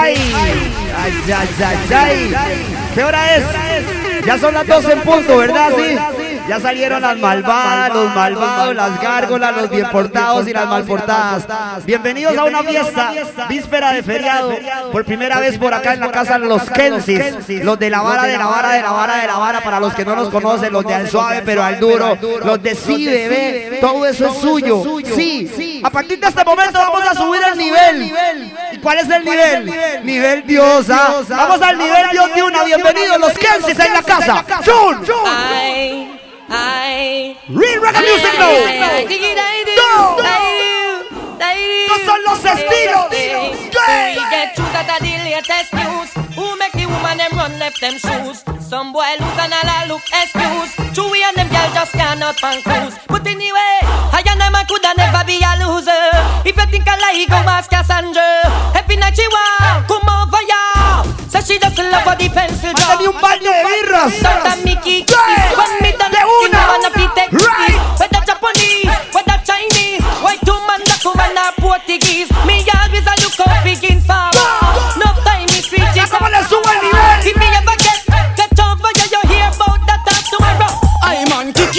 ay, ay, ay, ay, ay. ¿Qué hora es? Ya son las 12 en punto, ¿verdad? Sí. Ya salieron las malvadas, los malvados, las gárgolas, los bien portados y las mal portadas. Bienvenidos a una fiesta, víspera de feriado, por primera vez por acá en la casa los Kensis, los de la vara, de la vara, de la vara, de la vara, para los que no nos conocen, los de al suave pero al duro, los de sí, bebé, todo eso es suyo. Sí, a partir de este momento vamos a subir el nivel. ¿Y cuál es el nivel? Nivel diosa. Vamos al nivel dios de una. Bienvenidos los Kensis en la casa. ¡Chun! I, Real reggae music no. No. No son los estilos. Get at the latest news. Who make the woman them run left them shoes? Some boy lose and all look excuse. Chewy and them girls just cannot pan cruise. But anyway, I and them I coulda never be a loser. If you think I lie, go ask Cassandra. Every night she want come over ya. So she just love the pencil job. un baño de birras. Santa Mickey. When me done de una. Wanna be take right. Whether Japanese, whether Chinese, white woman, black woman or Portuguese. Me always a look out begin for. No time is reaching. ¿Cómo le sube el nivel? If me ever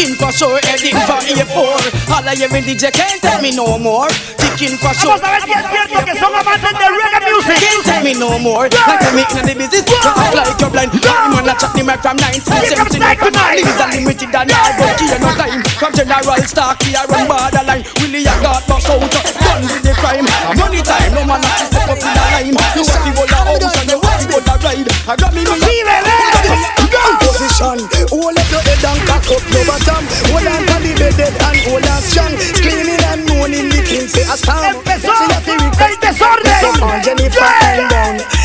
kicking for sure, heading for A4. All I hear in DJ can't tell me no more. Kicking for sure. Vamos a ver si es cierto que son amantes de reggae music. Can't tell me no more. Like I'm making the business. You act like you're blind. I'm gonna chat the mic from 9 to 17. Things are limited and all but here no time. From General we are run borderline. Willie, I got boss out. Done with the crime. Money time, no man has to step up in the line. You want the whole house and you want the whole ride. I got me, me. Sí, bebé. Go position. Hold up your head and cock up your bottom. Hold on to the bed and hold on strong. Screaming and moaning the king say a storm. Empezó el desorden. Jennifer and down.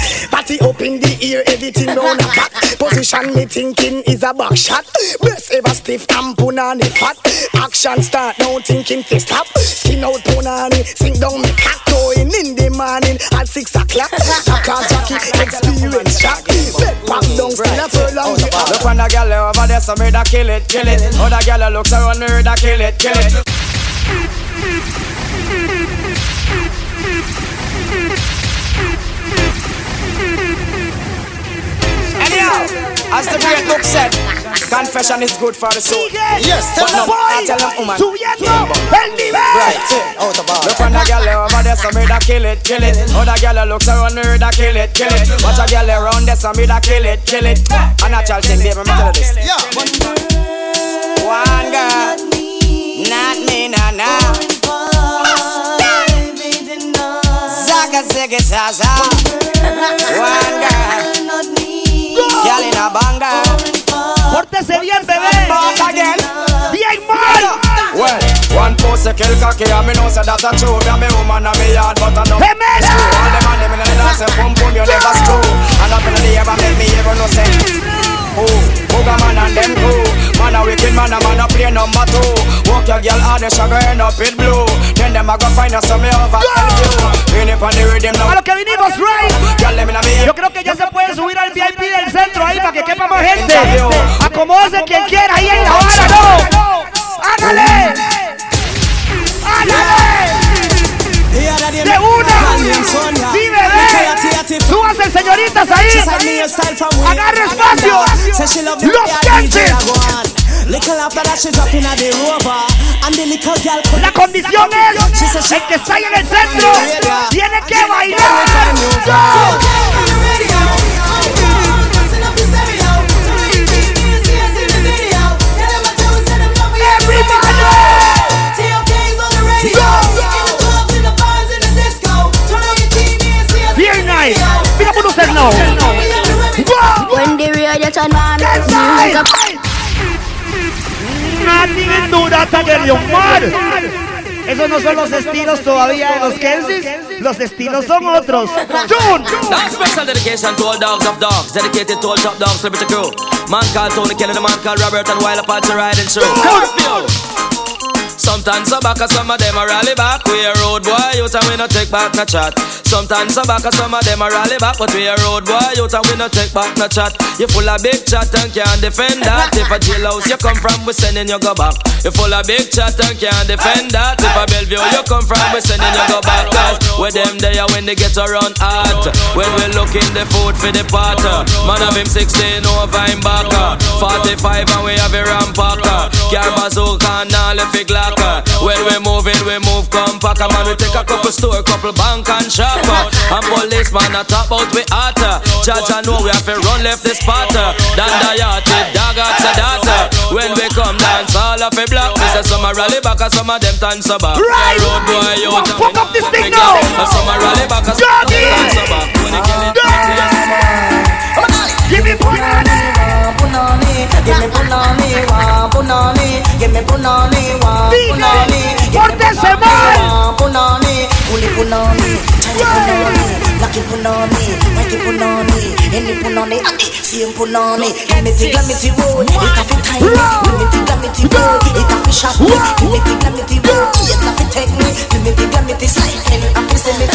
Party up in the ear, everything on a back. Position me thinking is a back shot. Best ever stiff and punani fat. Action start now thinking to stop. Skin out punani, sing down me cock going in the morning at six o'clock. Cause Jackie experience shock. Bed pop down still a furlong. Look when the girl over there, so me da kill it, kill it. Other girl looks around her, da kill it, kill it. Anyhow, as the great book said, confession is good for the soul. Yes, But tell no, the I tell them woman. Subiendo el nivel. Right, Out of bar. Look when the girl over there, so me da kill it, kill it. Other girl looks around her, da kill it, kill it. Watch a girl around there, so me da kill it, kill it. A natural thing, baby, me tell you this. Yeah. One girl, not me, nah, nah. Zaga, zigga, zaza. One girl, girl Pórtese bien, bebé. Bien mal. Well, one post a kill cocky and me know say that a true. Me a me woman and me yard but I know Amen. Screw all them and them in the dance and pum pum you never screw And up in the air make me ever no say Oh, Booga man and them crew Man a wicked man a man a play number two. Walk your girl hard and she go end up in blue Then them a go find us some me over rhythm A lo que vinimos, a me Yo creo que ya se puede subir al VIP del centro ahí para que quepa más gente. Acomódese quien quiera ahí en la vara, no. Hágale. Hágale. De una. Bebé. Súbanse, señoritas, ahí. Agarre espacio. Los Kensis. La condición es el que está ahí en el centro tiene que bailar. Very nice. Mira por usted no. Wow. When the radio turn on, That's music up. right. Nothing in Durata que dio mar. Esos no son los estilos todavía de los Kensis. Los estilos son otros. June. Now special dedication to all dogs of dogs, dedicated to all top dogs, celebrity crew. Man called Tony Kelly, the man called Robert, and while Apache riding through. Curfew. Sometimes I back, some of them are rally back. We a road boy, you and we no take back no chat. Sometimes some back, some of them are rally back, but we a road boy out and we no take back no chat. You full of big chat and can't defend that. If a jailhouse you come from, we sending you go back. You full of big chat and can't defend that. If a Bellevue you come from, we sending you go back. Cause where them there when they get around hot. When we looking the food for the pot. Man of him 16 over him back. 45 and we have a rampacker. Car bazooka and all if it glocker. When we moving, we move compact. Man we take a couple store, couple bank and shop. And policeman a talk about we hotter. Judge I know we have to run left the spotter. Dan the yacht, dog at the data. When we come dance, all of a black. Me say some a rally back, and some of them dance so back. Right. Road boy, you Fuck, fuck up this thing now. Some a rally back, and some of them dance so back. When they kill it, Give me punani. punani, give me punani, wa punani, give me punani, wa punani, Corte ese mal. wa punani, uli punani, chani punani, lucky punani, mighty punani, any punani, adi, same punani, give me. The glamity road, it a fi time, give me the glamity road, it a fi shot me, give me the glamity road, it a fi take me, give me the glamity cycle, a fi send me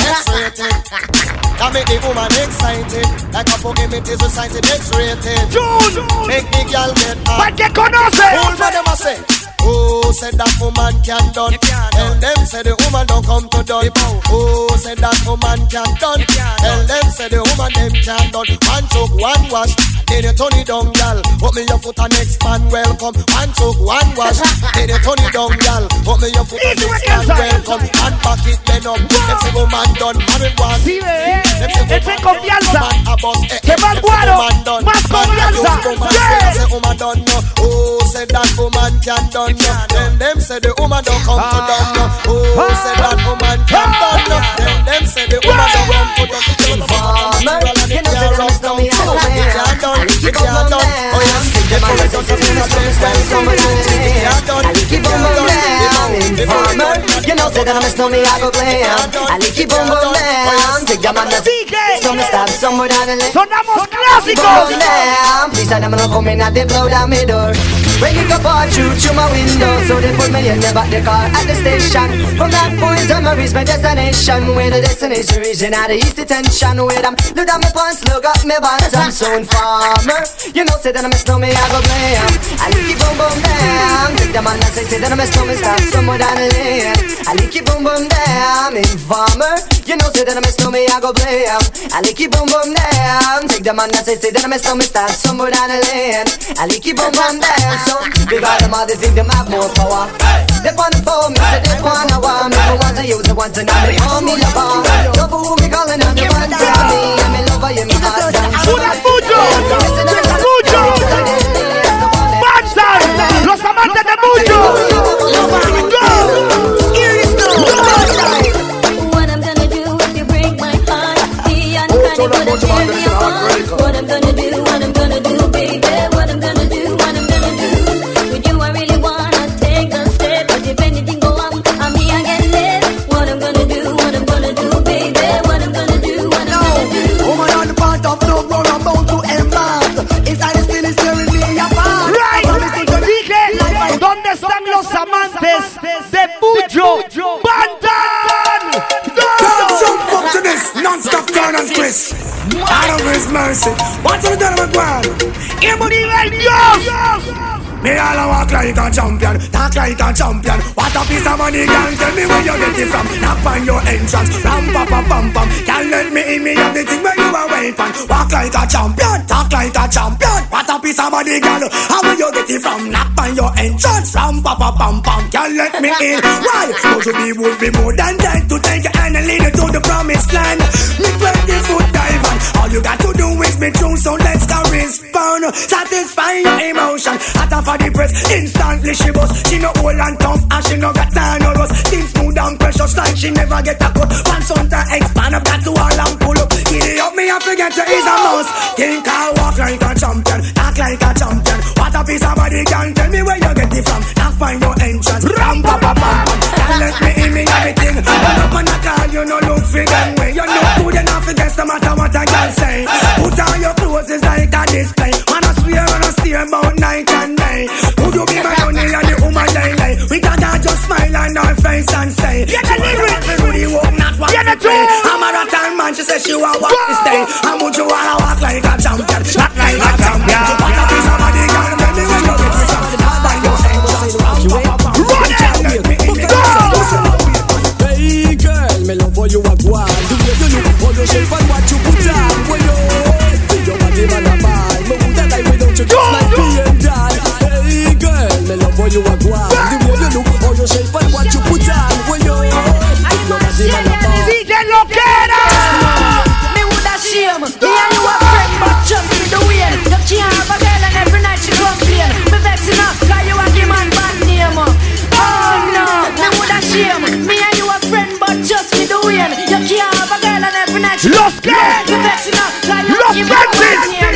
That make the woman excited. Like a Pokemon is society X-rated June. Make the girl get ¿Para hot qué conoce? All for them a say Oh, said that woman can done? Tell them say the woman don't come to done. Oh, said that woman can done? Tell them say the woman them can done. One choke, one wash. Then you turn it down, gal. Put me your foot and next man welcome. One choke, one wash. Then you turn it down, gal. Put me your foot and Easy next man welcome. And back it then up. Them say woman done Married one Sí, bebé. Them say Echa en confianza. woman a boss, Que más them say guaro, woman done. más confianza. Yeah. say woman done. Oh, say that woman can done no. Them them say the woman don't come to ah. done no. Oh, ah. say that woman can ah. done no. Them them say the woman don't come to done. It's just a Farmer, girl and you it know can't say rub them know down. me all It over. can't done, I it keep can't on done. them. Oh yes, Them them a boys say just a them feel know the me same all style. over. It can't done, I it keep on can't done. them. It Farmer, can't done. you know say that I'm a snowman, I go play 'em. I keep on them. Take them on the Sigue. Some stab somewhere down the lane. Sonamos Keep on clásicos. them. Please tell them I'm not coming at the blow down my door. When you go part through through my window, so they put me in the back the car at the station. From that point on, I reach my destination. Where the destination region at the east detention. Where I'm look at my pants, look up my pants I'm Soon farmer, you know say that I'm a snowman, I go play 'em. I lick it boom boom down. Take them on and say say that I'm a snowman, stop somewhere down the lane. I lick it boom boom down. Informer, you know say that I'm a snowman, I go play 'em. I lick it boom boom down. Take them on and say say that I'm a snowman, stop somewhere down the lane. I lick it boom boom down. So because them all they think them have more power. They want to phone me, say they want to want me. But want to use it, want to know me. Call me lover. Love who me calling on the one tell me. I'm in love, you me heart down. ¡Una mucho! ¡Mucho! ¡Mansan! ¡Los amantes de mucho! What I'm gonna do if you break my heart? The unkind gonna tear and twist. Out of his mercy. What you done with one? ¡Nivel Dios! Me all a walk like a champion, talk like a champion. What a piece of money, girl. Tell me where you get it from. Knock on your entrance, ram pa pa pam pam. Can't let me in me have the thing where you are waiting. Walk like a champion, talk like a champion. What a piece of money, girl. How will you get it from? Knock on your entrance, ram pa pa pam pam. Can't let me in. Why? But you be would be more than that to take your hand and lead you to the promised land. Me twenty foot dive all you got to do is be true. So let's go respond. Satisfy your emotion. For the press, instantly she bust. She no old and tough and she no got time no rust. Things smooth and precious like she never get a cut. Once on to expand up that to all and pull up. Giddy up me, I forget to is a mouse. Think I walk like a champion, talk like a champion. What a piece of body can tell me where you get it from. Knock find your entrance, ram pa pa pa. Can't let me in me everything. When up on a call, you no look for them way. You look good enough guess no matter what I can say. Put on your clothes, it's like a display. Man, I swear and I about night and day. Would you be my honey and the woman lay lay? We can just smile on our face and say, Get the lyrics. Rudy walk, not Get the to I'm a rat and she said she want walk this day. How much you wanna walk like a champion? You a go on The way you look, how you shape and what you put on When you think your body man a DJ Loquera. Me woulda shame. Me and you a friend but just me the way. You can't have a girl and every night she complain Me vexing her cause you a give man bad name Oh no. Me woulda shame. Me and you a friend but just me the You can't have a girl and every night she Los complain que- Me vexing her cause you a Los give man bad name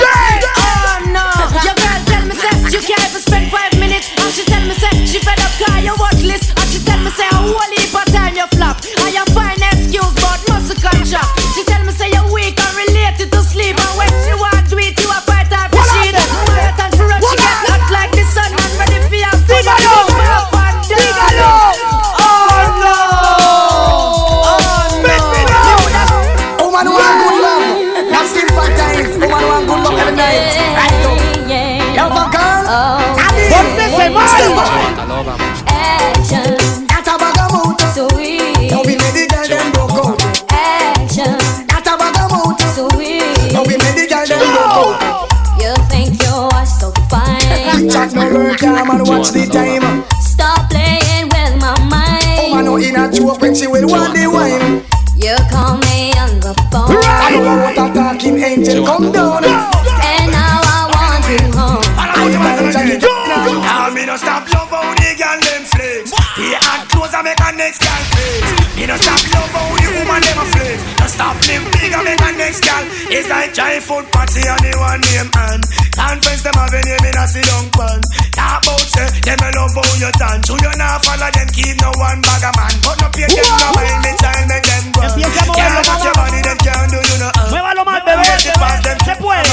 fine. Jack no work, yeah, man, watch the time. Stop playing with my mind. Oh, man, mind. no in a joke when she will want the wine. You call me on the phone, I know what a talking angel come down. and now I want you home. I tell Jackie now. Now me no stop love how the girl them flex. He hand close and make a next girl flex. Me no stop love how the woman them a flex. No stop limp big and make a next girl. It's like giant food party and the one name and conference them have a name in a sit down pan. Talk about say them a love how you dance. You you not follow them keep no one bag of man. But no pay them no mind me child make them go. Empieza a moverlo, Can't rock your body them can't do you no harm. Muévalo más, bebé. Se puede.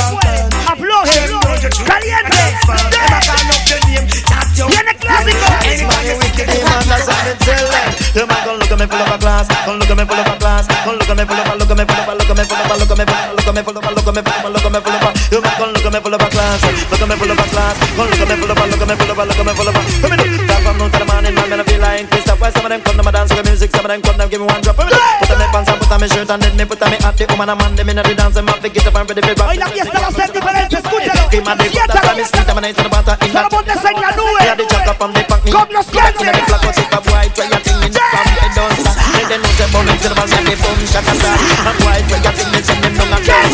Afloje. Caliente. Viene clásico. The man gon' look at me full of a class, gon' look at me full of a class, gon' look at me full of a, look at me full of a, look at me full of a, look at me full of a, look at me full of look at me full of a, look at me full of. The man gon' look at me full of class, look at me full of class, look at me full of look at me full of look at me full of. Come in, that from noon to the morning, man, man, I feel like this. Why some of them come to my dance with music, some of them come to give me one drop. Put on my pants and put on my shirt and then me put on me hat. The woman and man, them inna the dance, them have get up and ready for rock. Hoy la fiesta va a ser diferente, escúchalo. Give my dick, that's why me sweet, I'm a nice to the butter in Solo ponte la nube. Yeah, the jack say boom into the ball, yeah, they boom shaka shaka. And boy try a thing, they send them down and down.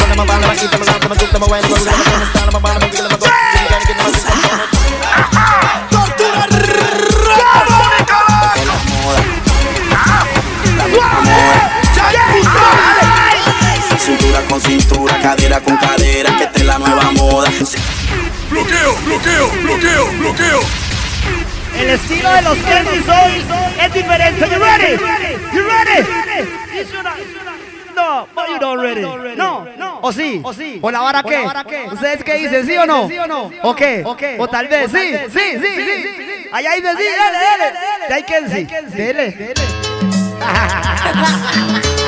When I'm a ball, I'm a eat them, I'm a them, I'm a cook them, I'm a wine, I'm a them, I'm a stand, I'm a ball, I'm a wiggle, I'm a go. You gotta get them, I'm a sit down. Cintura con cintura, cadera con cadera, El estilo de los Kennedys hoy es diferente. You ready? You ready? No, no, you don't ready. No, no. ¿O sí? ¿O la vara qué? ¿Ustedes qué dicen? ¿Sí o no? ¿O qué? ¿O tal vez? Sí, sí, sí, sí. Allá dice sí, dale, dale. Ya hay Kenzie. Dele.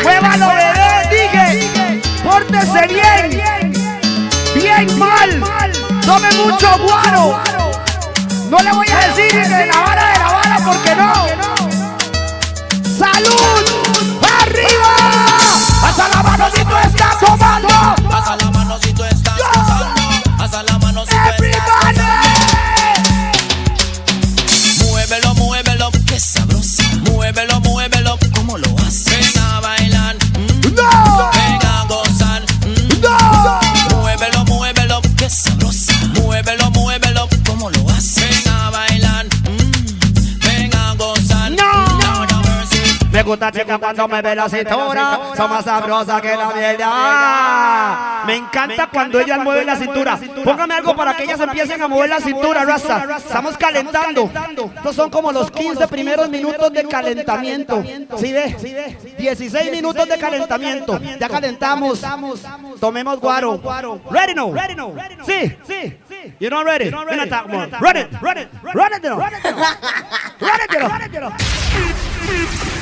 Muévalo, bebé, dije. Pórtese bien. Bien mal. Tome mucho guaro. No le voy a decir ni de la vara de la vara porque no. ¡Salud! ¡Arriba! ¡Hasta la mano si tú estás tomando! Hasta la mano si tú estás gozando. Hasta la mano si tú estás ¡Everybody! Muévelo, muévelo, qué sabrosa. Muévelo, muévelo, ¿cómo lo haces? Me gusta chica cuando me ve la cintura, son más sabrosas que la mierda. Me encanta cuando ellas mueven la cintura. Póngame algo para que ellas empiecen a mover la cintura, raza. Estamos calentando. Estos son como los 15 primeros minutos de calentamiento. ¿Sí ve? 16 minutos de calentamiento. Ya calentamos. Tomemos guaro. Ready no? Sí, sí. You not ready? You're not talk more. Run it, run it, run it, run it, run it, run it.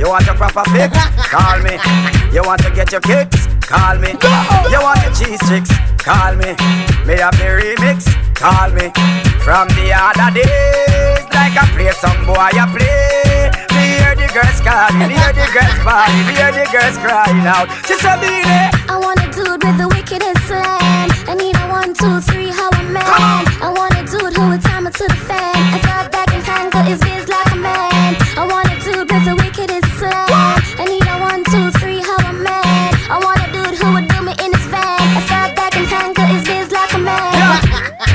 You want your proper fix? Call me. You want to get your kicks? Call me. You want your cheese tricks? Call me. Me have be remix? Call me. From the other days, like I play some boy, I play. We hear the girls calling, me hear the girls bawling, me hear the girls crying out. She said, "Baby, I want a dude with the wickedest slam. I need a one, two, three, how?"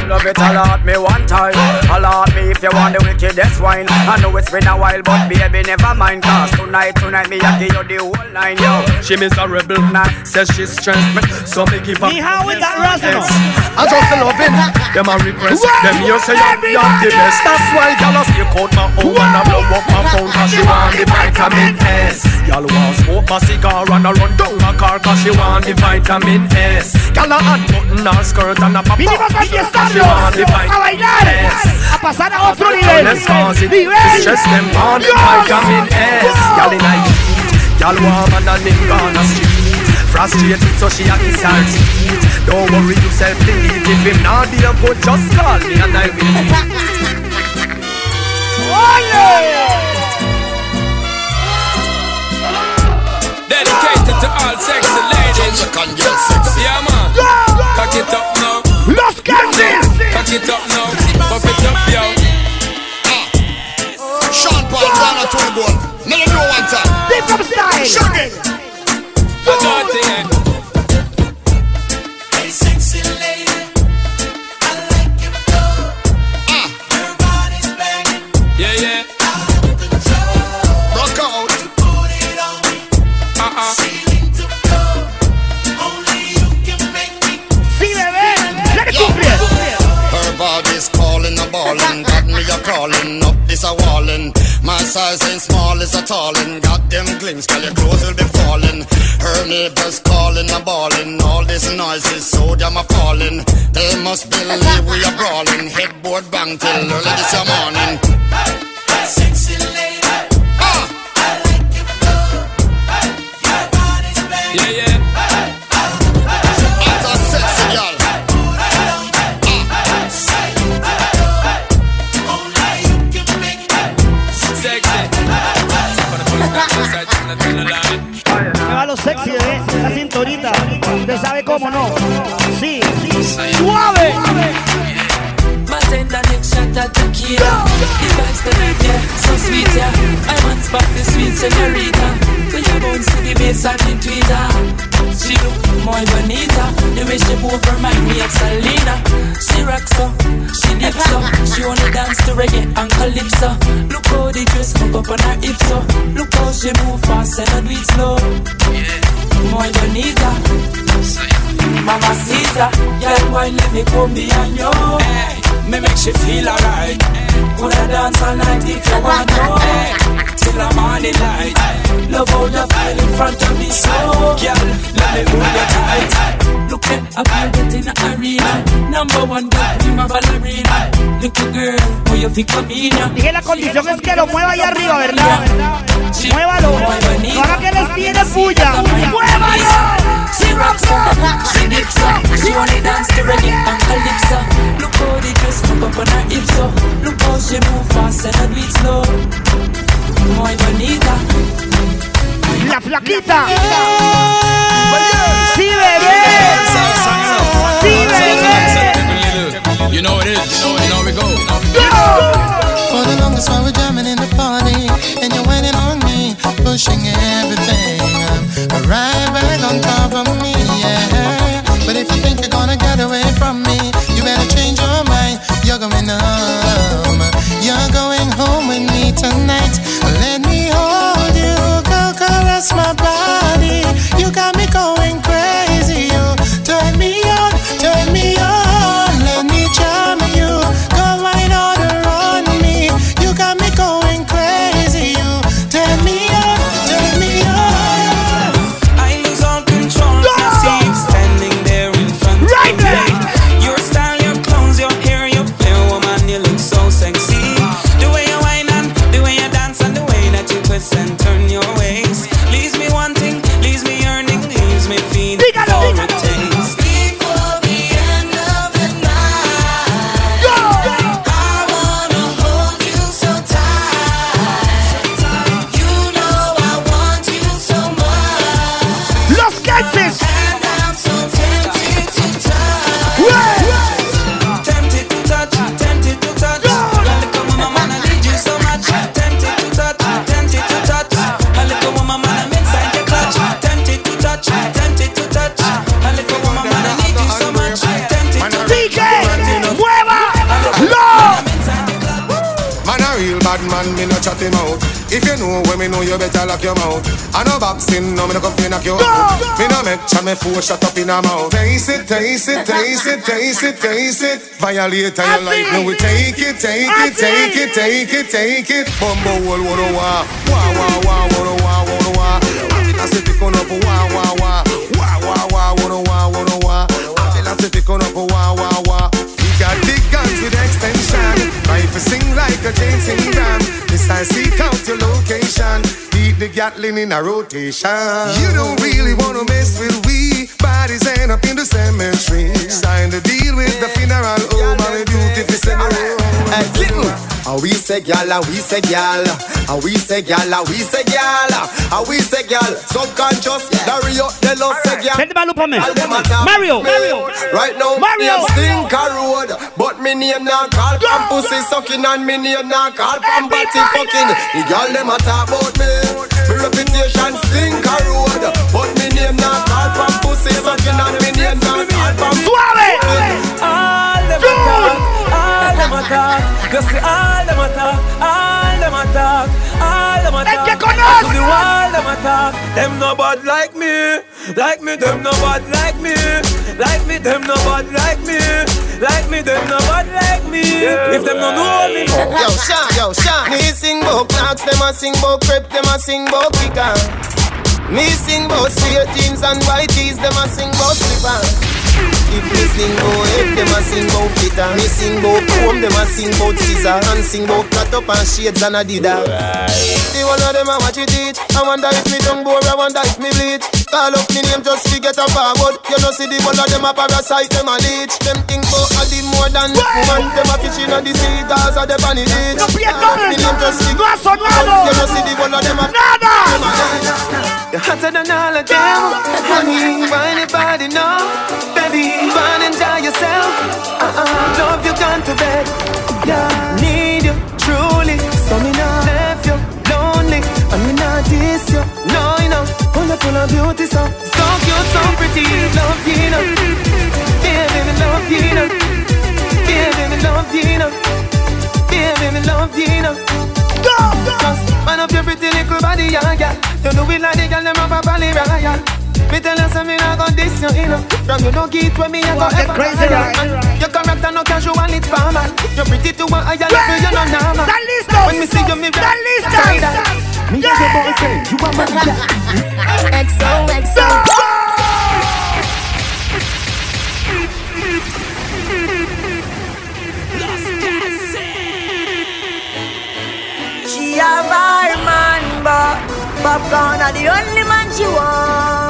Love it a lot, me one time. A lot if you want the wickedest wine. I know it's been a while, but baby, never mind. Cause tonight, tonight, me I give you the whole line, yo. She miserable, nah. says she's stressed, me- so me give her. Ni how with that Russell. I just loving them a request. Them you say I'm beyond the best. That's why y'all stick out my home and I blow up my phone cause she want the vitamin S. Y'all want smoke my cigar and I run down my car cause she want the vitamin S. Y'all a unbutton her skirt and a pop Vinimos up. aquí She estamos want the a bailar, vitamin S. a pasar a otro nivel. Let's cause it. Nivel. Stress them on the vitamin S. Y'all in a heat. Y'all warm and a nigga on the street. Frustrated so she a kiss her teeth. Don't worry yourself, delete. If him not there, go just call me and I will. Dedicated to all sexy ladies. Yeah, man. Cock it up now. Los Calces. Cock it up now. Pop it up, yo. Think Hey, sexy lady, I like your. Your body's banging, Yeah, yeah. out of control. Put it on me, Uh-uh. Only you can make me cumple. Her body's calling ballin', got me a up this a wallin'. My size ain't small, it's a tallin'. Got them glimpse, girl, your clothes will be falling. Her neighbors calling a ballin'. All this noise is so damn appalling. They must believe we are brawling. Headboard bang till early this morning. Hey, sexy lady, Ah, I like your flow. Your body's banging, Yeah, yeah. Me va lo sexy, bebé. Esa cinturita. Usted sabe cómo no. Sí, sí. Suave. Bartender next shot at tequila The vibes tonight, yeah, so sweet, yeah. I want spot the sweet senorita. When you bounce to the bass and in Twitter. She look more bonita. The way she move remind me of Selena. She rocks so, she dips so She only dance to reggae and calypso. Look how the dress hook up on her hips so. Look how she move fast and do it slow. More bonita. Mama Caesar, girl, why let me come behind you? Hey, me make she feel alright. Coulda dance all night if you want to. Till the morning light. Love how you feel in front of me, so girl, let me hold you tight. Look at a pilot in the arena. Number one girl, prima ballerina. Little girl, who you think of me now? Dije la condición es que lo mueva allá arriba, ¿verdad? Muévalo. No haga que les tiene puya. ¡Muévalo! She rocks up, she dips up, she only dance to reggae and calypso. Look how the dress look up on her hips up. Look how she move fast and do it slow. Muy bonita. La flaquita. Sí, bebé. Sí, bebé. You know it is. You know, we go. For the longest while we're jamming in the party And you're waiting on me, pushing everything um, Right back on top of me, yeah But if you think you're gonna get away from me You better change your mind, you're going home tonight. Let me hold you, go caress my body chat him out. If you know when me know, you better lock your mouth. I no boxing, no me no come fi knock you out. Me no make chat me four shut up in a mouth. Taste it, taste it, taste it, taste it, taste it. Violate your life, no we take it, take it, take it, take it, take it. Bumbo wall, wanna wah, wah wah wah, wanna wah, wanna wah. I say pick on up, wah wah wah, wah wah wah, wanna wah, wanna wah. I say pick on up, wah wah wah. We got big guns with extension. Rifle sing like a James Ingram. This I seek out your location. Keep the Gatling in a rotation. You don't really wanna mess with we. Bodies end up in the cemetery. Sign the deal with the funeral home. I'm a beautiful cemetery. Hey, little. And we say gal, and we say gal, and we say gal, and we say gal, and we say gal. Subconscious, Dario, they love say gal. Send the ball up on me. All them a. Mario, Me. Mario. Right now, Mario. name Stinker Road, but me name not call from pussy sucking, and me name not call from body fucking. The gal them a talk about me. Me reputation Stinker Road, but me name not call from pussy sucking, and me name not call from. All attack. You see all them attack, all them attack, all them attack. To the wall them attack. Them no bad like me, like me. Them no bad like me, like me. Them no bad like me, like me. Them no bad like me. If them no know me, Yo, Sean, yo, Sean. Me sing bout clocks, them a sing bout crepe, them a sing bout kicker. Me sing bout straight jeans and white tees, them a sing bout slippers. If me sing bout head, them a sing bout flitter. Me sing bout comb, them a sing bout scissor. And sing bout cut up and shades and Adidas. The one of them a watch it eat. I wonder if me tongue bore, I wonder if me bleed. Call up me name just to get a forward. You know see the one of them a parasite, them a leech. Them think bout a the more than woman. Them a fishing on the sea, cause of the on the beach. Me name just to get You know see the one of them a Nada! You're hotter than all of them. Honey, why anybody know? Baby, go and enjoy yourself. Uh-uh, love you gone to bed. Yeah, need you truly. So me not left you lonely. And me not diss you. No, you know, full of full of beauty, so so cute, so pretty. Love you, know. Yeah, baby, love you, know. Yeah, baby, love you, know. Yeah, baby, love you, know. Go, go. Man up your pretty little body, yeah, yeah. You do it like the girl them have a yeah, yeah. Me tell you something, I got this, you know. From you don't get with me, I got ever crazy, right? And Your character no casual, it's formal. You're pretty to a higher level, you know normal. Están listos. When me see you, me Están listos. Me yeah. your boyfriend, you are my guy. XO, XO. She have her man, but popcorn are the only man she want.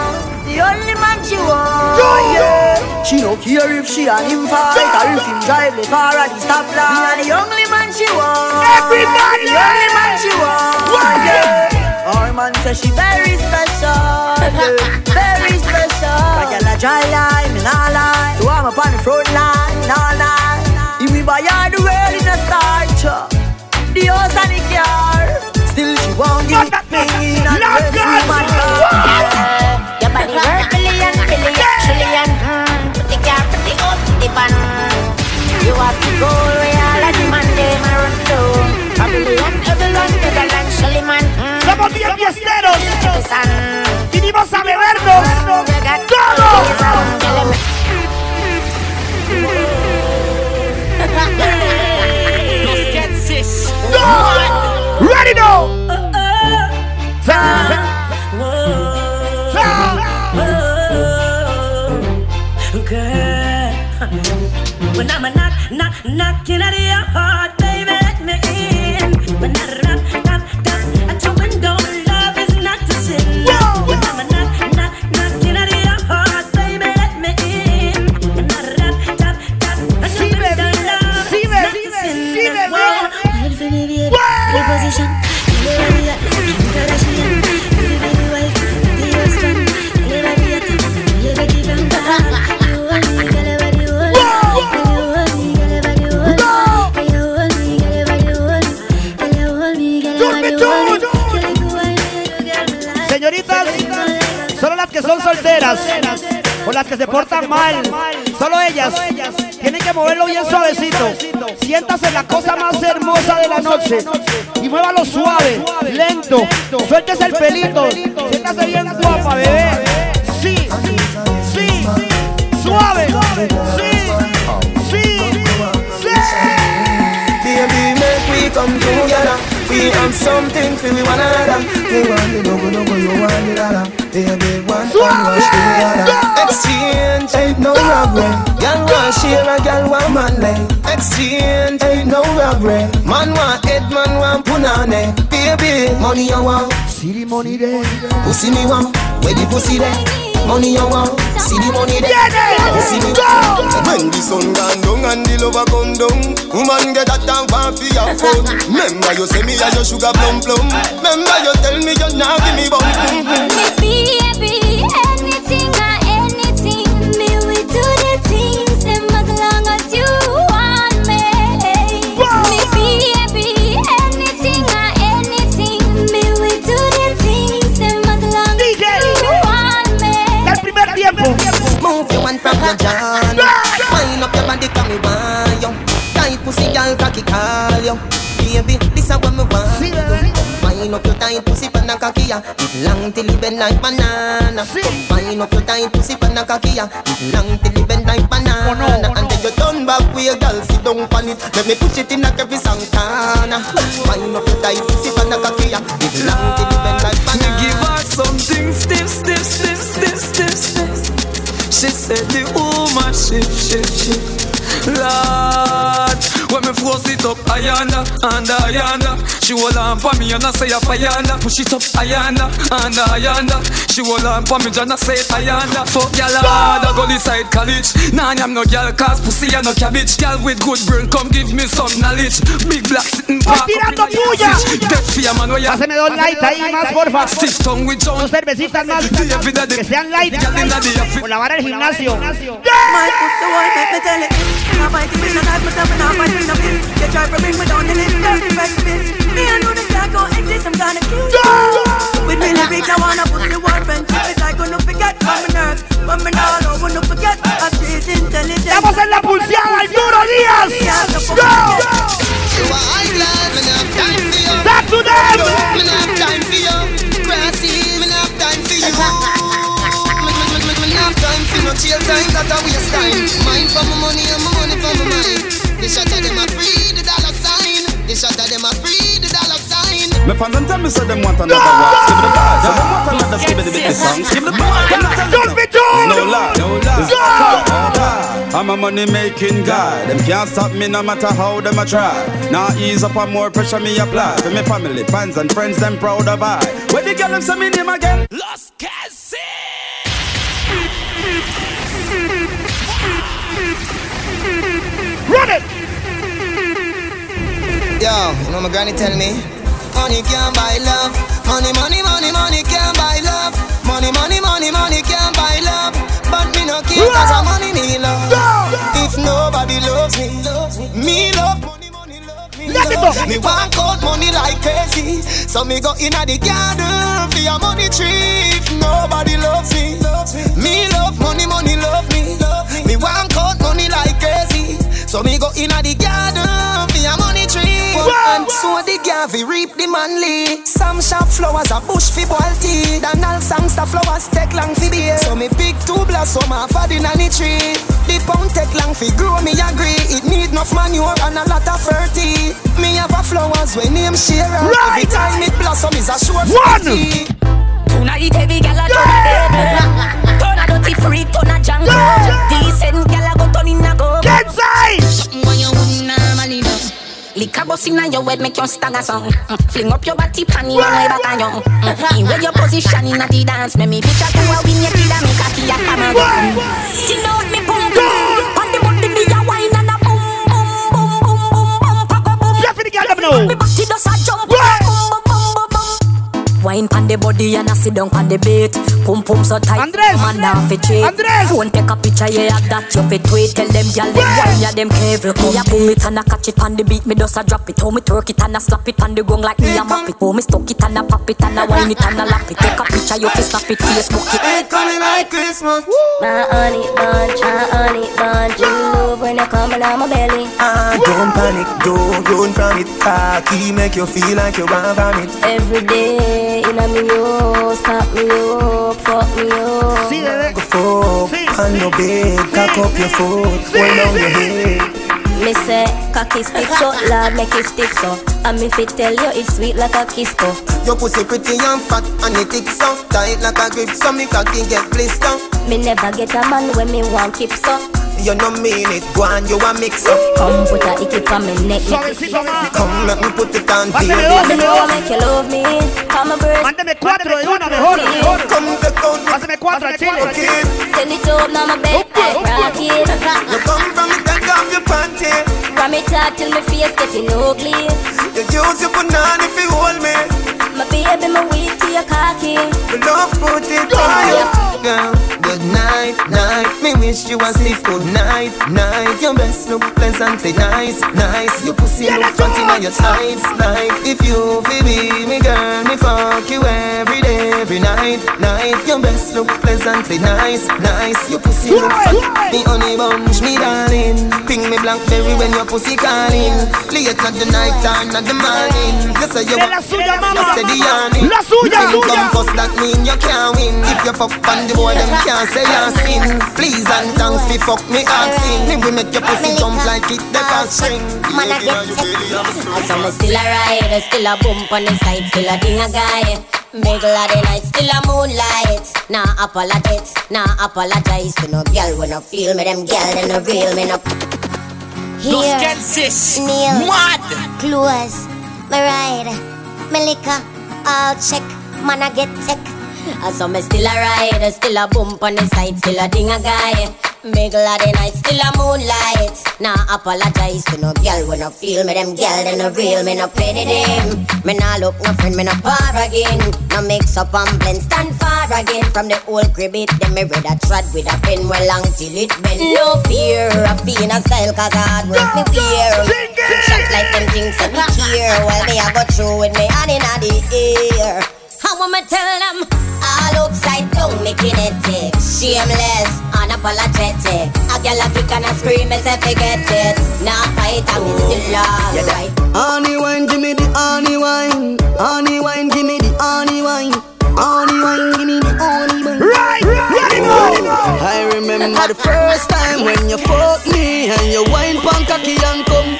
She no care if she and him fight or if him drive the car at the stoplight. Me and the only man she want. Everybody! The only man she want. One Yeah. Our man say she very special. Yeah. Very special. Like a la dry line, me nah lie. So I'm up on the front line, all night. If we buy her the world in a start, the house and the car. Still she won't give me. And the rest we man Your body worth the van. You have to go where all of the man they ma run to. A billion, everyone bigger than Shelly. Somos bien fiesteros. Vinimos a bebernos. Todo. Ready now. Girl, when I'm a knock, knock, knocking at your heart, baby, let me in. When I solteras. o las que se portan mal. Solo ellas tienen que moverlo bien suavecito. Siéntase la cosa más hermosa de la noche y muévalo suave, lento. Suéltese el pelito. Siéntase bien guapa, bebé. Sí, sí, suave. Sí, sí, sí. Baby, make we come together. We have something for we one. We want the dogo dogo, you want the dollar. Baby, one and rush together. Exchange ain't no robbery. Girl want share a girl want man lay. Exchange ain't no robbery. Man want man want punane. Baby, money you want. See the money there. Pussy me want. Where the pussy there? Money you want. See the money there. Get it. Pussy me want. When the sun gone down and the lover come down, woman get that down for for your phone. Remember you say me a your sugar plum plum. Remember you tell me you now give me bum. Baby, anything or anything, your your John. Wind up your body, come me want you. Tight pussy, girl, cocky call you. Baby, this is what me want. Wind up your tight pussy, pan a cocky ya. Long till it bend like banana. Wind up your tight pussy, pan a cocky ya. Long till it bend like banana. And then you turn back, way girl, sit down pan it. Let me push it in like every Santana. Wind up your tight pussy, pan a cocky ya. Long till it bend like banana. give her something stiff. She said the woman shift, shift, shift. Lord, when me force it up, ayanda, and ayanda. She hold on for me and I say a ayanda. Push it up, ayanda, and ayanda. She hold on for me and I say ayanda. Fuck y'all hard, I go inside college. Nah, I'm no girl, cause pussy and no cabbage. Girl with good brain, come give me some knowledge. Big black sitting back up in tirando a your puya. seat. Dead fear, man, where you Páseme dos light ahí más, porfa. Stiff tongue with John. Dos cervecitas más. Que sean light. Por la vara del gimnasio. My pussy won't make me tell it. I fight it with a knife, myself and I fight with a fist. You try to bring me down, then it's dirty breakfast. Me I know the can't go exist, I'm gonna kill you. With me lyrics, I wanna put the war friendship. It's like gonna forget from my nerves, but me now don't wanna forget. I street intelligence. Estamos en la pulseada, Arturo Díaz. Go. Back to them. Me nah have time for you, Grassy. Me nah have time for you. Me me- me- me- me nah have time for no chill time. That a waste time. Mind for my money and my money for my mind. The shot of them a free the dollar sign. The shot of them a free the dollar sign. Me fan them tell me say them want another walk. Give me the vibe. Say them want another skip it the song. Give me the vibe. Don't be told. No lie. No lie. I'm a money making guy. Them can't stop me no matter how them a try. Now ease up and more pressure me apply. For me family, fans and friends, them proud of I. Where the girl them say me name again? Los Cassie. Run it. Yo, you know my granny tell me Money can't buy love. Money, money, money, money can't buy love. Money, money, money, money can't buy love. But me no care cause I'm money me love. If nobody loves me Me love money, money love me Let it go. Me want out money like crazy. So me go inna the garden For your money tree. If nobody loves me Me love money, money love me. Me want So me go inna the garden For your money tree. And so the gavi reap the manly. Some shop flowers a bush fi boil tea. Dan all songs the flowers take long fi bear So me pick two blossom off of the nanny tree. The pound take long fi grow me agree. It need enough manure and a lot of fertility Me have a flowers when name share Right. Every time it blossom is a short One. Tonight heavy gal a turn a dead Turn a dirty freak, turn a jungle. Decent Liquor bust inna your head make you stagger song mm. Fling up your body pan your way back on you mm. In where your position inna the dance Make me picture to a win your kid and make a key a and go Still me boom boom On the body me a wine and a boom boom boom boom boom boom a boom Jeff the girl them know. Me body Wine pan the body and I sit down pan the beat. Pum pum so tight. Andres. man now fit cheat. Andres. Phone take a picture, yeah, of that you fit tweet. Tell them gyal them wine, yeah, them careful. Me a boom it and I catch it on the beat. Me just a drop it. How me twerk it and I slap it on the gong like me a map it. How me stuck it and and a pop it and a wine it and a lap it. Take a picture, you fi snap it, Facebook it. It coming like Christmas. My honey bunch, my honey bunch. You love when you coming on my belly. Ah, don't panic, don't run from it. Cocky make you feel like you want vomit. Every day in a me house, pop me up, fuck me up. Sí, bebé. Go fuck on your bed, cock up your foot, hold down your head. Me say, cocky stiff so, Lord make it stiff so. And me fit tell you it's sweet like a kisco. Your pussy pretty and fat and it thick so Tight like a grip so me cocky get blister Me never get a man when me want keep so. You no mean it, go on you a mix up Come put a icky on me neck, neck. Come let me put it on Pásame baby dos, me know make you love me. Come a bird. Mándeme cuatro de una mejor, mejor. Come the count Pásame cuatro al chile. Send it up now my bed like rocket. You come from me take off your panty From me talk till my face getting ugly. You use your banana if you hold me My baby, my weak to your cocky. Me love put it on you Girl, good night, night. Me wish you a sleep good night, night. Your best look pleasantly nice, nice. Your pussy look fat in your tights Like. If you feel me, me girl Me fuck you every day, every night, night. Your best look pleasantly nice, nice. Your pussy look fat, me honey bunch, me darling. Ping me blackberry when your pussy calling. Late at the night time, not the morning. You say you la suya, mama. steady yarning La suya, You think suya. come first, that mean you can't win If you fuck on the boy, them can't say you're sin Please and thanks, me fuck me asking Me will make your pussy jump like it, the car string Man, I get it. I saw me still a ride, still a bump on the side, still a ding a guy. Middle of the night, still a moonlight. Nah apologize, nah apologize to no girl when I feel me. Them girl, they no real me no. Los Kensis, Neil, mad. close, me ride, me liquor, all check, man I get tech. Uh, I saw me still a ride, uh, still a bump on the side, still a ding a guy. Middle of the night, still a moonlight. Nah apologize to no girl when I feel me. Them girl, they no real, me no penny them. Me nah look no friend, me no par again. No mix up and blend, stand far again from the old crib. It them me read a trad with a pen well long till it bend. No fear of being a style, cause hard work me. Kick shot like them things that me care. Well, me I go through with me hand in the air. I wanna tell them all upside down, me kinetic, shameless, unapologetic. A girl a kick and a scream, me say forget it. Nah fight, I'm still oh, alright. Honey wine, give me the honey wine Honey wine, give me the honey wine Honey wine, give me the honey wine Right, right, oh, right. I remember the first time when you fuck me And you wine pon cocky and come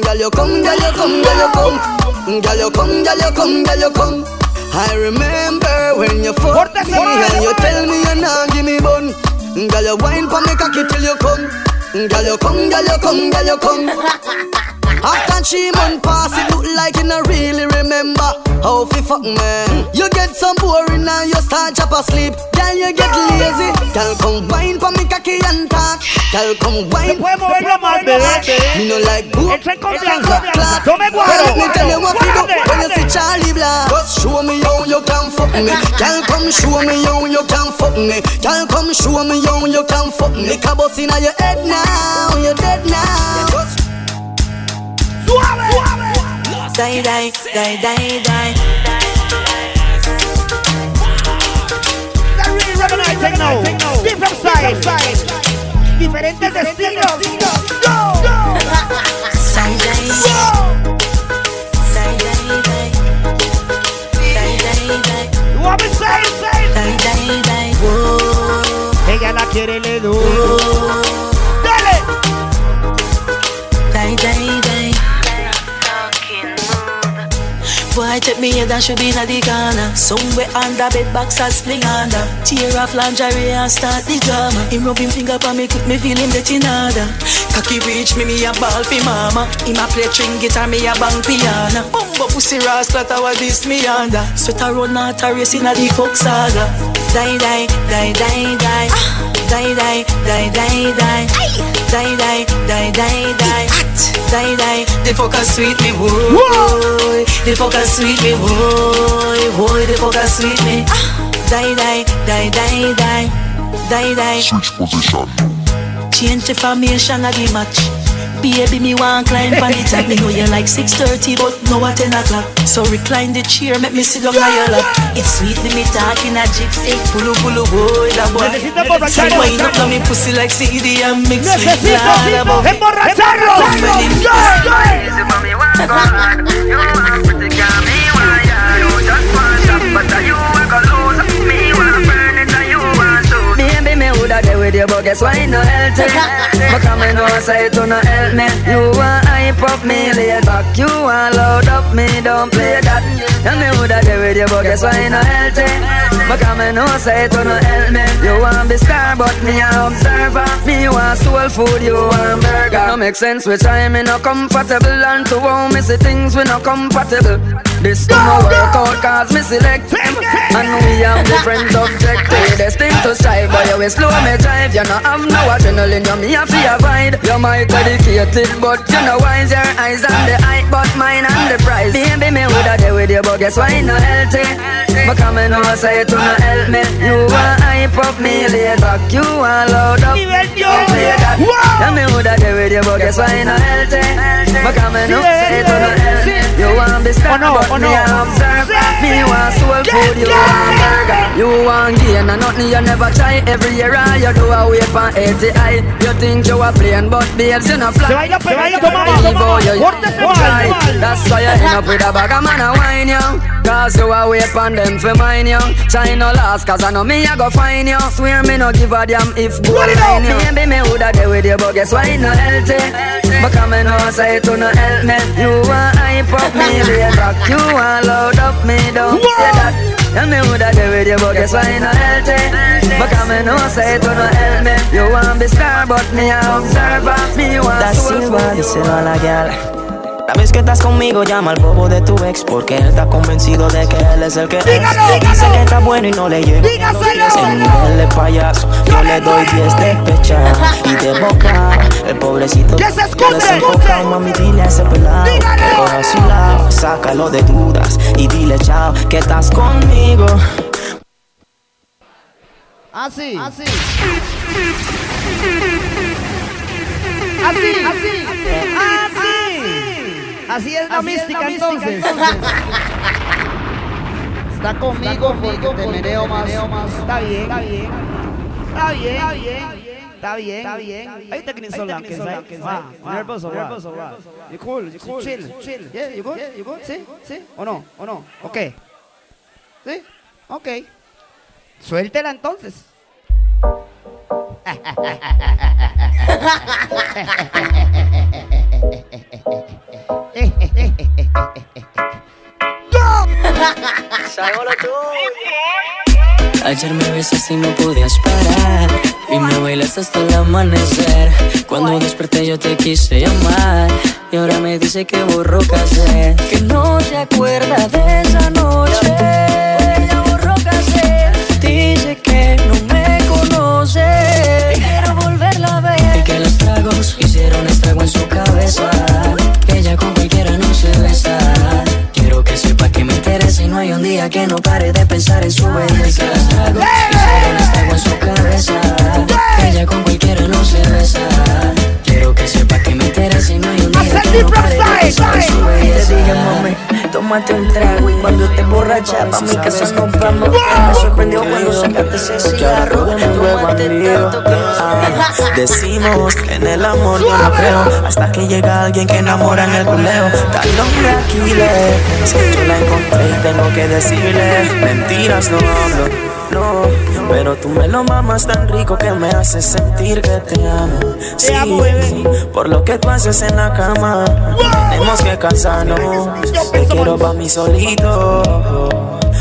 Girl you come, girl you come, girl you come Girl you come, girl you come, girl you come I remember when you fuck me And you tell me you nah give me bun. Girl you wine pon me cocky till you come. Girl you come, girl you come, girl you come After three months pass, it look like you not really remember how fi fuck me. You get some boring and you start chop asleep. Girl, you get lazy. Girl, come wine for me cocky and talk. Girl, come wine. Puede moverlo más, bebé. Me no like book. Entra en confianza. Clap. Tome let me tell you what you do when you see Charly Black. Just show me how you can fuck me. Girl, come show me how you can fuck me. Girl, come show me how you can fuck me. Bus inna your head now. You're dead now. Suave, suave. Die, die, die, die, die. The real Revenant Techno. Different size. Diferentes estilos. Go. Die, die. Die, die, die. Die, die, die. You want me say, say. Die, die, die. Whoa. Ella la quiere, le doy. Boy, take me head and should be in the corner. Somewhere under bed box and spling under. Tear off lingerie and start the drama. Him rub him finger for me, quick me feel him getting harder. Cocky reach me, me a ball fi mama. Him a play string guitar, me a bang piano. Bumbo pussy ras, clatter what this me under. Sweat a run out a race in the fuck saga. Die, die, die, die, die. Die, die, die, die, die. Die, die, die, die, die. Die, die, the fucker sweet me, whoa. The fucker sweet me, whoa. Whoa, the fucker sweet me. Die, die, die, die, die. Die, die. Switch position. Change the formation of the match. Baby, me want climb on it and me know you like 6.30 but no at 10 o'clock. So recline the chair, make me sit down on your lap. It's sweet when me talking a gypsy. Pulu pulu boy, da boy. So wind up on me pussy like CD and mix with blood above it. Baby, you, but guess why no healthy? Come and know say to no help me. You want hype up me, lay back. You want load up me, don't play that. And me woulda there with you, but guess why no healthy? But come and know say to no help me. You want be star, but me a observer. Me want soul food, you want burger. No make sense which I me no comfortable, and to how me see things we no compatible. This no work out cause me select them. And we have different objectives. Destined to strive but you will slow me drive. You know I'm no have no adrenaline you me have to avoid You might dedicated but you know wise Your eyes on the height but mine on the prize. Baby me woulda there with you but guess why no healthy But come and know say to no help me. You want hype up me laid back You want load up. Play that. And me woulda there with you but guess why no healthy But come and know say to no help me. You want be star but me a observe Me want soul food you want burger. You want gain and nothing you never try. Every year all you do a wait on 80 high You think you a plane but babes you no fly. Se baila, se baila, toma toma you Corte. That's why you end up with a bag of man a wine you Cause you a wait on them for mine you Try no last cause I know me a go find you Swear me no give a damn if go line you Baby me woulda there with you but guess why no healthy? But come and say to no help me. You want hype up me lay back. You want load up me don't say that. Tell me woulda there with you but guess why you no healthy But come and know say to no help me. You want be star but me a observer Me want That's soul igual, food díselo a la vez que estás conmigo, llama al bobo de tu ex porque él está convencido de que él es el que es. Dice que está bueno y no le llega. Ese nivel de payaso, yo le doy 10 de pecha y de boca. El pobrecito ¡Que se escuche! mami, dile a ese pelado que coja a su lado, sácalo de dudas y dile chao que estás conmigo. Así. Así. Así. Así. Así. Así es la mística entonces. Está conmigo porque te mereo más. Está bien. Está bien. Está bien. Está bien. Está bien, está bien. Ahí te quieren solar, que sai, que sai. Nervoso, nervoso, You cool, you cool. Chill, chill. Yeah, you good? You good? ¿Sí? ¿Sí? ¿O no? ¿O no? Ok. ¿Sí? Ok. Suéltela entonces. Ayer me besaste y no podías parar Y me bailaste hasta el amanecer. Cuando desperté yo te quise llamar Y ahora me dice que borró casé Que no se acuerda de esa noche. Ya borró casé Dice que no me conoce. Quiero volverla a ver. Y que los tragos hicieron estrago en su cabeza y no hay un día que no pare de pensar en su belleza. Los tragos hicieron estrago en su cabeza. Que ella con cualquiera no se besa. Quiero que sepa que me interesa y no hay un día que no. Te dije, mami, tómate un trago y cuando te borracha pa' mi casa nos vamos. Me sorprendió cuando sacaste ese cigarro. Tómate tanto que no Ah, Decimos que en el amor yo no creo Hasta que llega alguien que enamora en el culeo. Tal hombre Aquiles Si yo la encontré y tengo que decirle Mentiras no hablo, no Pero tú me lo mamas tan rico que me haces sentir que te amo Sí, por lo que tú haces en la cama. Tenemos que casarnos. Te quiero pa' mí solito.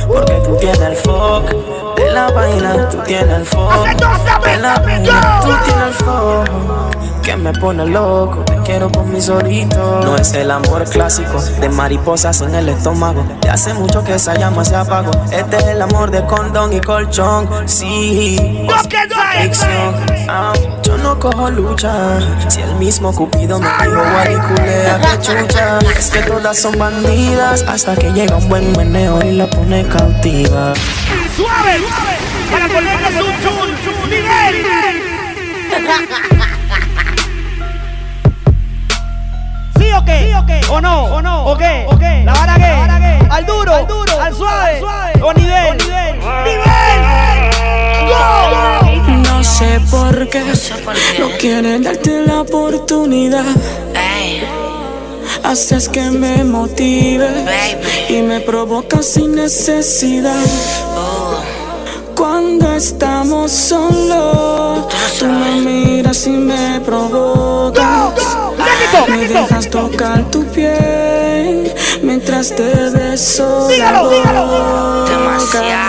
Porque tú tienes el foco de la vaina, tú tienes el foco De la vaina, tú tienes el foco Que me pone loco, te quiero por mi solito. No es el amor clásico de mariposas en el estómago. De hace mucho que esa llama se apagó. Este es el amor de condón y colchón Sí, Ah, Yo no cojo lucha. Si el mismo Cupido me dijo guariculea que chucha. Es que todas son bandidas Hasta que llega un buen meneo y la pone cautiva. Suave, para ponerles un chun, chun, ¿Sí o qué? ¿Sí o qué? ¿O no? ¿O no? ¿O qué? ¿O qué? ¿La vara qué? ¿Al duro? ¿Al duro? ¿Al suave? ¿O nivel? ¿Nivel? No sé por qué no quieren darte la oportunidad. Haces que me motive y me provoca sin necesidad. Cuando estamos solos, tú me miras y me provocas. Me dejas tocar tu piel mientras te beso la boca.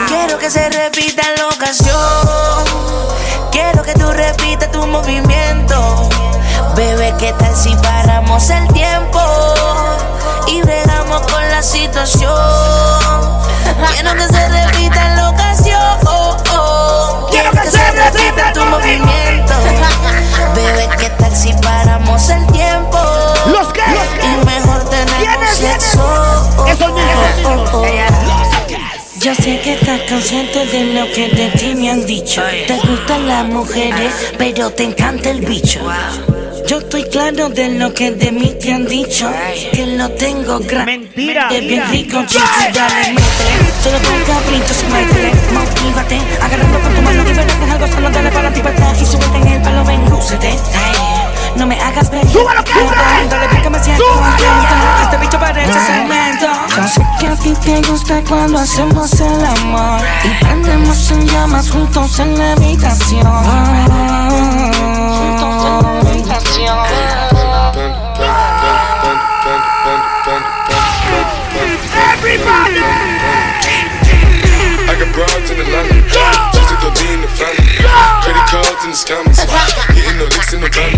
Quiero que se repita la ocasión. Quiero que tú repitas tu movimiento. Bebé, ¿qué tal si paramos el tiempo? Y bregamos con la situación. Quiero que se repita la ocasión. Quiero que se repita tu movimiento. Yo sé que estás consciente de lo que de ti me han dicho. Te gustan las mujeres, pero te encanta el bicho. Yo estoy claro de lo que de mí te han dicho. Que lo tengo grande. Mentira. Es bien rico, chichi, dale, métele. Solo con capricho, se métele. Motívate, agarrando con tu mano y verás que es algo sano. Dale para ti, para atrás y súbete en el palo, ven, lúcete. Ay, No me hagas ver. ¡Súbalo, que Dale, ven que me siento contento. Este bicho parece cemento. Yo sé que a ti te gusta cuando hacemos el amor. Y prendemos en llamas juntos en la habitación. Juntos en la habitación. I got broads in Atlanta, just to go be in the family. Credit cards in the scammers, the licks in the van.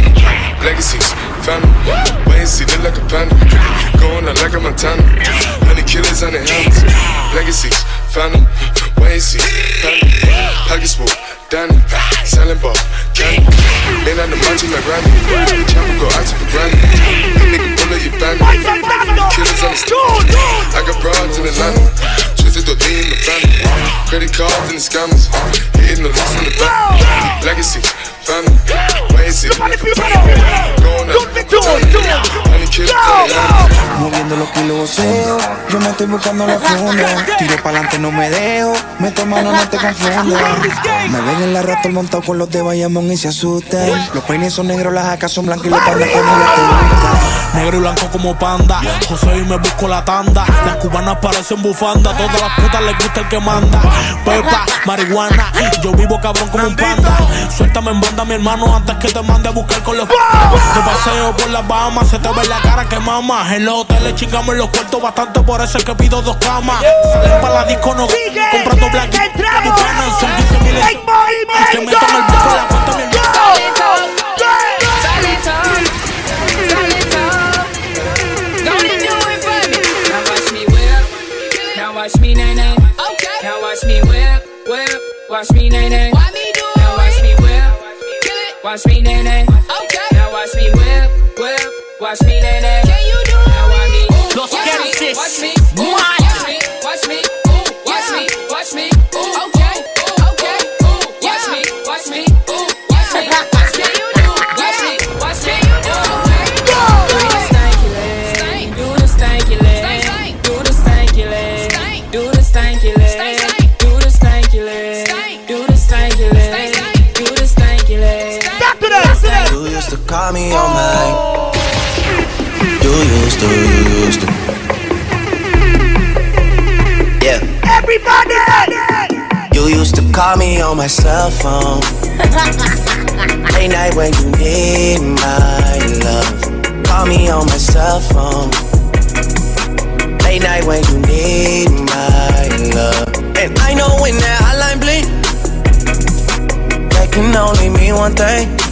Legacies, family, wait and see, look like a panda. Going out like a Montana, honey killers on the helmets. Legacies, family, wait and see, family. Pockets full, Danny, selling ball, candy. Ain't on the macho like Randy, chopper go out to the granny. That nigga bullet your bandit, killers on the street. I got broads in Atlanta. Twisted the in the family. Credit cards and the scammers. Hitting the looks in the back. Legacy, Moviendo los kilos yo me estoy buscando la funda. Tiro pa'lante, no me dejo. Meto mano, no te confundas. Me ven en la rata montado con los de Bayamón y se asustan. Los peines son negros, las jacas son blancas y los pandas con ella te gustan. Negro y blanco como panda. José y me busco la tanda. Las cubanas parecen bufanda. Todas las putas les gusta el que manda. Pepa, marihuana. Yo vivo cabrón como un panda. Suéltame en banda, mi hermano, antes que te mande a buscar con los. Te paseo por las Bahamas. Se te ve la cara que mama. En los hoteles chingamos los cuartos bastante. Por eso es que pido dos camas. Salen para la disco, no. Comprando black. Son 15 mil. Que el beso la cuenta mi watch me nay nay. Okay. Now watch me whip, whip. Watch me nay nay. Why me Watch me nay nay. Okay. Now watch me whip, whip. Watch me nay nay. Can you do it? Now watch me. Los watch me, Watch me. Watch me. Me on my. You used to, you used to. Yeah. Everybody! You used to call me on my cell phone. Late night when you need my love. Call me on my cell phone. Late night when you need my love. And I know when that hotline bling, that can only mean one thing.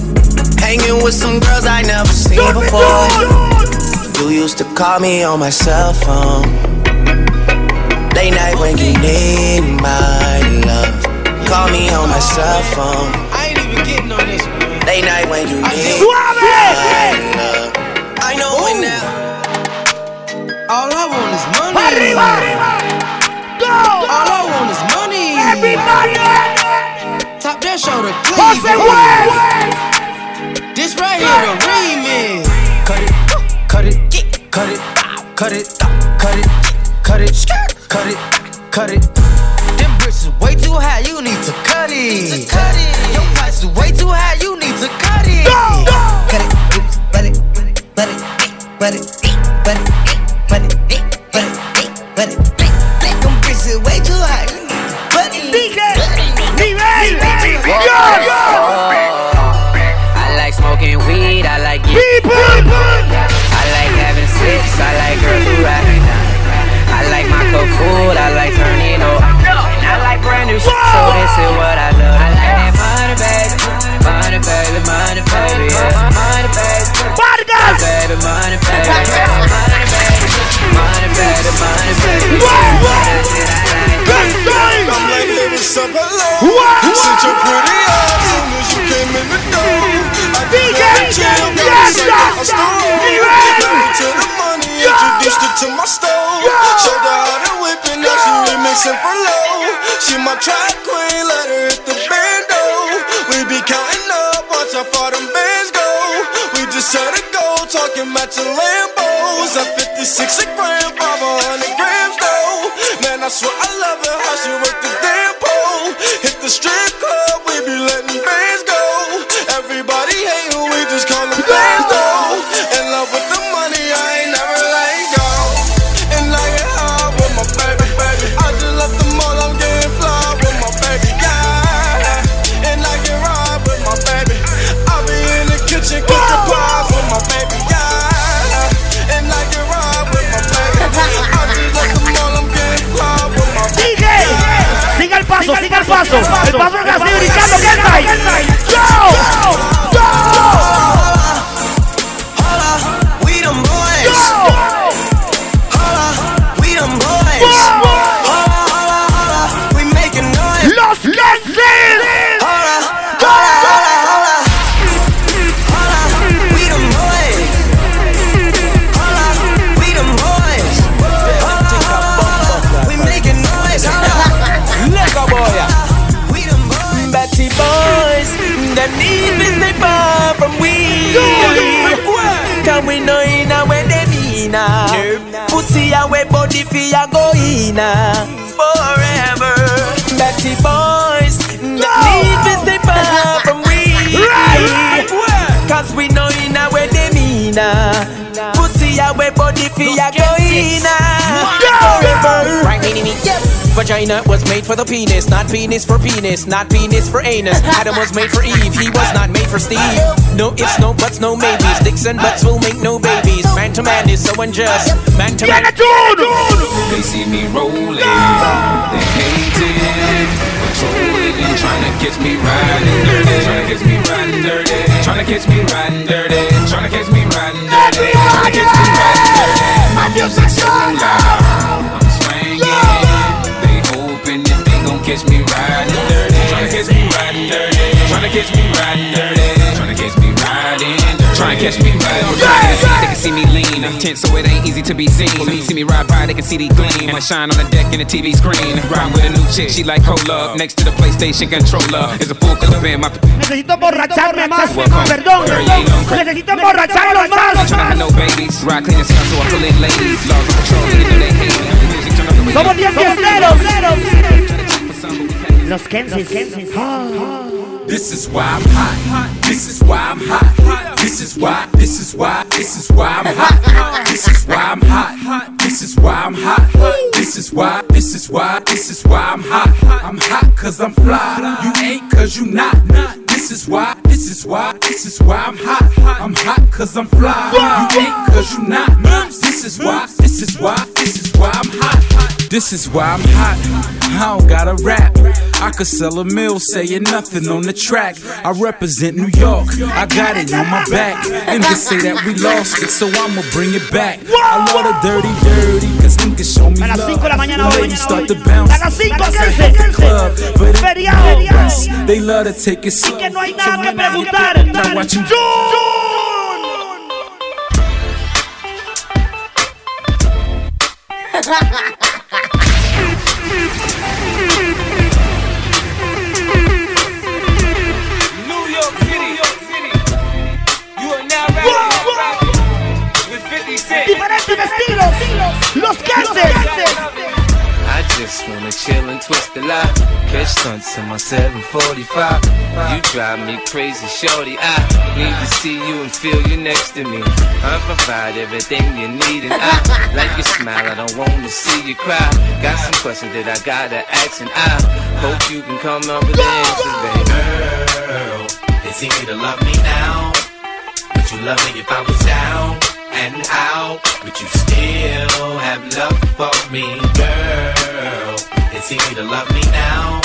Hanging with some girls I never seen before. You used to call me on my cell phone. Late night when you need my love. Call me on my cell phone. I ain't even getting on this one. Late night when you need Suave! my love. I know when now. All I want is money. Arriba, arriba. Go. All I want is money. Everybody. Top that shoulder, Jose please. West. This right here a remix. Cut it, cut it, cut it, cut it, cut it, cut it, cut it, cut it. Them bricks is way too high, you need to cut it. Cut it. Your price is way too high, you need to cut it. Cut it, but it, but it, but it, but it, but it, but it, but it. Them bricks is way too high, you need to cut it. I sex, I like girls who ride. I like my cook food, I like turning up. And I like brand new shit, so this is what I love. I like that money, baby. Money, baby, money, baby, yeah. Money, baby. Money, baby, money, baby. Money, baby. Money, baby, money, baby. I'm like, let me sup hello. Sit your pretty ass soon as you came in the door. I think I chill, got me to my stove. Showed her how to whip it, now she remixing for low. She my track queen, let her hit the bando. We be counting up, watch how far them bands go. We just set a goal, talking matching Lambos. At 56 a gram, 500 grams though. Man, I swear I love her, how she work the damn Vagina was made for the penis, not penis for penis, not penis for anus. Adam was made for Eve, he was not made for Steve. No ifs, no buts, no maybes. Dicks and butts will make no babies. Man to man is so unjust. Man to man. They see me rolling, they hating, patrolling and trying to catch me riding dirty, trying to catch me riding dirty, trying to catch me riding dirty, trying to catch me riding dirty, trying to catch me riding dirty. My music's so loud, catch me riding dirty, trying to catch me riding dirty, trying to catch me riding dirty, trying to catch me riding dirty. Trying to catch me riding dirty. They can see me lean. I'm tense, so it ain't easy to be seen. When they see me ride by, they can see the gleam. And I shine on the deck in the TV screen. Ride with a new chick, she like cola. Next to the PlayStation controller is a full clip in my. Necesito emborracharme más. Perdón, perdón. Necesito emborracharlos I'm trying to más. no babies. Ride clean and stuff, so I pull in ladies. Laws of control, you know they hate me. The music turn up the Somos 10 fiesteros. Los Kensis. Ah. This is why I'm hot. This is why I'm hot. This is why. This is why. This is why I'm hot. This is why I'm hot. This is why I'm hot. This is why. This is why. This is why I'm hot. I'm hot cause I'm fly. You ain't cause you not. This is why, this is why, this is why I'm hot. I'm hot cause I'm fly. You ain't cause you not. This is why, this is why, this is why I'm hot. This is why I'm hot. I don't gotta rap. I could sell a mill saying nothing on the track. I represent New York. I got it on my back. And they say that we lost it, so I'ma bring it back. I love the dirty, dirty, cause niggas show me A las love. 5 de la mañana hoy. Start to bounce. A las 5, outside 15, the club, but it Feriado. yes, They love to take it slow. Que no hay nada que preguntar. Now watch him New Diferentes estilos. Los gases. I just wanna chill and twist the lie. Catch stunts in my 745. You drive me crazy, shorty. I need to see you and feel you next to me. I provide everything you need, and I like your smile. I don't wanna see you cry. Got some questions that I gotta ask, and I hope you can come up with answers, baby. Girl, it's easy to love me now. Would you love me if I was down and out? Would you still have love for me, girl? It's easy to love me now.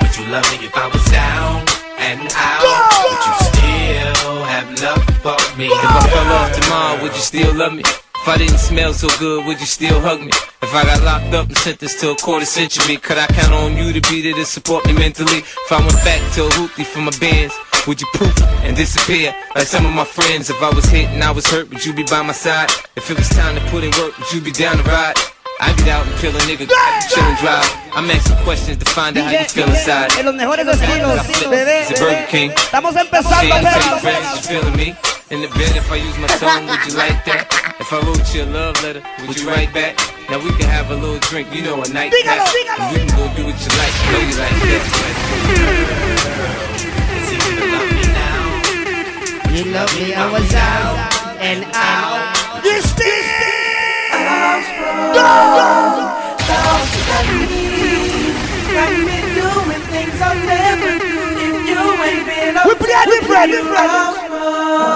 Would you love me if I was down and out? Would you still have love for me? If I fell off tomorrow, would you still love me? If I didn't smell so good, would you still hug me? If I got locked up and sentenced to a quarter century, could I count on you to be there to support me mentally? If I went back to a hoopty for my bands, would you poof and disappear like some of my friends? If I was hit and I was hurt, would you be by my side? If it was time to put in work, would you be down to ride? I get out and kill a nigga, chill and drive. I'm asking questions to find out how you feel inside. En los mejores estilos, bebé. Is it Burger King? Estamos empezando, Can you tell your pero. Friends you feeling me? In the bed, if I use my tongue, would you like that? If I wrote you a love letter, would you write back? Now we can have a little drink, you know, a night Dígalo, dígalo. And we can go do what you like, I know you like It's easy to love me now. You love me, I was out and out. You still. Got me doing things been up We ready, ready, ready.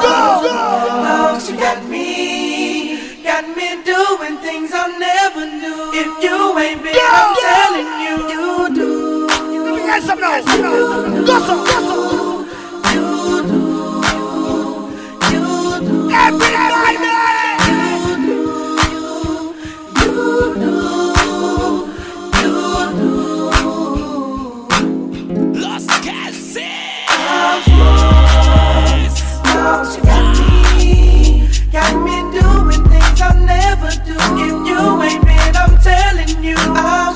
Dogs, you got me, got me doing things I'll never do. If you ain't been, I'm telling you, you do. Yes, I'm now. Gozo, gozo. Everybody. Never do. If you ain't been, I'm telling you, I'm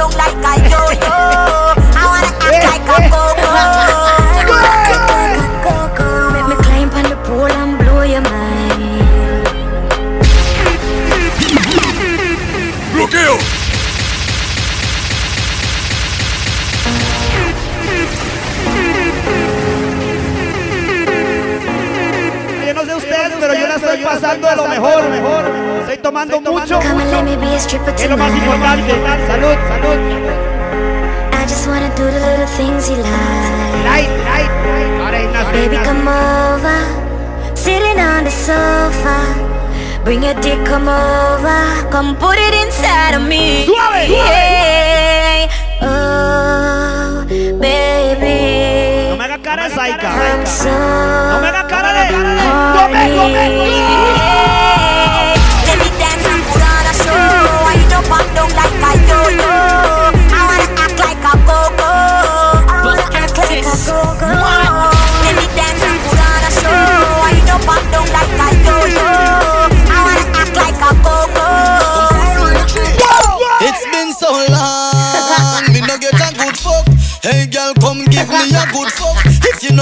don't like Quero é mais vontade, vontade, saúde, saúde. I just wanna do the little things you like. Light, light, light. Baby, come over. Sitting on the sofa. Bring your dick, come over. Come put it inside of me. Suave, yeah. suave. Oh, baby. Não mega cara, Zaika. Não mega cara, né? Come, come, come. I wanna act like a go-go dance on a show I wanna act like a go-go It's been so long. Me no get a good fuck. Hey girl come give me a good fuck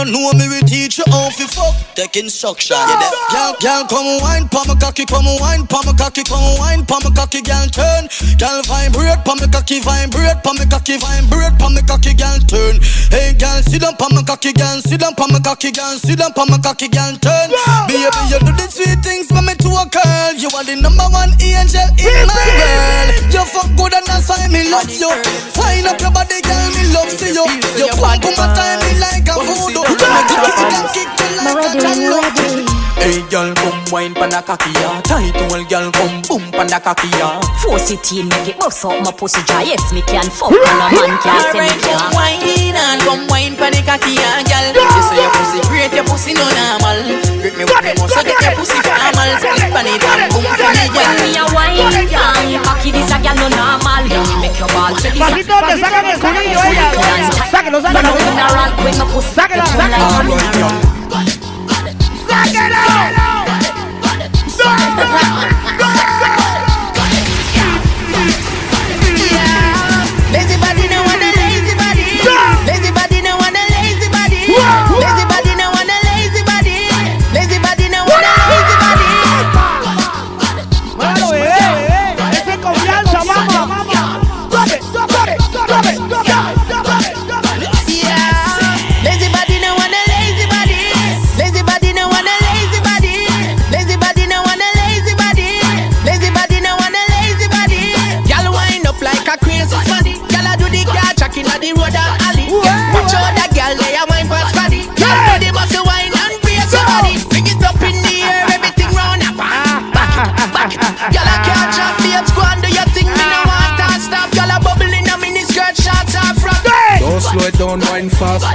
know me, we teach you how to fuck. Take instruction. Yeah, that. Girl, girl, come wine, pa my cocky, come wine, pa my cocky, come wine, pa my cocky, girl turn. Girl vibrate, pa my cocky, vibrate, pa my cocky, vibrate, pa my cocky, girl turn. Hey, girl, sit down, pa my cocky, girl, sit down, pa my cocky, girl, sit down, pa my cocky, girl turn. Baby, you do the sweet things for me to a girl. You are the number one angel in my world. You fuck good and that's why me love you. Wind up your body, girl, me love see you. You pump my time me like a voodoo. You make it kick and kick you like a Django. Hey girl, come wine pan the cocky ya. Tight hole, girl, come boom pan the cocky ya. It in, make it bust out my pussy dry. Yes, me can fuck and a man can't say me Come can't. wine and come wine pan the cocky ya, girl. You say your pussy great, your pussy no normal. Grip me with me muscle, get your pussy formal. Split pan it and boom for me, girl. Me a wine pan, cocky this a girl no normal. Make your balls a Pasito, te sacan el culillo ella. Sáquelo, sáquelo. Sáquelo, sáquelo. Lazy car the road and alley. Watch out that girl they a wine fast body. Y'all do the muscle wine and brace your body. Bring it up in the air, everything round up. Ah. Back it, back it. Y'all a can't drop babes, go and do your thing. Me no want to stop. Y'all a bubbling a mini skirt, shorts and front. Don't slow it down, wine fast.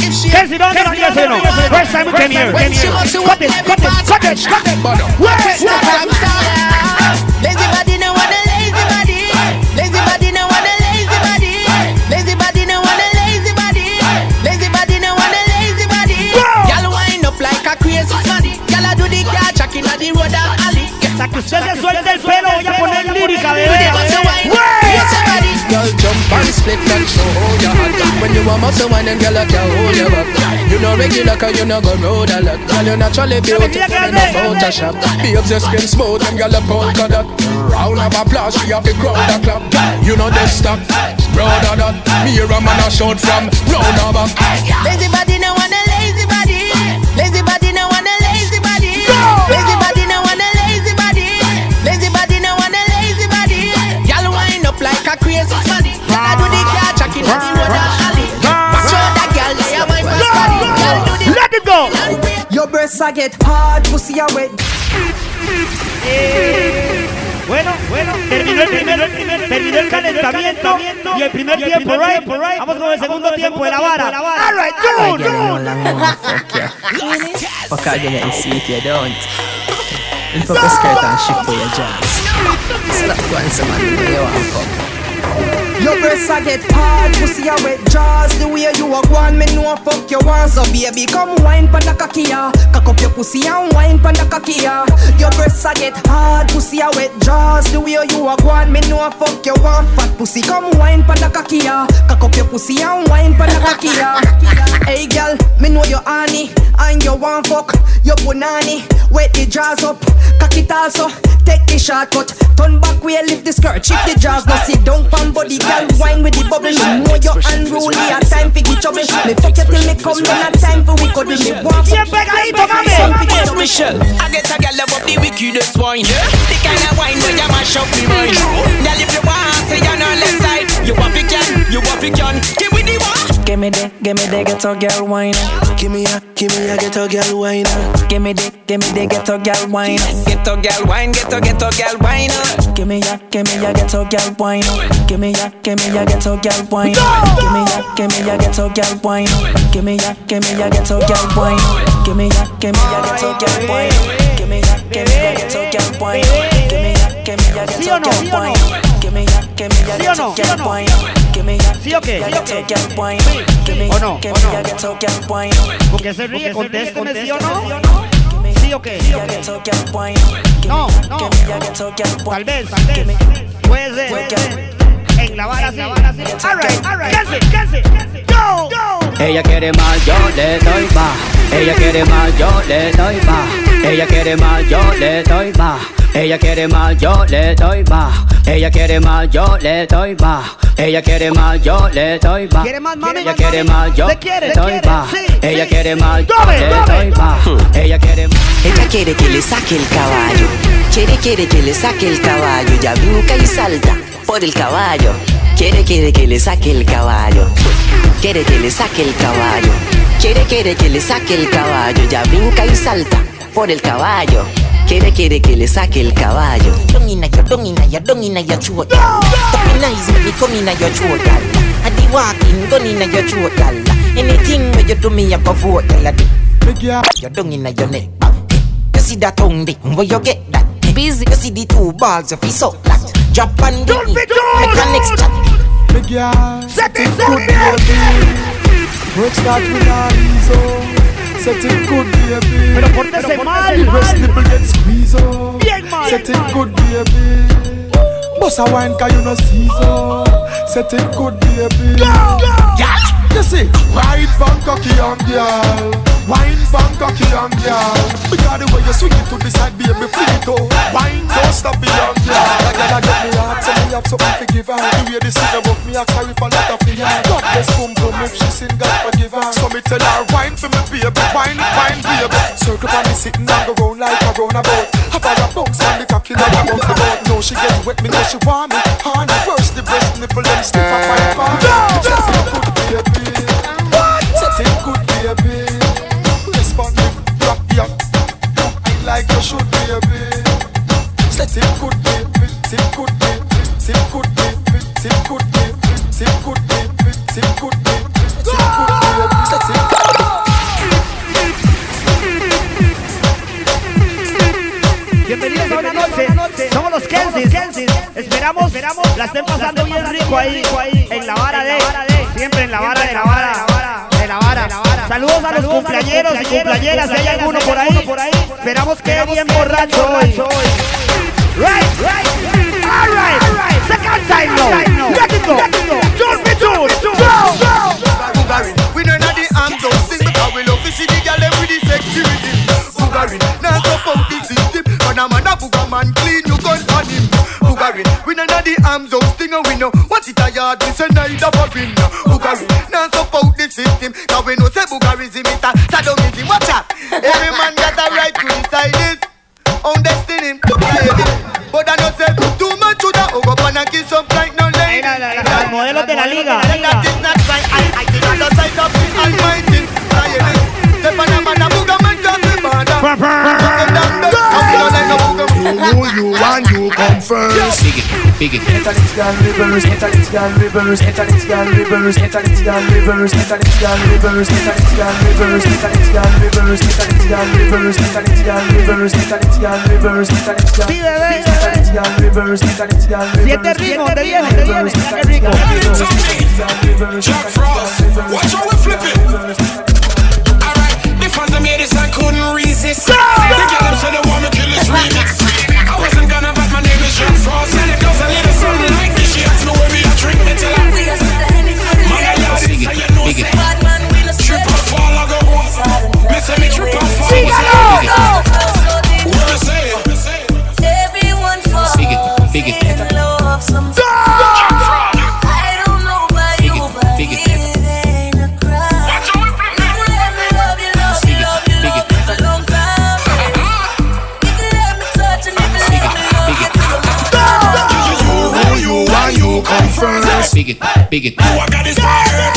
If she Kenzie, ¿dónde lo tienes, no? First time we came here. When she wants to Cut it, cut it, cut it, cut it. Inna the road and alley. Hasta que usted se suelte el pelo, voy a poner lírica, bebé. Girl, jump and split and show how you When you a muscle wine and girl, I can hold you back You know regular cause you know go road a lot. Girl, you naturally beautiful and no Photoshop. Eh, eh, eh. Babes, you skin smooth and girl, a polka dot. Round of applause, she have the crowd a clap You know this stock, proud of that Me hear a man a shout from round of back Lazy body no want a. Lazy up like a crazy. Y'all do the car in the road and alley. Out that girl, body. Y'all do the Let it go. Your breasts a get hard, pussy a wet. Bueno, bueno, terminó el primer, terminó el calentamiento y el primer tiempo, right? Vamos con el segundo tiempo de la vara. All right, I dude. fuck you don't. Lift up your skirt and shift for your jams. Your breasts a get hard, pussy a wet jaws. The way you a go on, me know fuck you want. So baby, come wine pon the cocky. Cock up your pussy and wine pon the cocky. Your breasts a get hard, pussy a wet jaws. The way you a go on, me know fuck you want. Fat pussy, come wine pon the cocky. Cock up your pussy and wine pon the cocky. Hey girl, me know you honey and you want fuck. You punani, wet the jaws up, cock it also. Take the shortcut, turn back where lift the skirt, shift the jaws. No sit down pan body, girl, wine with the bubble. Me know you unruly, a time for get trouble. Me fuck you till me come, then a time for we cuddle. Me want fuck, some for get trouble. Michelle, I get a girl love up the wickedest wine. The kind of wine where you mash up me mind. Girl, if you want, say you're on left side. You want it can, you want it can. Give me the one. Give me the, give me the ghetto girl wine. Give me a, give me a ghetto girl wine Give me the, give me the ghetto girl wine. Ghetto girl wine, ghetto ghetto girl wine. Give me ya, give me ya ghetto girl wine. Give me ya, give me ya ghetto girl wine. Give me ya, give me ya ghetto girl wine. Give me ya, give me ya ghetto girl wine. Give me ya, give me ya ghetto girl wine. Give me ya, give me ya ghetto girl wine. Give me ya, give me ya ¿Sí o ghetto no? girl ¿Sí no? wine. Give me ya, give me ya ¿Sí o ghetto no? ¿Sí o girl wine. ¿Sí o qué? ¿O no? ¿O no? Porque se ríe, contésteme, ¿sí o no? ¿Sí o qué? No, no. Tal vez, tal vez. Puede ser. En la vara, en la vara, Alright, alright. Go, go. Ella quiere más, yo le doy más. Ella quiere más, yo le doy más. Ella quiere más, yo le doy más. Ella quiere más, yo le doy más. Ella quiere más, yo le doy más. Ella quiere más, yo le doy más. ¿Quiere más, mami? Ella quiere más, yo ¿Le quiere? le ¿Le doy más. Ella quiere más, yo le doy más. Ella quiere más. Ella quiere que le saque el caballo. Quiere, quiere que le saque el caballo. Ya brinca y salta por el caballo. Quiere, quiere que le saque el caballo. Quiere que le saque el caballo. Quiere, quiere que le saque el caballo. Ya brinca y salta por el caballo. Quiere, quiere que le saque el caballo. Domina yo, domina ya, domina ya, chuo ya. Domina is me, domina ya, chuo ya. I be walking, domina ya, chuo ya. Anything where you do me, I go for ya. You domina ya, neck, You see that tongue, where you get that? Busy. You see the two balls, you feel so that. Drop on the knee, mechanics chat. Big girl, set it good, baby. Work start with a reason. Oh. Set it good, baby. Pero pórtese mal, Breast nipple get squeeze oh. Bien mal. Set it good, baby. Boss a wine 'cause you no see so. Set it good, baby. Go, go. You see, ride from cocky on girl. Wine from cocky on girl. Because the way you swing it to the side, baby, feel it oh. Wine don't stop it on girl. I get me heart, so me have something to give her. The way this is about me, ask her if I let her feel her. God bless boom boom if she sin, God forgive her. So me tell her, wine for me, baby, wine, wine, baby. Circle on me sitting and go round like a roundabout. Have her a bounce on the cocky like a bounce about. No, she get wet, me know she want me. Honey, first the breast nipple, then stiff my back. Set it good, baby. It good, baby. Respond me, rock ya. I like you should, baby. Set good, baby. It good, baby. It good, baby. It good, baby. It good, baby. Good, Bienvenidos a una noche. Somos los Kensis. Esperamos, la estén pasando bien rico ahí, en la vara de, siempre en la vara de la vara, de la vara. Saludos a los cumpleañeros y cumpleañeras, si hay alguno por ahí. Esperamos que bien borracho hoy. Right, right, all right, second time now. Let it go, June be June, go, go. We don't know the arms don't sing because we love to see the girl them with the sexy rhythm. Boogarin, now support the system. But a man a booga man clean you gun on him. Boogarin, we don't know the arms don't sting and we know what it a yard we say neither for bin. Boogarin, now support the system. Cause we know say boogarism is a sadomism. Watch out, every man got a right to decide this. On destiny, liga. From you and first? Big it, big it. Jack Frost, watch how we flip it. Alright, the fans of made this and couldn't resist. The girl them said they want me kill this remix. Big it, big it. I got this.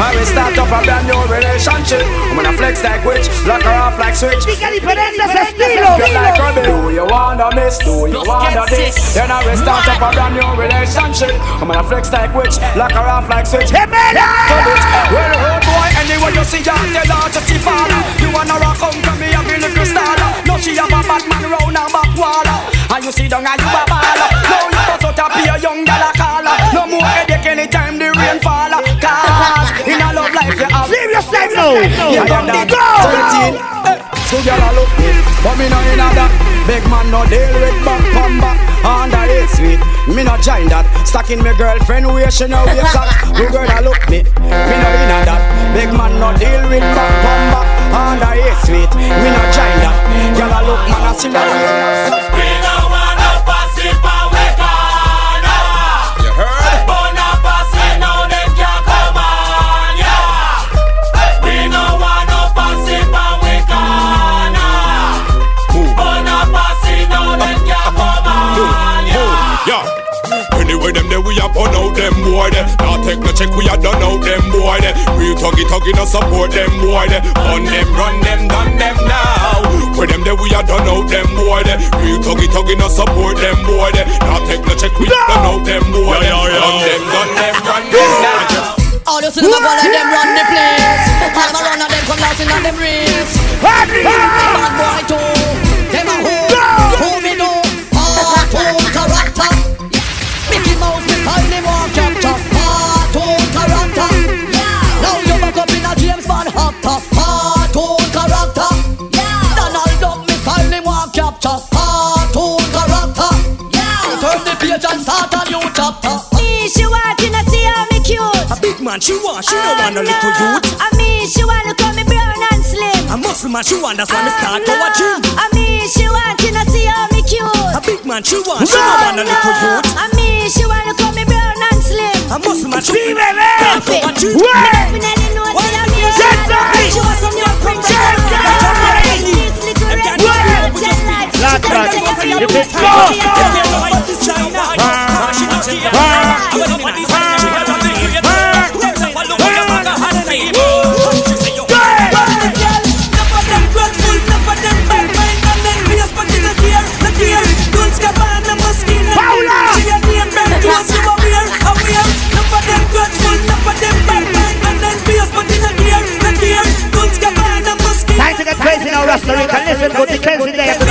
I will start up a brand new relationship. I'm gonna flex like witch, lock her off like switch. diferentes estilos. Like Do you wanna miss? Do you wanna this? Then I will start up a brand new relationship. I'm gonna flex like witch, lock her off like switch. Hey man! Well, old boy, anyway you see her, tell her to see father. You wanna rock home, come me a be little star. No, she have a bad man round her back wall. And you see down and you a baller. Now you bust out a be a young gal a caller. No more headache anytime the rain fall. Cause in a love life you have Serious time now. You yeah, go. that 13 eh, So girl a look me But me no in a that. Big man no deal with back pamba Under it sweet. Me no join that. Stacking me girlfriend where she no wear sock Who girl a look me Me no in that. Big man no deal with back pamba Under it sweet. Me no join that. Girl a look man a see the there. Now take no check, we a done out them boy there. Real tuggy tuggy no support them boy there. On them, run them, done them now. Where them there we a done out them boy there. Real tuggy tuggy no support them boy there. Now take no check, we a done out them boy there. On them, done them, run them now. All you see them a go them run the place. All my run of them come lost in on them race. Bad boy too. Him walk chop chop. Turn the page and start a new chapter. Me, she want to know see how me cute. A big man she want, she don't want a little youth. I mean, she want to call me brown and slim. A muscle man she want, that's why me start go a gym. I mean, she want to know see how me cute. A big man she want, she don't want a little youth. I mean, she want to call me brown and slim. A muscle man she want, baby. start go a gym. You go. to- Time to get crazy now, Rasta. You can listen to the cleansing day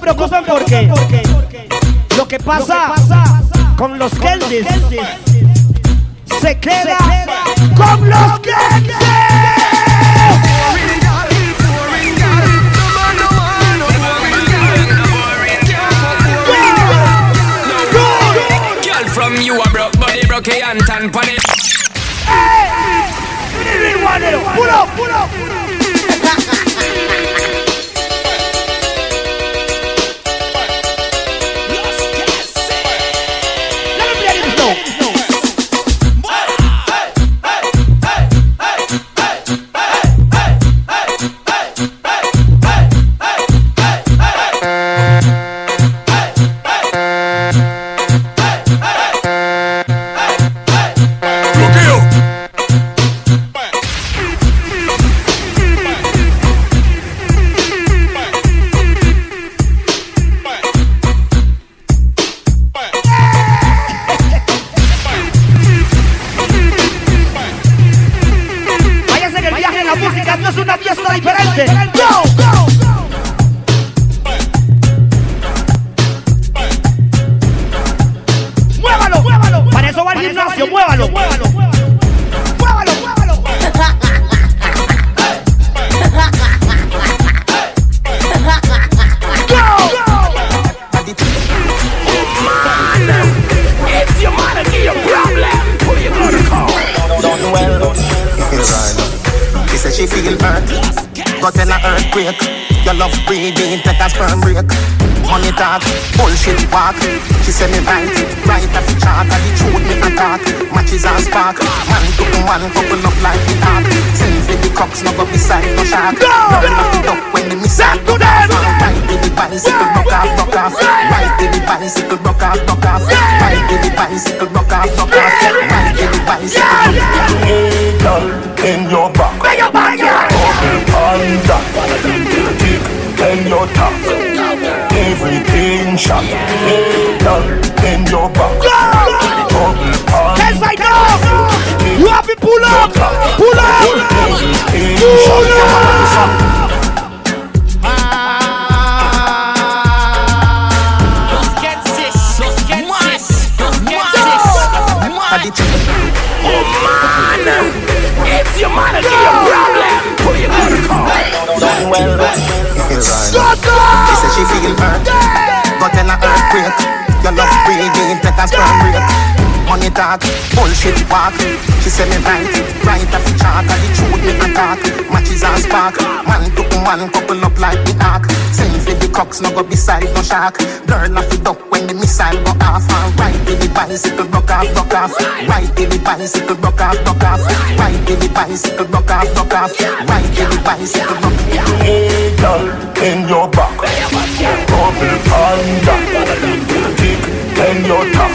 preocupen porque lo que pasa con los Kensis se queda con los from you a broke body, broke and pan it. Pull up, pull up. Let bicycle, rock off, rock off. Right with the bicycle. Hey, girl, in your back. Where your back, yeah? on that. In your top. Everything shot. Hey, She said she feel hurt, got in a earthquake. Your love breathing, take a sperm break. Money talk, bullshit walk. She said me right, right off the chart. And the truth me attack. Matches and spark. Man to man, couple up like the ark. Same for the cocks, no go beside no shark. Girl off the duck when the missile go off. And right with the bicycle, rock off, rock off. Right with the bicycle, rock off, rock off. Right with the bicycle, rock off, rock off. Right with the bicycle, rock off. Hey, girl, in your back. Bubble on that. In your top.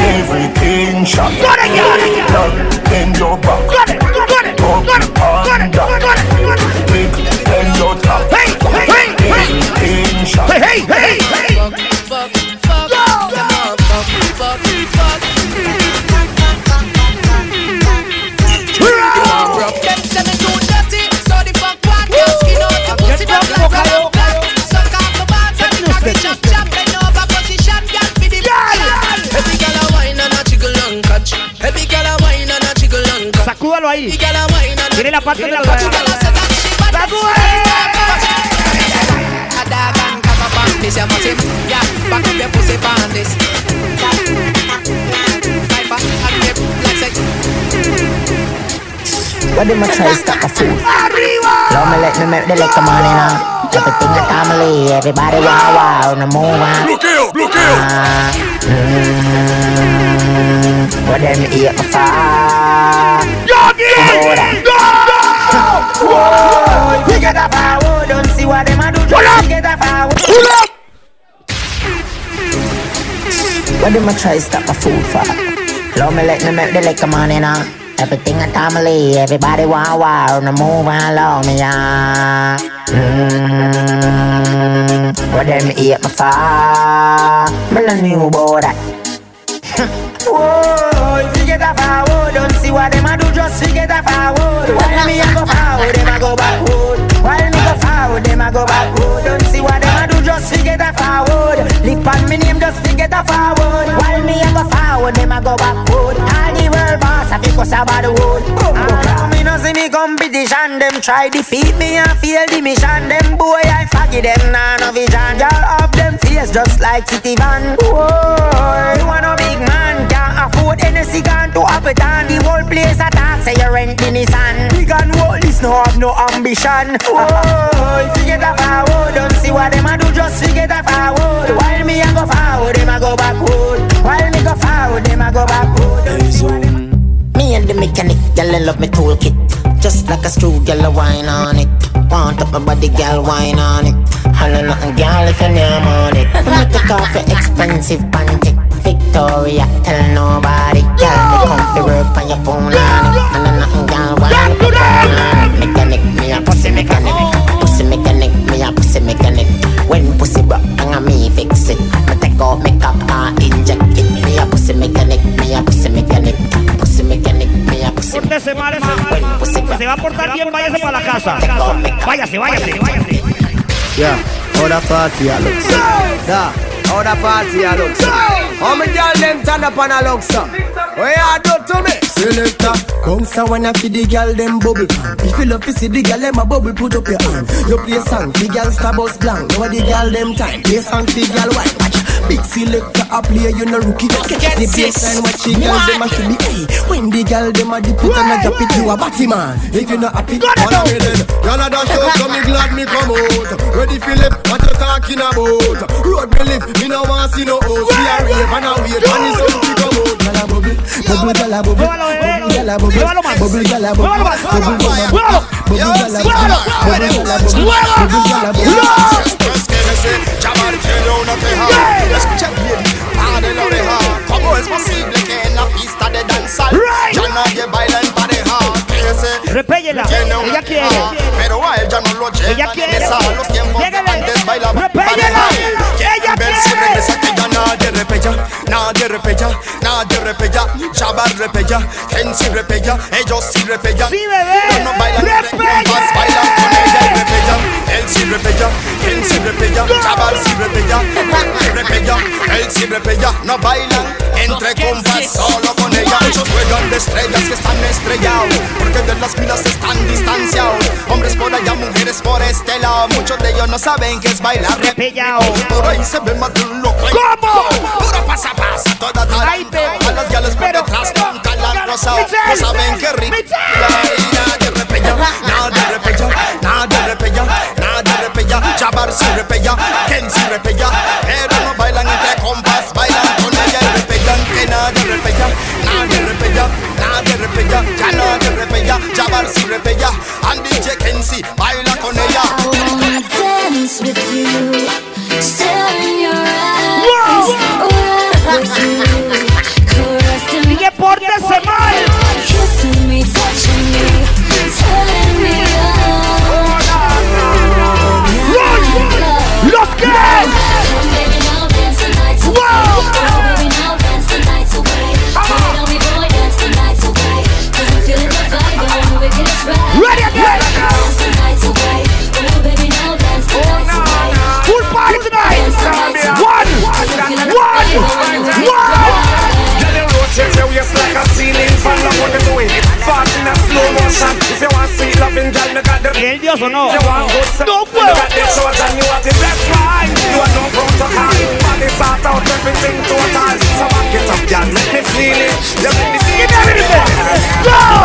Everything shot. Got it, got it, got Girl, in your back. La parte de la Every girl a say that she. A dog and cock this, you must hit. Yeah, back up your pussy on this. Sniper and dip like sex. What them a try stop my food? Love me, let me make the liquor money now. Everything a family, everybody wow wow, no move on. Bloqueo, bloqueo. Ah, mm, what them eat my fire? We get a what do, power. What a try stop my food for? Love me, let me make the liquor money now. Everything a family, everybody wow wow, no move on, love me yeah. Mm, what them eat my fire? Me no new about that. Whoa, get a forward, don't see what them a do, just forget a forward. While me a go forward, them a go backward. While me go forward, them a go backward. Don't see what them a do, just forget a forward. Live on me name, just forget a forward. While me a go forward, them a go backward. All the world boss, I think us about the wood. Ah, me me competition, them try defeat me and fail the mission. Them boy I forget them, nah no vision. Y'all have them face just like city van. Whoa, you want a big man, can't afford Hennessy, gone to Appleton. The whole place attack, say you rent the Nissan. Big and this no have no ambition. Whoa, if you get a forward, don't see what them a do, just forget a forward. While me a go forward, them a go backward. While me go forward, them a go backward. Them me and the mechanic, I love me toolkit. Just like a screw, girl, I wine on it. Want up my body, girl, wine on it. Holla nothing, girl, if you name on it. Me take off your expensive panty. Victoria, tell nobody, girl, me come fi work on your phone on it. I nothing, girl, wine up your on it. Mechanic, me a pussy mechanic. Pussy mechanic, me a pussy mechanic. When pussy broke, and me fix it. Me take out me cap and ah, Pórtese mal ese man. Se va a portar bien, váyase para la casa. Váyase, váyase, váyase. Yeah, other party a look so. Yeah, other party a look so. How many girl them turn up and a look so? What you do to me? Selector, bounce a wanna feed the girl them bubble pan. If you love to see the girl them a bubble, put up your hand. You play song, the girl star bus blank. Know the girl them time. Play song, the girl white. Watch, big selector a play, you no rookie. Catch the baseline, watch the girl them a should be. Hey, when the girl them a dip it and a drop it, you a batty man. If you not happy, follow me then. Y'all a dash out, so me glad me come out. Ready Philip, what you talking about? Road me live, me no want see no host. We a rave and a wait, and it's something come out. Gyal a bubble, bubble, gyal a bubble, bubble, gyal a bubble, bubble, gyal a bubble, bubble, gyal a bubble, bubble, gyal a bubble, bubble, gyal a bubble, bubble, gyal a bubble. ¿Cómo es posible que en la pista de danzar ya nadie baila en pareja? Ese Repéllela. tiene una Ella quiere. queja, Pero a ella no lo lleva Ella ni quiere. esa. Los tiempos de Llégale. antes bailaba Repéllela. Si regresa que ya nadie repella, nadie repella, nadie repella. Chaval repella, sí repella, ellos sí repella. Sí, bebé. Pero no bailan compas, bailan con ella y repella. Él sí repella, quien sí repella, chaval sí repella, repella, él sí repella. No bailan entre compas, solo con ella. Muchos juegan de estrellas que están estrellados, porque de las filas están distanciados. Hombres por allá, mujeres por este lado. Muchos de ellos no saben qué es bailar repellado. Por ahí se ve más de un loco. ¿Cómo? Puro pasa pasa, toda tarantela. A las gales por detrás con calan rosado. No saben qué rico. Nadie repella, nadie repella, nadie repella, nadie repella. Chavar sí repella, Ken sí repella. Pero no bailan entre compas, bailan con ella. Que nadie nadie nadie. Ya nadie repella. And DJ Kenzie baila con ella. I wanna dance with you, loving, girl, me got the. ¿El dios o no? You want good sex, No me puedo. got the short and you want the best wine. You want no protocol. Body sort out everything total. So back it up, girl, let me feel it. You make me feel it.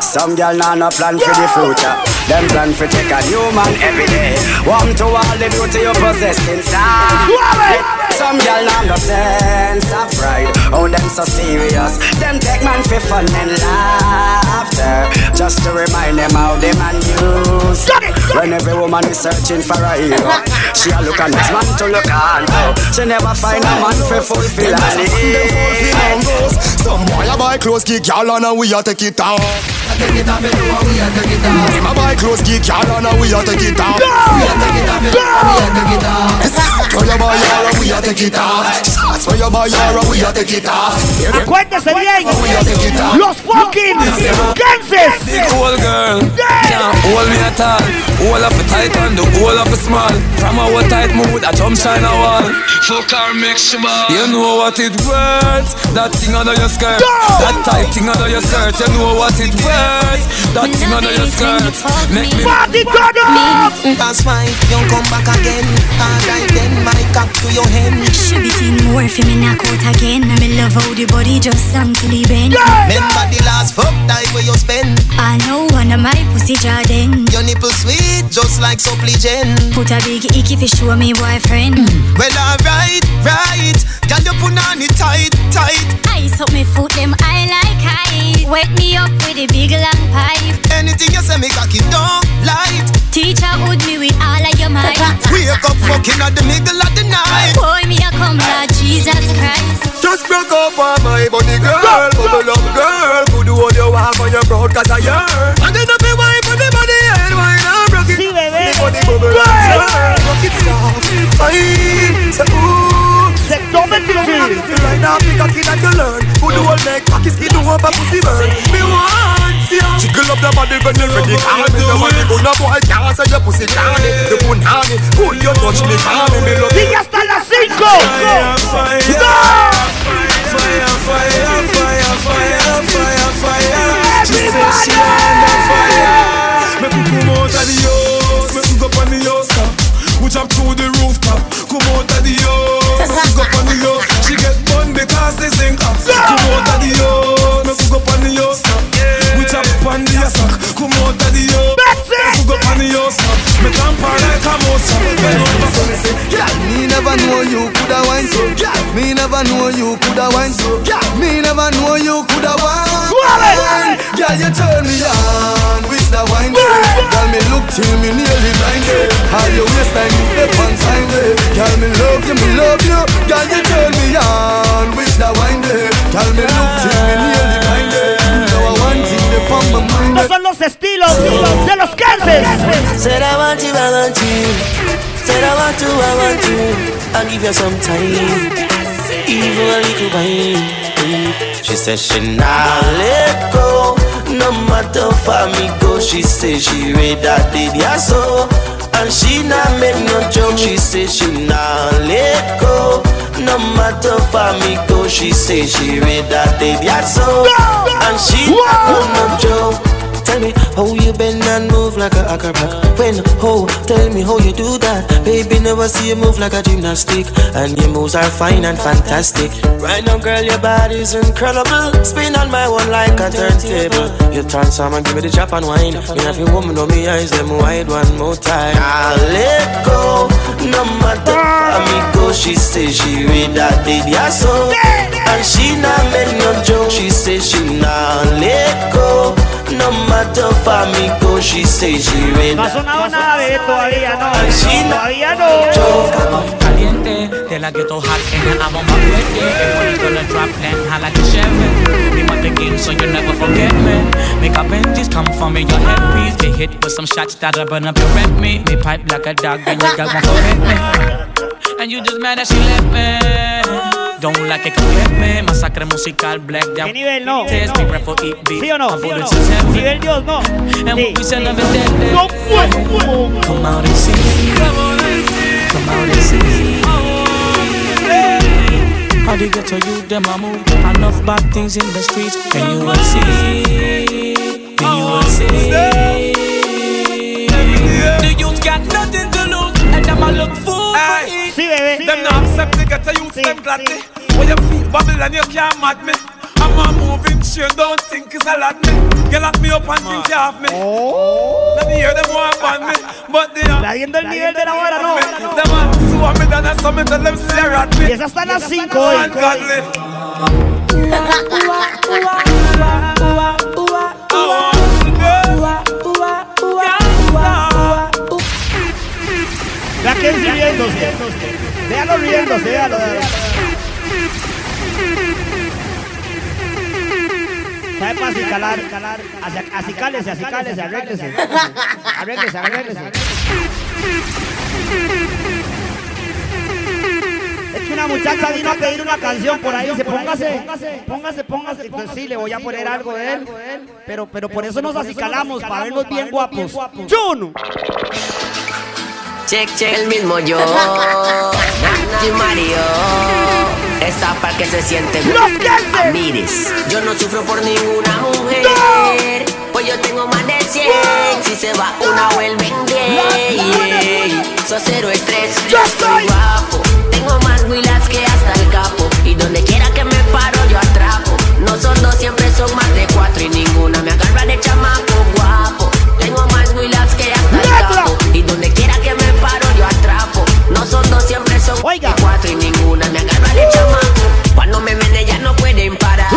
Some girl nah no plan for the future. Them plan for take a human every day. Warm to all the beauty you possess inside. Some girl nah no sense of pride. Oh, them so serious. Them take man for fun and laughter. Just to remind them how they man use. When every woman is searching for a hero, she a look at next man to look on. She never find a man for fulfill her needs. Some boy a buy clothes, kick y'all on and we a take it off. Take it off, you know we a take it off. Him a buy clothes, kick y'all on and we a take it off. We a take it off, you we a take it off. Where you buy your and we a take it off. Shots where you buy your and we a take it off. Acuérdese bien. We a take it off. Los fucking Kansas. Big old girl, can't hold me at all. All of it tight and the whole of it small. From our tight mood, I jump shine a wall. Fuck her, make she. You know what it worth. That thing under your skirt. That tight thing under your skirt. You know what it worth. That thing under your skirt. Make me. Party turn up. Mm-hmm. That's why you come back again. Alright then, my cock to your hand. Should be seen more for me knock out again. I me love how the body just long till he bend. Remember the last fuck time where you spend. I know one of my pussy Jordan. Your nipple sweet, just like supplicant. Put a big icky fi show me boyfriend. Mm-hmm. Well, alright, right. Girl, you put on it tight, tight. Ice up me foot them I like high. Wet me up with a big long pipe. Anything you say, me cocky don't light. Teacher would me with all of your might. Wake up fucking at the middle of the night. Boy, me a come Lord Jesus Christ. Just broke up on my body girl Bubble up girl Good hold you walk on your proud cause I yearn And then up your wife on the body head Wine and broke it Sí, bebé. The body bubble and turn Rock it soft Aye Say ooh Se toma el Feel pichín. like that, pick a kid that you learn Good hold make cocky skin do up a pussy burn Me want your body when you ready, call me. Your body good, no boy can't say your pussy can't The punani, good you touch me, call me, me love. Sigue hasta las 5. Fire, fire, fire, fire, fire, fire, fire, fire. She said she under fire. Me come out of the house, make me go on the house top. We jump through the rooftop, come out of the house, make me go on the house. She get bun because they sing up. Come out of the house, me go. Me like a me never know you coulda me never know you coulda me never know you coulda. Girl, you turn me on with. Girl, me look till me nearly blinded. Your waistline Girl, me love you, me love you. Girl, you turn me on with. Girl, me look till me nearly. Now I want thing they on my mind. Estos son los estilos de los Kansas. Said I want you, I want I want you, I want you. I'll give you some time. Even a little wine. She said she not let go. No matter for me go. She say she read that did ya so. And she not make no joke. She say she not let go. No matter for me go. She say she read that did ya so. And she not make no joke. Tell me how you bend and move like a acrobat. When, oh, tell me how you do that. Baby, never see you move like a gymnastic. And your moves are fine and fantastic. Right now, girl, your body's incredible. Spin on my one like a turntable. You transform and give me the chop and wine. Me have you woman on me eyes, them wide one more time. I'll let go. No matter how me go, she say she read that did ya so. And she not make no joke. She say she not let go. No matter for me go, she say she read No ha sonado nada de esto todavía, no. And she not Todavía no. Caliente, de la ghetto hot and I'm on my way. Yeah, when it's gonna drop, then I like to share it. Me want the game, so you never forget me. Make up Benjis come for me, your headpiece. They hit with some shots that'll burn up your rent me. Me pipe like a dog, and you got one for me. And you just mad that she left me. Don't like it, come get me. Masacre musical, black down. ¿Qué nivel no? Test me, ref for beat. ¿Sí o no? I'm ¿Sí o no? Nivel Dios, no. And Sí. we sell them. No, pues. Come out and see. Come out and see. How they get to you, them a move. Enough bad things in the streets. And you will see. And you will see. The youth got nothing to lose. And them a look fool. Hey, Sí, bebé. them not accept to get a youth them gladly. When you feel bubble and you can't mad me. I'm a moving chain, don't think it's a lot me. You lock me up and think you have me. Let me hear them want on me, but they are. Está viendo el nivel de la vara, no. Them a sue me tell them stare at me. Y esa está en las 5 hoy. Ungodly. Vea que riéndose. Véalo riéndose, véalo. véalo. ¿Sabe para acicalar? Acicálese, acicálese, arréglese. Arréglese, arréglese. Es que una muchacha vino a pedir una canción por ahí, dice, póngase, póngase, póngase. Entonces sí, le voy a poner algo de él. Pero, pero por eso nos acicalamos, para vernos bien guapos. Juno. Check, check, el mismo yo. Nachi Mario. Esa par que se siente Mires, yo no sufro por ninguna mujer. Pues yo tengo más de 100. Si se va una, vuelven 10. Sos cero estrés. Yo estoy guapo. Tengo más huilas que hasta el capo. Y donde quiera que me paro, yo atrapo. No son dos, siempre son más de cuatro. Y ninguna me agarra de chamaco guapo. Tengo más huilas que hasta el capo. Y donde quiera son dos, siempre son de cuatro. Y ninguna me agarra de chamaco. Cuando me ven, ellas no pueden parar.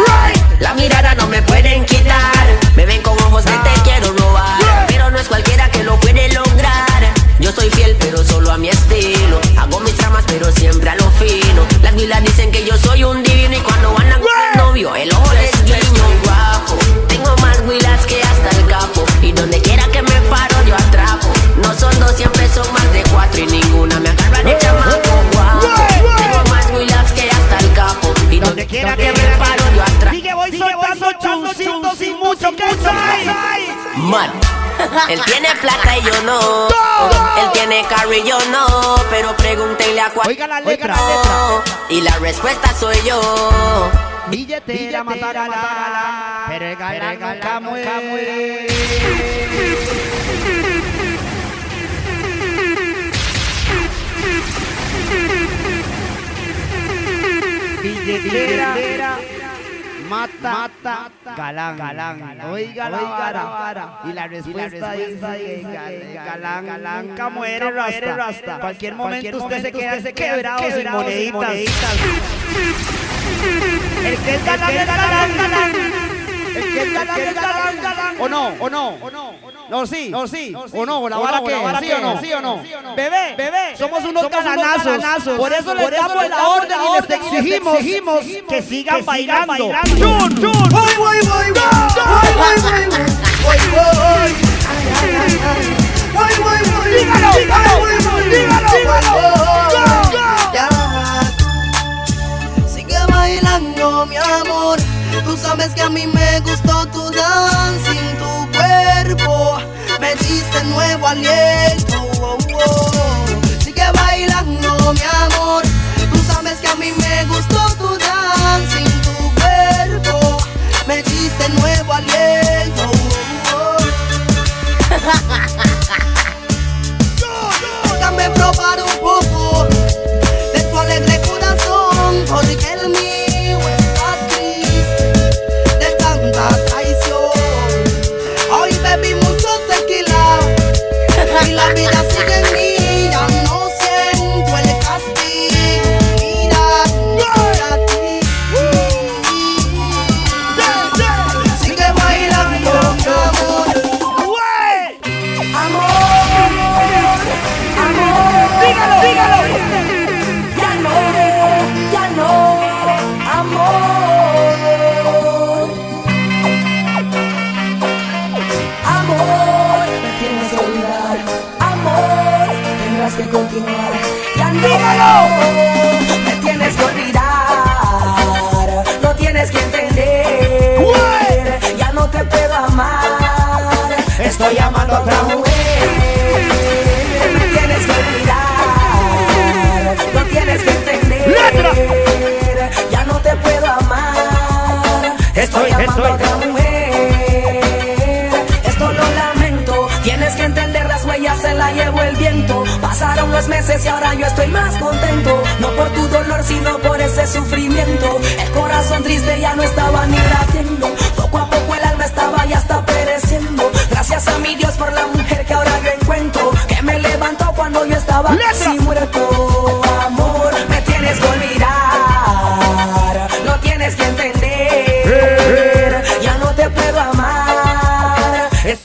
La mirada no me pueden quitar. Me ven con ojos que te quiero robar. Pero no es cualquiera que lo puede lograr. Yo soy fiel, pero solo a mi estilo. Hago mis tramas, pero siempre a lo fino. Las milas dicen que yo soy un divino. Y cuando andan con el novio, el quiera que me paro, yo atrapo. Sigue voy soltando chuncitos sin mucho que hay. Man. Él tiene plata y yo no. Él tiene carro y yo no. Pero pregúntenle a cuál. Oiga la letra. Y la respuesta soy yo. Billetera matar a la, pero el galán nunca muere. mata, mata, galán, galán, galán. Oiga, la vara. Y la respuesta, y la respuesta galán, galán, nunca rasta. rasta. Cualquier momento usted, se queda, quebrado, sin moneditas. ¿O no? ¿O no? ¿O no? No, sí. No, sí. ¿O no? ¿O la vara que ¿Sí o no? ¿Sí o no? Bebé, bebé. Somos unos caranazos. Por eso les damos la orden y les exigimos que sigan bailando. ¡Chun, chun! ¡Voy, voy, voy! ¡Voy, voy, voy! ¡Voy, voy! ¡Voy, voy, voy! ¡Dígalo, dígalo! ¡Dígalo, dígalo! Sigue bailando, mi amor. Tú sabes que a mí me gustó tu dancing, tu cuerpo. Me diste nuevo aliento. oh, oh. Sigue bailando, mi amor. Tú sabes que a mí me gustó tu dancing, tu cuerpo. Me diste nuevo aliento. No, me tienes que olvidar. No tienes que entender. Ya no te puedo amar. Estoy amando a otra mujer. Me tienes que olvidar. No tienes que entender. Ya no te puedo amar. Estoy amando a otra la llevó el viento. Pasaron los meses y ahora yo estoy más contento. No por tu dolor, sino por ese sufrimiento. El corazón triste ya no estaba ni latiendo. Poco a poco el alma estaba ya está pereciendo. Gracias a mi Dios por la mujer que ahora yo encuentro. Que me levantó cuando yo estaba casi muerto.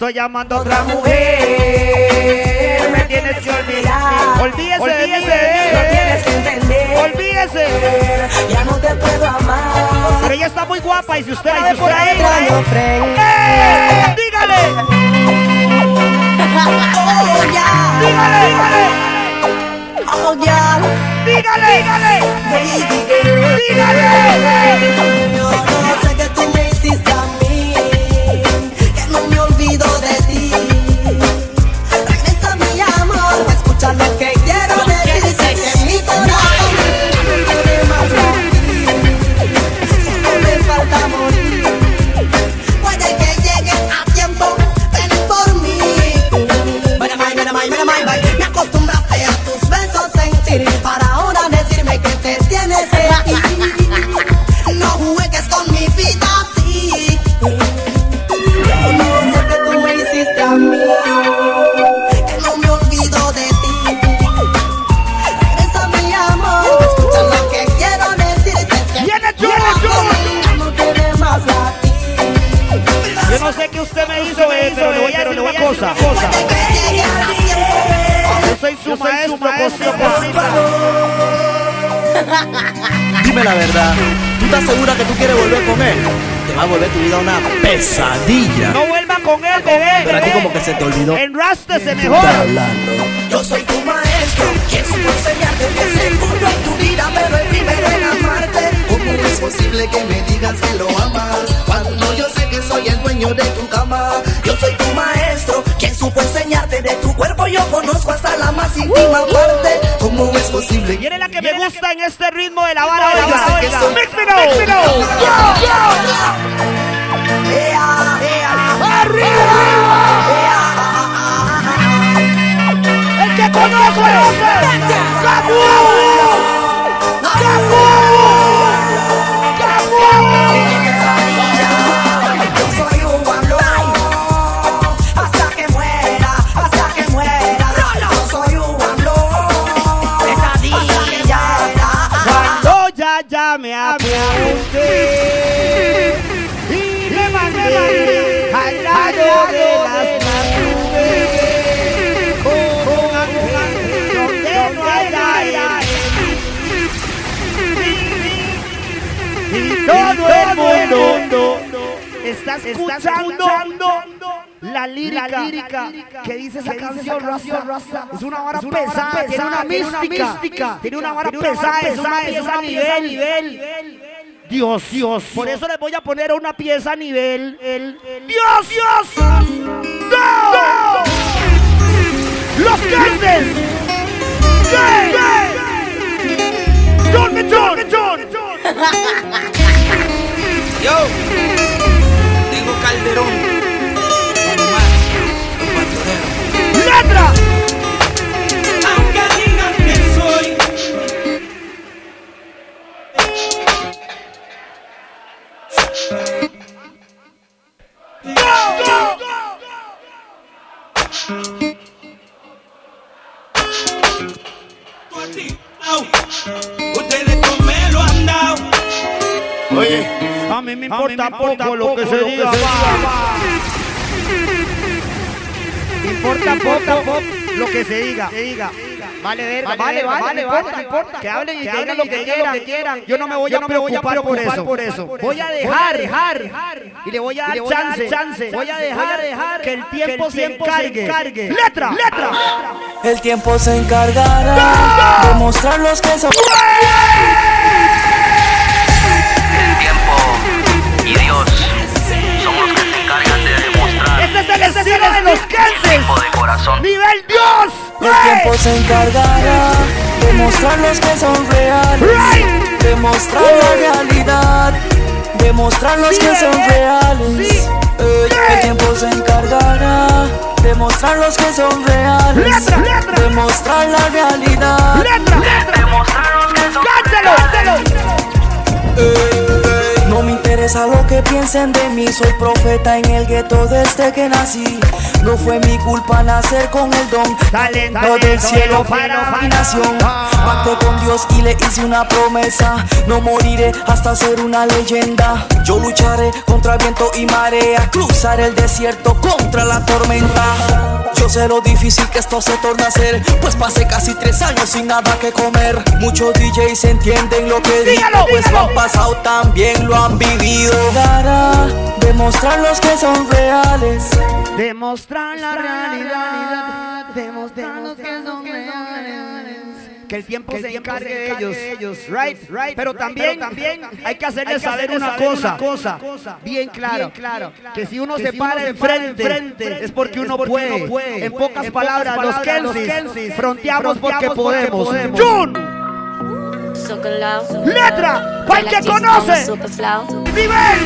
Estoy llamando a otra mujer. Me tienes que olvidar. Olvídese, de mí, bebé. No tienes que entender. Olvídese. Ya no te puedo amar. Pero ella está muy guapa y si usted la ve por ahí. ¡Eh! ¡Dígale! Oh, ya. ¡Dígale, dígale! Oh, ya. ¡Dígale, dígale! Te olvidó. Enrástese ¿Quién tú mejor. Yo soy tu maestro, quien supo enseñarte que segundo en tu vida, pero el primero en amarte. ¿Cómo es posible que me digas que lo amas? Cuando yo sé que soy el dueño de tu cama. Yo Yo soy tu maestro, quien supo enseñarte de tu cuerpo. Yo conozco hasta la más íntima parte. ¿Cómo es posible? Viene la que me gusta en este ritmo de la vara. Oiga, Oiga, que soy- me know. El que conoce, está escuchando la lírica, que dice esa canción Rasta. Es una vara pesada, tiene una mística, tiene una vara pesada, es una pieza a nivel. Dios, Dios. Por eso les voy a poner una pieza a nivel. El, Dios, Dios. ¡No! Los Kansas. John John, John. Calderón. ¡Letra! Que se diga. Vale, verga, vale, vale, vale, no importa. Que hablen y que digan lo que quieran. Yo no me voy a preocupar por eso. Voy a dejar, dejar. Y le voy a dar chance. Voy a dejar que el tiempo se encargue. Letra, letra. El tiempo se encargará de mostrar los que son. De los Kansas. de. ¡Nivel Dios! El tiempo se encargará de mostrar los que son reales. Demostrar la realidad. Demostrar los que son reales. Ey, El tiempo se encargará de mostrar los que son reales. Demostrar la realidad. Demostrar los que son me interesa lo que piensen de mí, soy profeta en el gueto desde que nací. No fue mi culpa nacer con el don, talento del cielo para mi nación. Pacté con Dios y le hice una promesa, no moriré hasta ser una leyenda. Yo lucharé contra viento y marea, cruzaré el desierto contra la tormenta. Yo sé lo difícil que esto se torna a ser, pues pasé casi tres años sin nada que comer. Muchos DJs entienden lo que digo, pues lo han pasado también lo han vivido. Dará demostrar los que son reales. Demostrar la realidad. Demostrar los que son reales. Que el tiempo se encargue de ellos. Right, right. Pero también, también hay que hacerles saber una cosa. Bien claro. Que si uno se para enfrente es porque uno puede. En pocas palabras, los Kensis fronteamos porque podemos. Jun. Letra, para el que conoce. Nivel.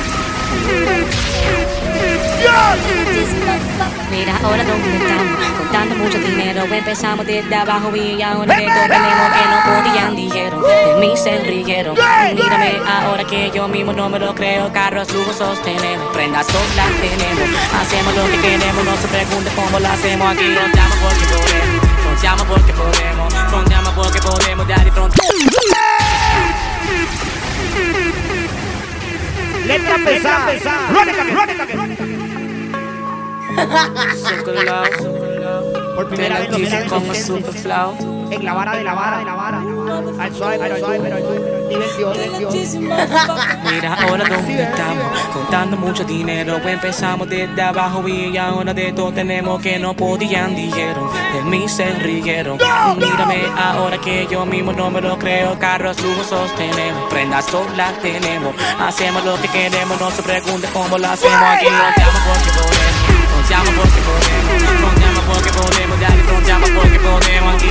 Mira, ahora dónde estamos, contando mucho dinero. Empezamos desde abajo y ahora tenemos que no podían, dijeron. De mí se rieron. Mírame, ahora que yo mismo no me lo creo. Carros lujosos tenemos, prendas solas tenemos. Hacemos lo que queremos, no se pregunte cómo lo hacemos aquí. Fronteamos porque podemos, fronteamos porque podemos, fronteamos porque podemos, daddy. Letra pesada. Run Por primera vez Kensis como super flow. en la vara de la vara de la vara. Al suave, pero al suave, pero al suave. Mira ahora dónde estamos, contando mucho dinero. Empezamos desde abajo y ahora de todo tenemos que no podían, dijeron. De mí se rieron. Mírame ahora que yo mismo no me lo creo. Carros lujosos tenemos, prendas solas tenemos. Hacemos lo que queremos, no se pregunte cómo lo hacemos aquí. Contamos porque podemos, contamos porque podemos, dale, contamos porque podemos aquí,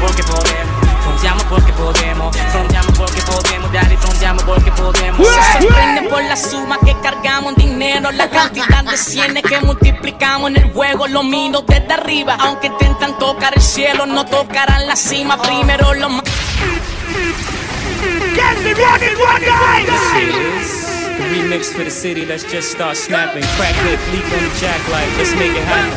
porque podemos. Fronteamos porque podemos, fronteamos porque podemos, dale, fronteamos porque podemos. Se sorprenden por la suma que cargamos en dinero, la cantidad de cienes que multiplicamos en el juego. Lo miro desde arriba, aunque intentan tocar el cielo, no tocarán la cima. Primero los más. Get the remix for the city, let's just start snapping. Crack hit, leap on the jack like, let's make it happen.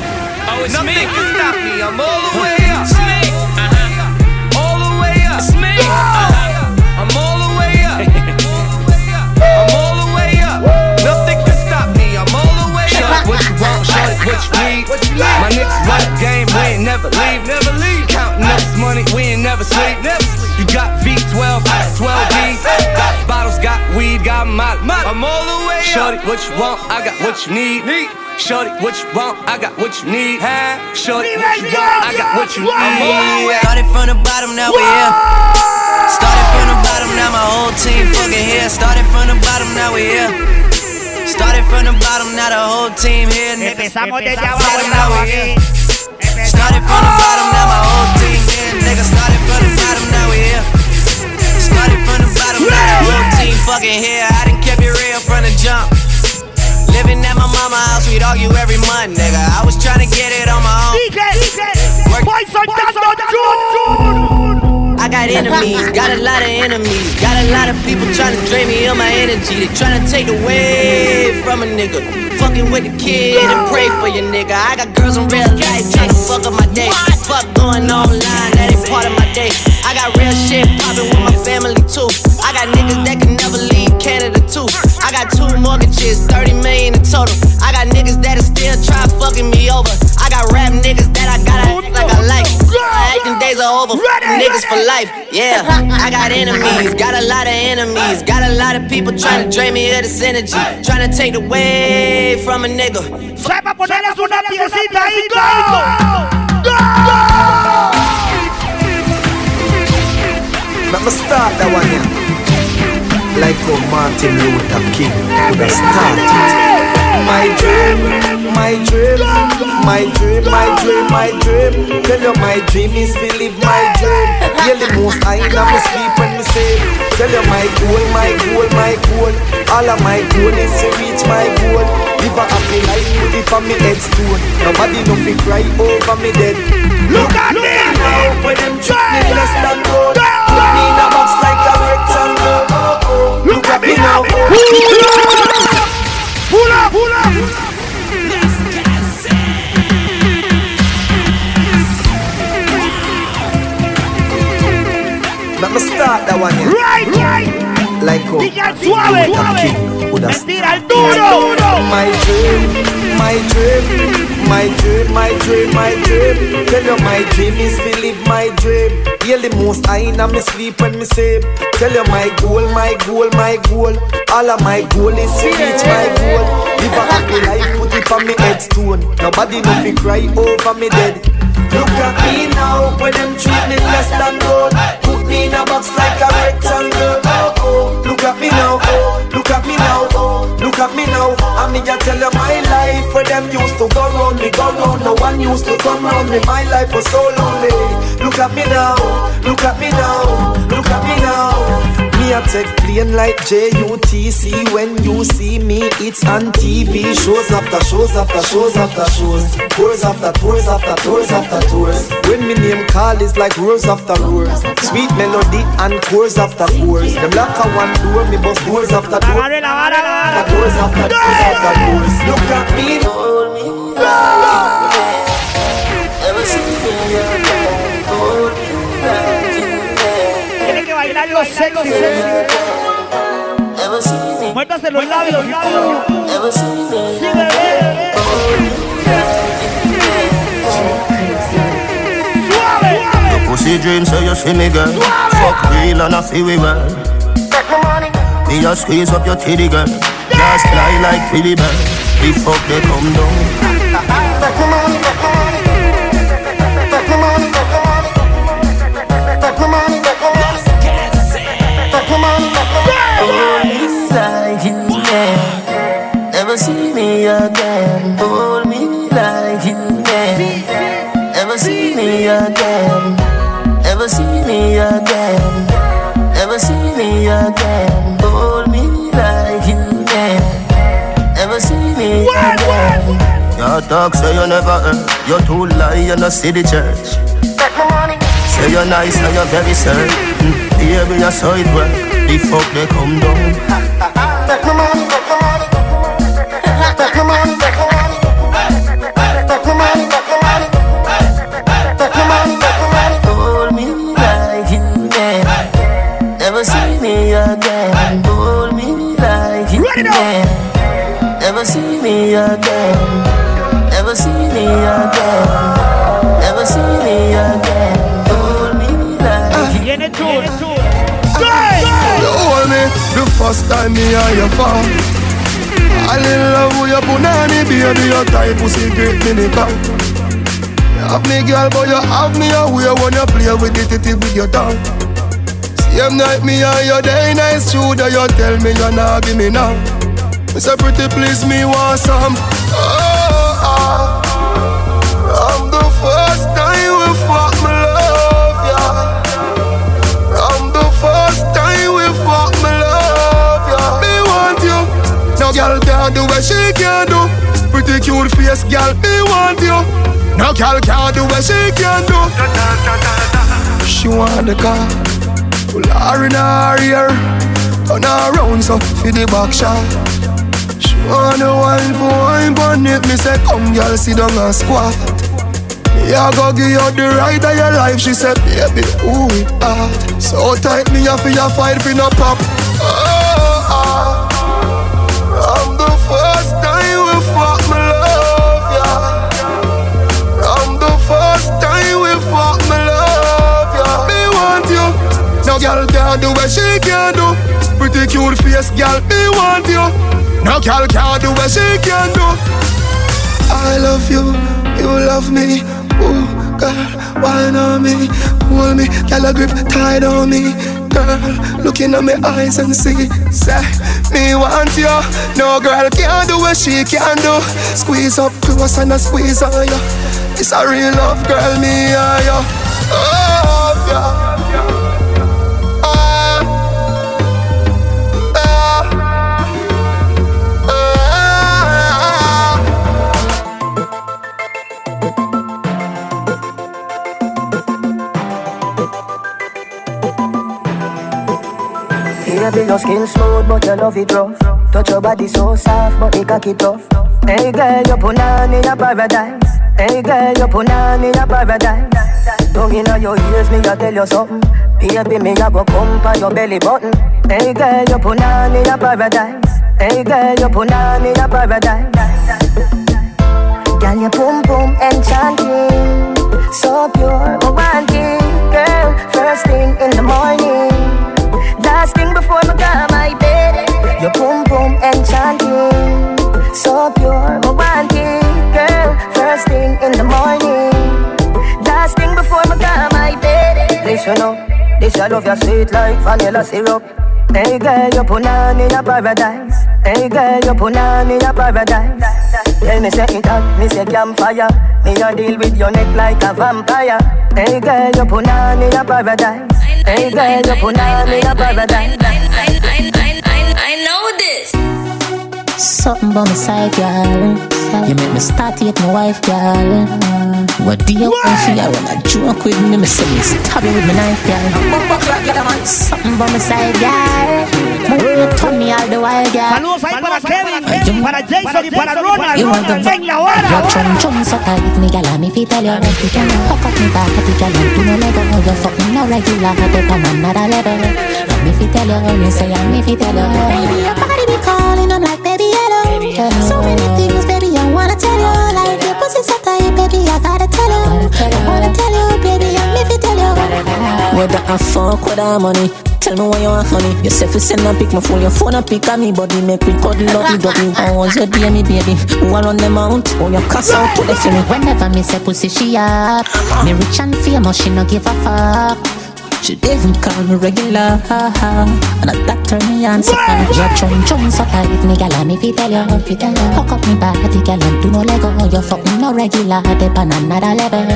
Oh, it's Nothing me. can stop me. I'm all the way up. It's me. Uh-huh. All the way up. It's me. Uh-huh. I'm all the way up. I'm all the way up. Nothing can stop me. I'm all the way up. What you want, shorty, what you need. My niggas run game, we ain't never leave. Never leave. Counting up this money, we ain't never sleep. Never sleep. You got V12, I 12 V. Got bottles, got weed, got my I'm all the way up. Shorty, what you want, I got what you need. Shorty, what you want, I got what you need. Shorty, what you want, I got what you need. Started from the bottom, now we here. Started from the bottom, now my whole team fucking here. Started from the bottom, now we here. Started from the bottom, now the whole team here. Empezamos desde abajo, Started now now we we here. Started from the bottom, now my whole team from the bottom, now the whole team fucking here. I done kept it real from the jump. Living at my mama house, we'd argue every month, nigga. I was trying to get it on my own. I got enemies, got a lot of enemies, got a lot of people trying to drain me of my energy. They trying to take away from a nigga. Fucking with the kid and pray for your nigga. I got girls in real life trying to fuck up my day. Fuck going online, that ain't part of my day. I got real shit popping with my family too. I got niggas that can never leave Canada too. I got two mortgages, 30 million in total. I got niggas that'll still try fucking me over. I got rap niggas that I gotta act like I like. My acting days are over. Niggas for life, yeah. I got enemies, got a lot of enemies, got a lot of people trying to drain me of this energy, trying to take away from a nigga. Sepa ponerles una piecita ahí, go! Let me start that one yeah. Like how Martin Luther King would have started. My dream, my dream, my dream, my dream, my dream. Tell you my dream is to live my dream Hear the most I in my sleep when me say Tell you my goal, my goal, my goal. All of my goal is to reach my goal. Live a happy life with it on me headstone. Nobody no fi cry over me dead. Look at me now when them treat me less than gold. Put me in a box like a rectangle. Oh, oh, oh. Look at me now. Pull up, pull up. Let me start that one yeah. Right, right. Like Diga suave, suave. King would have Mentira, el duro. My dream, my dream, my dream, my dream, my dream. Tell you my dream is to live my dream. Hear the most I in me sleep when me sleep. Tell you my goal, my goal, my goal. All of my goal is to reach my goal. Live a happy life, put it on me headstone. Nobody no me cry over me dead. Look at me now, when them treat me less than gold. Me in a box like a rectangle. Oh, oh. Look at me now, oh. Look at me now. Look at me now. I mean, I tell you my life. Where them used to go round me, go round. No one used to come round me. My life was so lonely. Look at me now, look at me now, look at me now. Me a take plane like JUTC When you see me, it's on TV Shows after shows after shows after shows. Tours after tours after tours after tours. When me name call is like roars after roars Sweet melody and chorus after chorus Them lock a one door, me bust doors after doors. After doors after doors after doors. Look at me. Hold me ah! Tiene que bailar sexy. Ever see me? Muérdase los labios. Ever see me? Sí, bebé. Your pussy dream, so you see me girl. Fuck real and I feel we well. Me just squeeze up your titty girl. Just fly like Willy Bird. We fuck they come down. Me again. Hold me like you can. Never see me again. Your talk say you never heard. You too lie, you no see the church. Say you're nice and you're very certain. Mm, baby, you saw it well. The fuck they come down. Take my money, first time me and you fall. I in love with your punani, baby, your type pussy great mini. You have me girl, but you have me away when you play with the titty with your tongue. Same night me and you day nice that you tell me you not give me now. Say pretty please me want some. Oh, girl can do what she can do. Pretty cute face girl, me want you. No girl can do what she can do. She want the car. Pull her in her ear. Turn her around so for the back shot. She want the wine for wine on it. Me say come girl sit down and squat. Me a go give you the right of your life. She said baby who it hot. So tight me for your fight for no pop. First time we fuck me love ya. Me want you. No girl can do what she can do. Pretty cute face girl, me want you. No girl can do what she can do. I love you, you love me. Ooh, girl, wine on me, hold me, girl, a grip tight on me. Girl, looking at my eyes and see, say, me want you. No girl can do what she can do. Squeeze up close and I squeeze on you. It's a real love, girl, me and you. Love ya. Ah, ah, ah. Baby, your skin smooth, but your love it rough. Touch your body so soft, but it cocky tough. Hey girl, you put on in a paradise. Hey girl, you put on in a paradise. Tongue inna your ears, me a tell you something. Baby, me a go come pa your belly button. Hey girl, you put on in a paradise. Hey girl, you put on in a paradise. Girl, your boom boom enchanting, so pure, romantic, girl. First thing in the morning, last thing before me go my bed. Your boom boom enchanting, so pure, bed. Listen up, this I love your sweet like vanilla syrup. Hey girl, you put on in a paradise. Hey girl, you put on in a paradise. Tell me say it hot, me say campfire. Me a deal with your neck like a vampire. Hey girl, you put on in a paradise. Hey girl, you put on in a paradise. I know this. Something by my side, girl. You make me start to hate my wife, girl. What do you want for you? When I joke with me, me say me stab you with my knife, girl. Something by my side, girl. You turn me all the while, girl. Saludos ahí para Kevin, para Jason y para Ronald. You want Ronald, them ven la hora. Your chum chum so tight, me gal, me fi tell you what you can. Hook up me back, me gal, do no let go. You fucking no regular, but on another level. Let me fi tell you, me say I me fi tell you. Baby, your body be calling, I'm like baby hello. So many things, baby, I wanna tell you. Like your pussy so tight, baby, I gotta tell you. I wanna tell you, baby, I me fi tell you. Whether I fuck with our money Tell me what you want, honey. You say fi send a pic, my phone, your phone a pic of me body. Make we cuddle up, me doggy. How was your day, me baby? Who a run them out? Oh, you cuss out to the film. Whenever me say pussy, she up. Me rich and famous, she no give a fuck. She even call me regular, and I that turn me on. So Your chum chum so tight, me gal, me fi tell you, fi tell you. Hook up me body, gal, and do no lego. You fucking no regular, dip on another level.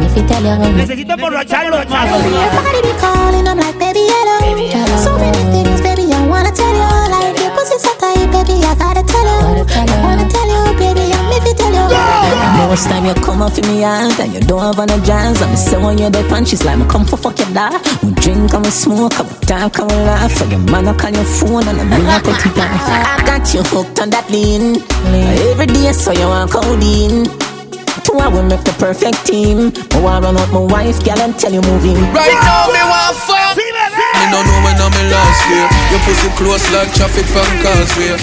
Me fi tell you. Necesito emborracharlos más. Your body be calling, I'm like baby hello. So many things, baby, I wanna tell you. Like your pussy so tight, baby, I gotta tell you. I wanna tell you, baby, I'm me fi tell you. First time you come up in me hand and you don't have any jazz. And me say when you're there punches like me come for fuck your dad. We drink and we smoke, and we talk and we laugh. For your man I call your phone and I bring a cut it off. I got you hooked on that lean. Every day so you want codeine. Two I will make the perfect team. I want run out my wife, girl, and tell you moving. Right now, me want fuck. Me no know when I'm in last year. Your pussy close like traffic from causeway.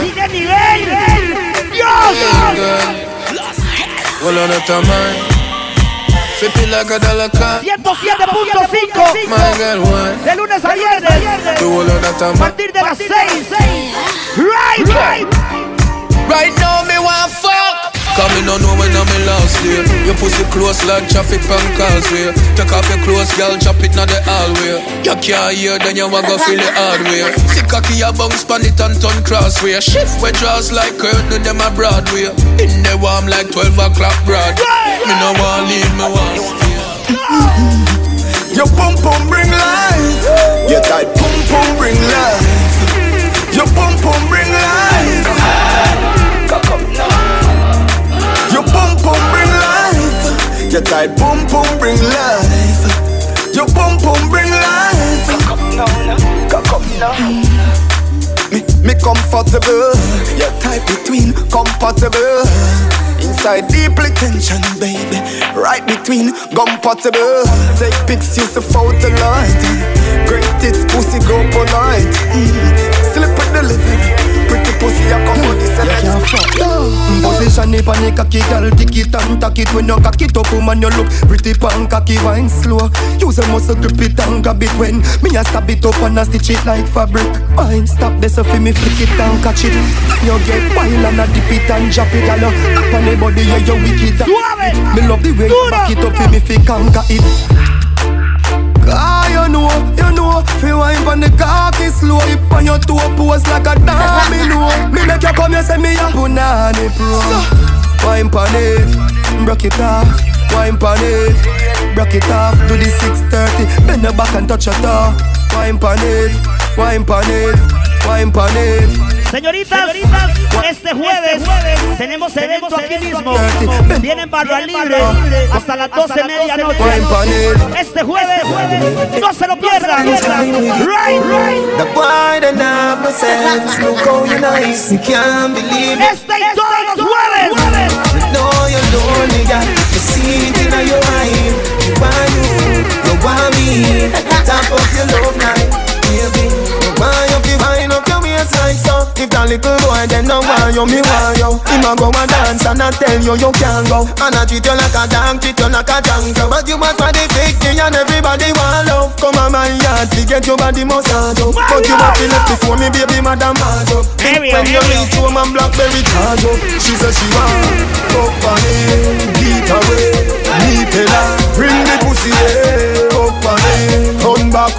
¡Sigue nivel! Girl. Well, on like a dollar car. 107.5 My girl, why? De lunes a viernes. A partir de las 6. Right, right. Right now, me want fuck. Come me no know when I'm in last year. Your pussy close like traffic from causeway. Take off your clothes, girl, chop it na the hallway. You can't hear, then you want go feel the hard way. See cocky a bounce pan it and turn crossway. Shift where draws like curtain, them a Broadway. In the warm like 12 o'clock broad. Me no want leave, me want stay. Your pum pum bring life. Your tight pum pum bring life. Your pum pum bring life. Your tight boom boom bring life. Your boom boom bring life. Me, me comfortable. Your type between compatible. Inside deeply tension, baby. Right between compatible. Take pics, use the photo light. Greatest pussy go polite. Mm. Slip with the living. Pretty pussy, I come on this You can't fuck. Position it on the cocky, girl, tick it and tack it. When you cock it up, woman, you look pretty pan cocky, wine slow. Use a muscle, grip it and grab it when Me a stab it up and a stitch it like fabric. Wine stop this so for me flick it and catch it. You get wild and a dip it and drop it, girl Up on the body, yeah, you wicked. Me love the way you back it up for me fi conquer it. you know, you know. Fi wine pon the cocky slow. Hip on your toe pose like a domino. Me make you come here say me a punani pro Wine pon it, broke it off. Wine pon it, broke it off. Do the 630, bend your back and touch your toe. Wine pon it, wine pon it, wine pon it Señoritas, este jueves tenemos evento aquí mismo. Vienen barra libre hasta las 12 medianoche. Este jueves, no se lo pierdan. Right, right. The boy that have no sense, look how you nice, you can't believe it. Este y todos los jueves. You know you're lonely, girl. You see it in your eye. You want you, you want me. Top of your love night, baby. You want you, you wind up your waist like so. If that little boy then no want you, me want you. Him a go and dance and I tell you you can't go. And I treat you like a dog, treat you like a jungle. But you want for the picture and everybody want love. Come on my yard, to get your body massage up. But you want to left before me, baby, madam march up. When you reach home and blackberry charge up. She says she want up on it, beat away, me tell her, bring the pussy here, up on it, turn back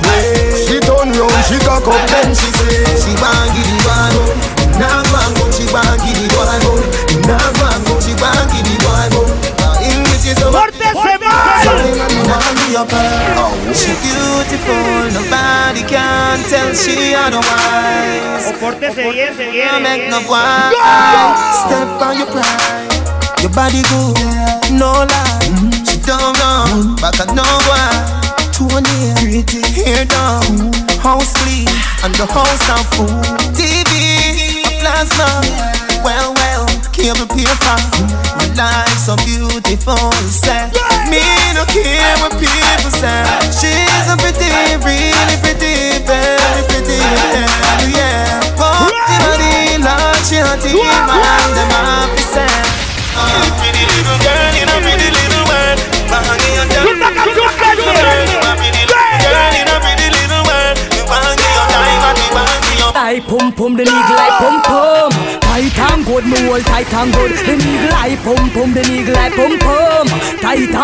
she cock up, then she say she want give it one go. Nah want go, she want give it one go. Nah want go, she want give it one go. English is a She beautiful, nobody can tell she otherwise. Pórtese bien, se You make no boy Step on your pride Your body good, no lie She don't know, back at no boy Tony, pretty hair down House clean, and the house of food. TV, a plasma Well, well, cable paper. My life so beautiful, say Me no care what people say. She's a pretty, really pretty, very pretty, yeah, yeah Oh, the body, Lord, she hot in my them happy say. Pretty little girl in a pretty little world. Banging on down, banging on I pum pum the eagle I pum pum Tight and good me hold tight and good The eagle I pum pum the eagle I pum pum Tight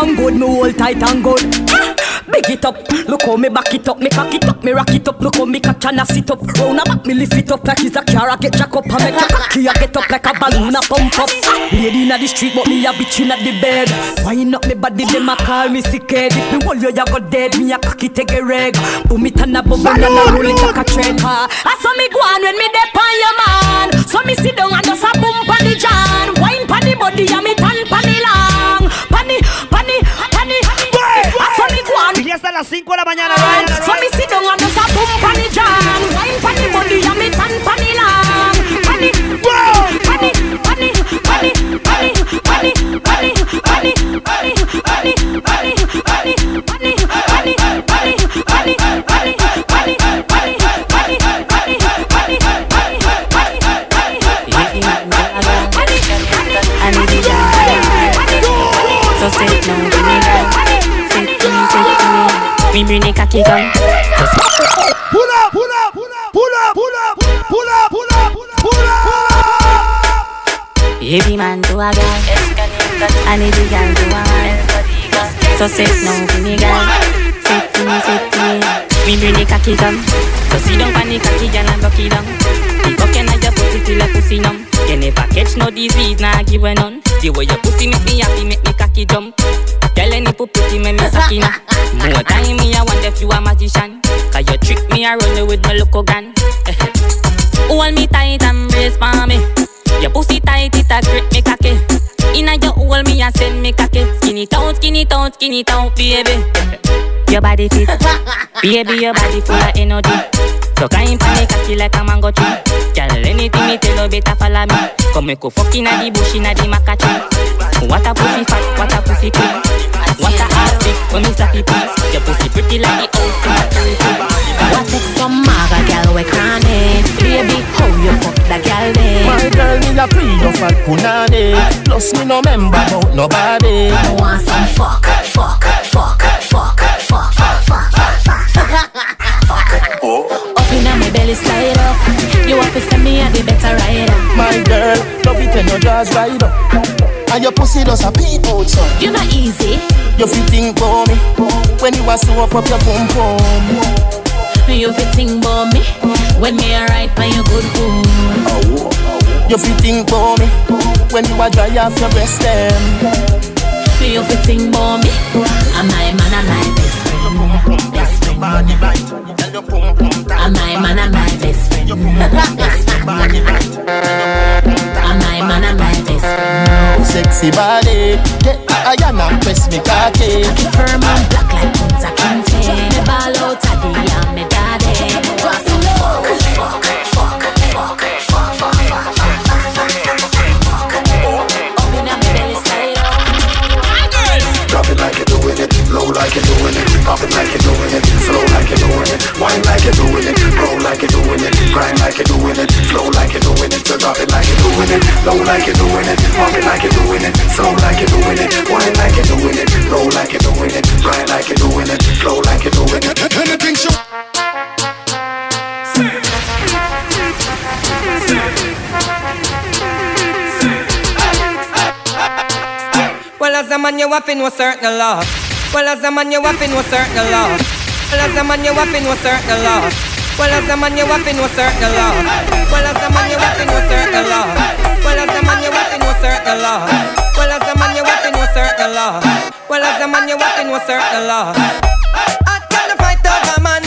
and good me Big it up, look how me back it up, me cock it up, me rock it up, look how me catch and I sit up. Round about me lift it up like it's a car, I get jack up and make your cocky, I get up like a balloon, I pump up. lady inna the street, but me a bitch inna the bed. Wine up me body, them a call me sick head. If me hold you, you go dead. Me a cocky take a reg. Boom it and a bubble and a roll it like a tread. I saw me go on when me dep on your man. So me sit down and just a boom pon the jam. Wine pon the body and me tan pon the long. Pon the, go on. Y ya está a las 5 de la mañana? So me sit down and just a boom jam. Wine the body and me long. Pon the, pon bring the cocky gun. Pull up, pull up, pull up, pull up, pull up, pull up, pull up, pull up. Every man to a girl. I need the girl to a man. So say it now, give me girl. Say it to me, say it to me. Me bring the cocky gun. So sit down on the cocky girl and bucky down. The cocky na your pussy till your pussy numb. You never catch no disease, nah give a none. The way your pussy make me happy, make me cocky jump. Tell any pretty, make me sakina. More time me, I wonder if you a magician. Cause you trick me, I run you with my local gun. Eh. Hold me tight and brace for me. Your pussy tight, it a grip me cocky. Inna your hole, me a send me cocky. Skin it out, skin it out, skin it out, baby. Your body fit, baby, your body full of energy. So kind pan the cocky like a mango tree. Girl, anything me tell you better follow me. Come make you fuck inna the bush inna the maca tree. What a pussy fat, what a pussy clean. What a ass big when me slap it please. Your pussy pretty like the house in a turkey. What take some maga girl we cranny Baby, how you fuck that girl there? My girl, me a pre no fat punani Plus me no member about nobody I want some fuck, fuck, fuck, Your a peep out so You not easy. You fi think for me. When you a sew up up your pum pum You fi think about me. When me a ride by your good home. You fi think for me. When you a dry off your breast me you fit think about me And my man I'm my best friend? Best friend. Body right Tell your my man I'm my best friend? Best friend, pum tight Body right. My man I'm my best friend? Sexy body. Yeah. I am and press me cocky. Cocky firm and black like Kunta Kinte Me ball out of the and me daddy. Fuck, fuck. Like you're doing it, pop it like you're doing it, slow like you're doing it, wine like you're doing it, roll like you're doing it, grind like you're doing it, flow like you're doing it, so drop it like you're doing it, low like you're doing it, pop it like you're doing it, slow like you're doing it, wine like you're doing it, roll like you're doing it, grind like you're doing it, flow like you're doing it. Anything so. Well, as a man, you have to know certain law. Well, as a man, you have know certain law. Well, as a man, you have know certain law. Well, as a man, you have know certain law. Well, as a man, you have know certain law. Well, as a man, you have know certain law. Well, as a man, you have know certain law. Well, as a man, you have know certain law. I can't fight over man.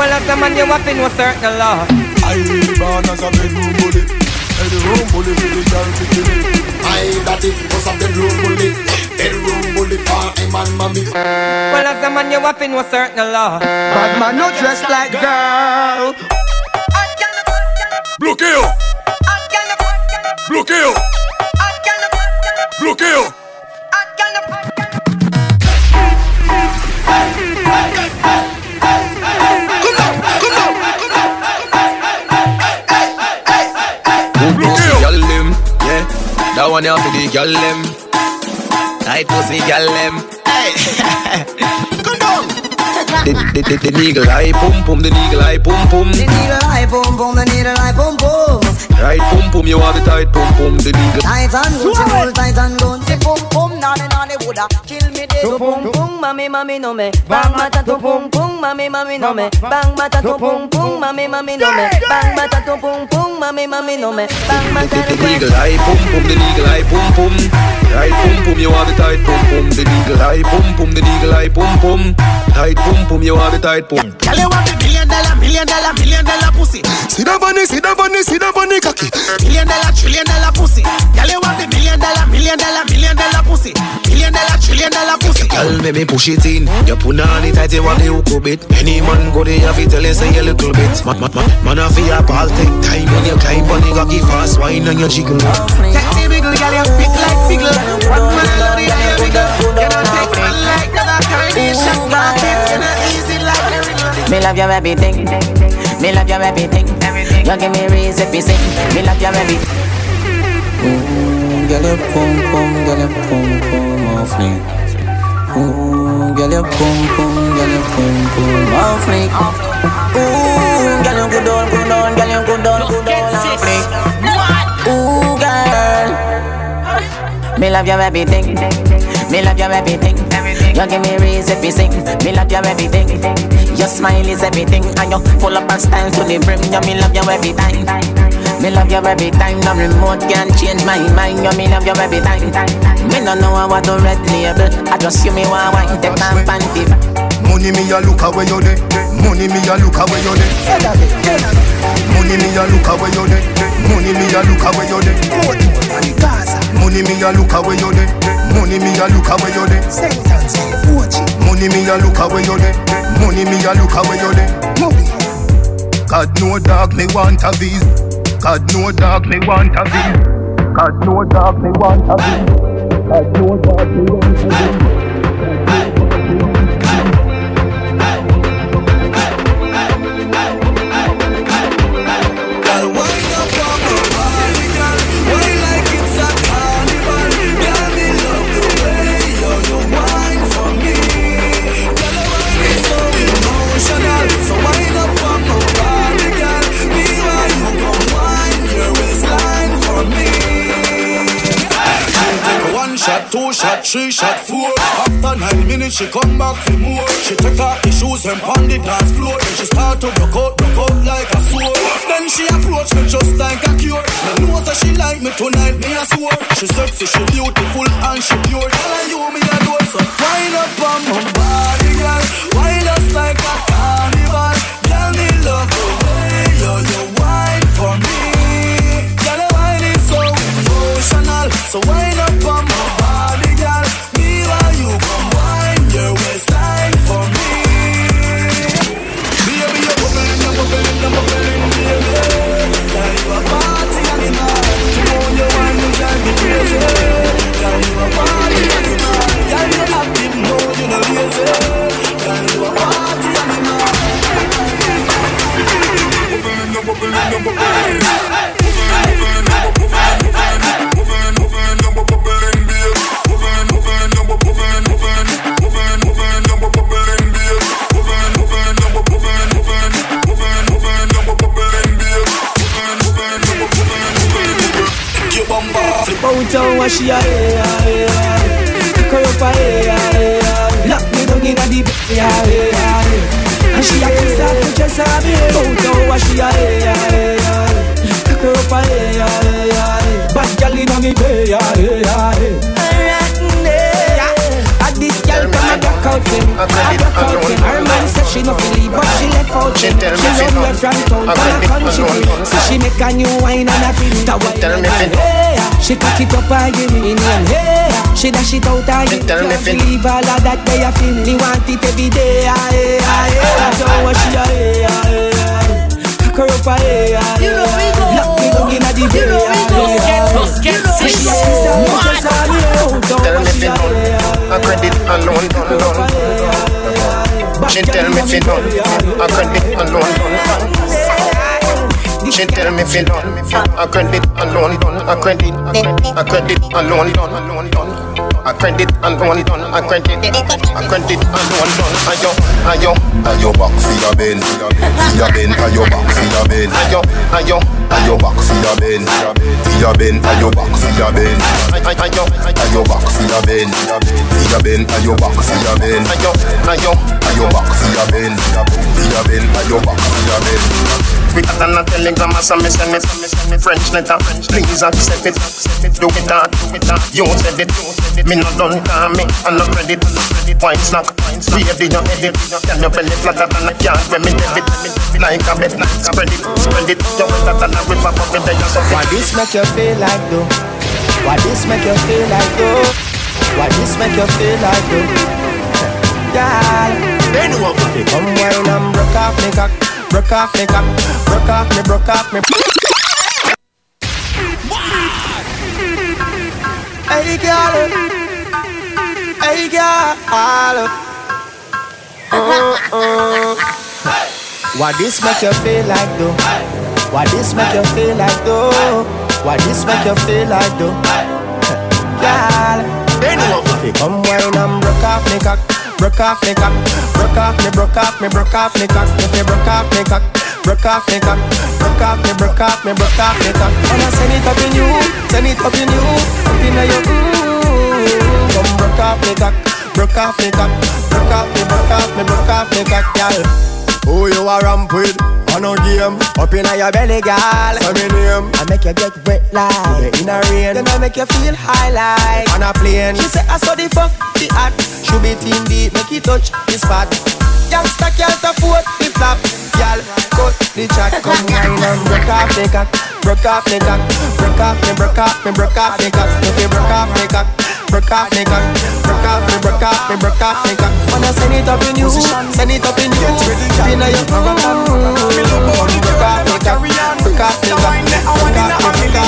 Well, as a man, you have know certain law. I really born as a bedroom bully. Bedroom bully for the girl kill. I got it a bedroom bully. Bedroom bully party man, mommy. Well, as a man, you're to with certain law. Bad man, no dress like girl. Blue kill. Blue kill. Blue kill. That one you have to the girl them Tight pussy gal them. Hey, come down. the, the, the, the needle eye boom boom, the needle eye boom boom. The needle eye boom boom, the needle eye boom boom. Right boom boom, you want the tight boom boom, the needle. Tight and loose, tight and don't boom boom, na na they woulda kill me. dead. boom boom, mami mami no me. Bang mata do boom boom, mami mami no me. Bang mata do boom boom, mami mami no me. Bang mata do boom boom, mami mami no me. Bang mata do boom boom, mami mami no. Bang boom boom, mami mami no. Bang. Bang. Bang. Bang. Bang. Bang. Bang. Bang. Bang. Bang. Bang. Bang. Bang. Bang. Bang. Bang. Bang. Bang. Bang boom boom, Right pum pum, you have the tight pum pum, the legal high pum pum, the legal high pum pum. Tight pum pum, you have the tight pum. Girl, you want the million dollar, million dollar, million dollar pussy. Sit down funny, sit down funny, sit down funny cocky. Million dollar, trillion dollar pussy. Girl, you want the million dollar, million dollar, million dollar pussy. Million dollar, trillion dollar pussy. Girl, make me push it in. You put on it tight, you want the hook a bit. Any man go there, have to tell you say a little bit. Man, man, man, man, have your ball take time when you climb on the cocky fast wine and you jiggle. Take the wiggle, girl, you fit like figgle. That carnation. Market, you know easy like the wiggle. Me love your everything. Me love your everything. You give me reason to sing. Me love your everything. Ooh, girl, your pum pum, girl, your pum pum off me. Ooh, girl, your pum pum, girl, your pum pum off me. Ooh, girl, you good on, good on, girl, you good on, good on off me. Ooh, girl, Me love your everything. Me love your everything. You give me reason to sing. Me love your everything. Your smile is everything, and you full up of style to the brim. You me love you every time. Me love you every time. No remote can change my mind. You me love you every time. Me no know what the red label. I just you me want wine, take my panty. Money me a look away you there. Money me a look away you there. Money me a look away you there. Money me a look away you there. Money me a look away you there. Money me a look away you there. Money me a look away you there. Money me a look away you there. God no dog me want a visa. God no dog me want a visa. God no dog me want a visa. God no dog me want a visa. Two shot, three shot, four. After nine minutes, she come back for more. She take off the shoes and pound the dance floor. Then she start to broke out, broke out like a sword. Then she approach me just like a cure. Me know that she like me tonight, me a swear. She sexy, she beautiful and she pure. Tell her you me adore, so wind up on my body, girl. Wind us like a carnival. Girl, me love the way you you wine for me. Emotional. So wind up on my body, girl. Me while you come wine your waistline She pick it up and give me name. Hey, she dash it out and give me. Can't believe all of that they I feel me. Want it every day. hey, hey! Aye, aye, aye. So what she a aye, aye, aye. Cock her up aye, aye. You know we go. Lock me down inna the bay. You know we go. Get us, get us. You know, kiss and make us all know. So what she a aye, aye. I credit alone, alone. She tell me fi done. I credit alone, alone. She tell me fi done. A credit alone, done. A credit, a credit alone, done. I credit and one done. I credit. I credit and one done. Ayo, ayo, Ayo back for your bend, for your bend, ayo back for your bend, ayo, ayo, ayo back for your bend, for your bend, ayo back for your bend, ayo, ayo back for your bend, for your bend, ayo back for your bend, ayo, ayo, ayo back for your bend, for your bend, ayo back for your bend. Quicker than a telegram, as I send it, French letter. Please accept it, save it, do it that, do it that. You said it, me not done call me, and no credit. Wine snack, baby, you edit. Can you belly flatter than a cat when me debit? Like a bet, spread it, spread it. You better than a river, but me there, so Why this make you feel like though? Why this make you feel like though? Why this make you feel like though? Girl, they know what we Come wine and broke off me cock, broke off me cock, broke off me, broke off me. Hey girl, hey girl. Uh-uh. Why this make you feel like though? Why this make you feel like though? Why this make you feel like though? Girl, they know what Come wine and broke off me cock, broke off me cock, broke off me, broke off me, broke off me cock. If you broke off me cock, broke off me cock, broke off me, broke off me, broke off me cock. Wanna send it up in you, send it up in you, up in your mm. Come broke off me cock, broke off me cock, broke off me, broke off me, broke off me cock, girl. Who you a ramp with? On a game. Up in your belly, girl. Say me name. I make you get wet like In a rain. Then I make you feel high like On a plane. She say I saw the fuck the act Should be team deep Make it touch the spot. Youngster can't afford the flap. Girl, cut the chat. Come wine and break off the cock. Broke off the cock. Broke off me, broke off me, broke off the cock. If you broke off the cock Broke off me cock Broke off me, broke off me, broke off me cock Wanna send it up in you Send it up in you In a your Broke off me cock Broke off me cock Broke off me, broke off me, broke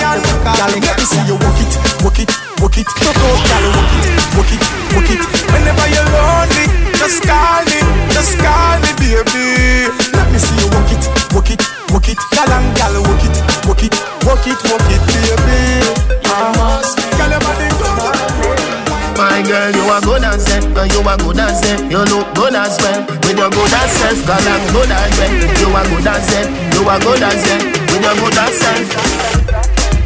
off me, Let me see you walk it, walk it, walk it. Talk out, girl, walk it, walk it, walk it. Whenever you're lonely, just call me, just call me, baby. Let me see you walk it, walk it, walk it. Girl and girl, walk it, walk it, walk it, walk it, baby. Girl, you are good as eh? girl, you are good as eh? it. You look good as well, with your good as self, girl, I'm good as well. You are good as eh? it, you are good as it, with your good as self.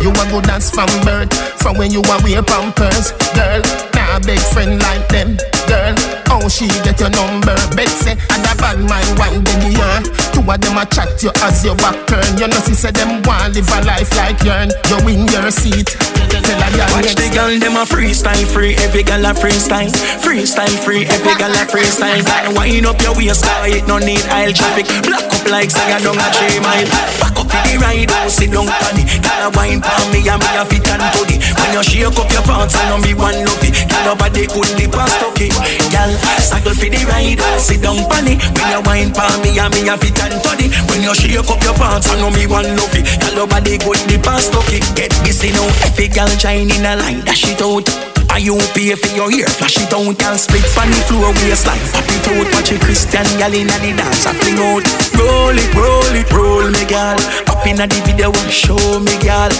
You are good as from birth, from when you are wear pampers, girl. Nah, big friend like them, girl. How she get your number? Bet say, and a bad mind one baby yeah. Two of them a chat you as your back turn. You know, she say them want live a life like yourn. You win your seat. Tell a girl Watch the girl, them a freestyle free. Every girl a freestyle, freestyle free. Every girl a freestyle. Girl, wind up your waist, car it no need aisle traffic. Block up like say you down a three mile. Back up in the ride, oh sit down it. Girl a wine palm me and me a fit and body. When you shake up your pants, I know me one love it. Girl nobody could the past okay. Girl, cycle for the ride, sit down on it. When you wine palm me and me a fit and body. When you shake up your pants, I know me one love it. Girl nobody could the past okay. Get busy now, every girl shine in a line, dash it out. Are you pay for your ear? Flash it out, girl. Split on the floor, waistline. Pop it out, watch a Christian girl in the dance. I fling out. Roll it, roll it, roll me, girl. Up in the video, and show me, girl.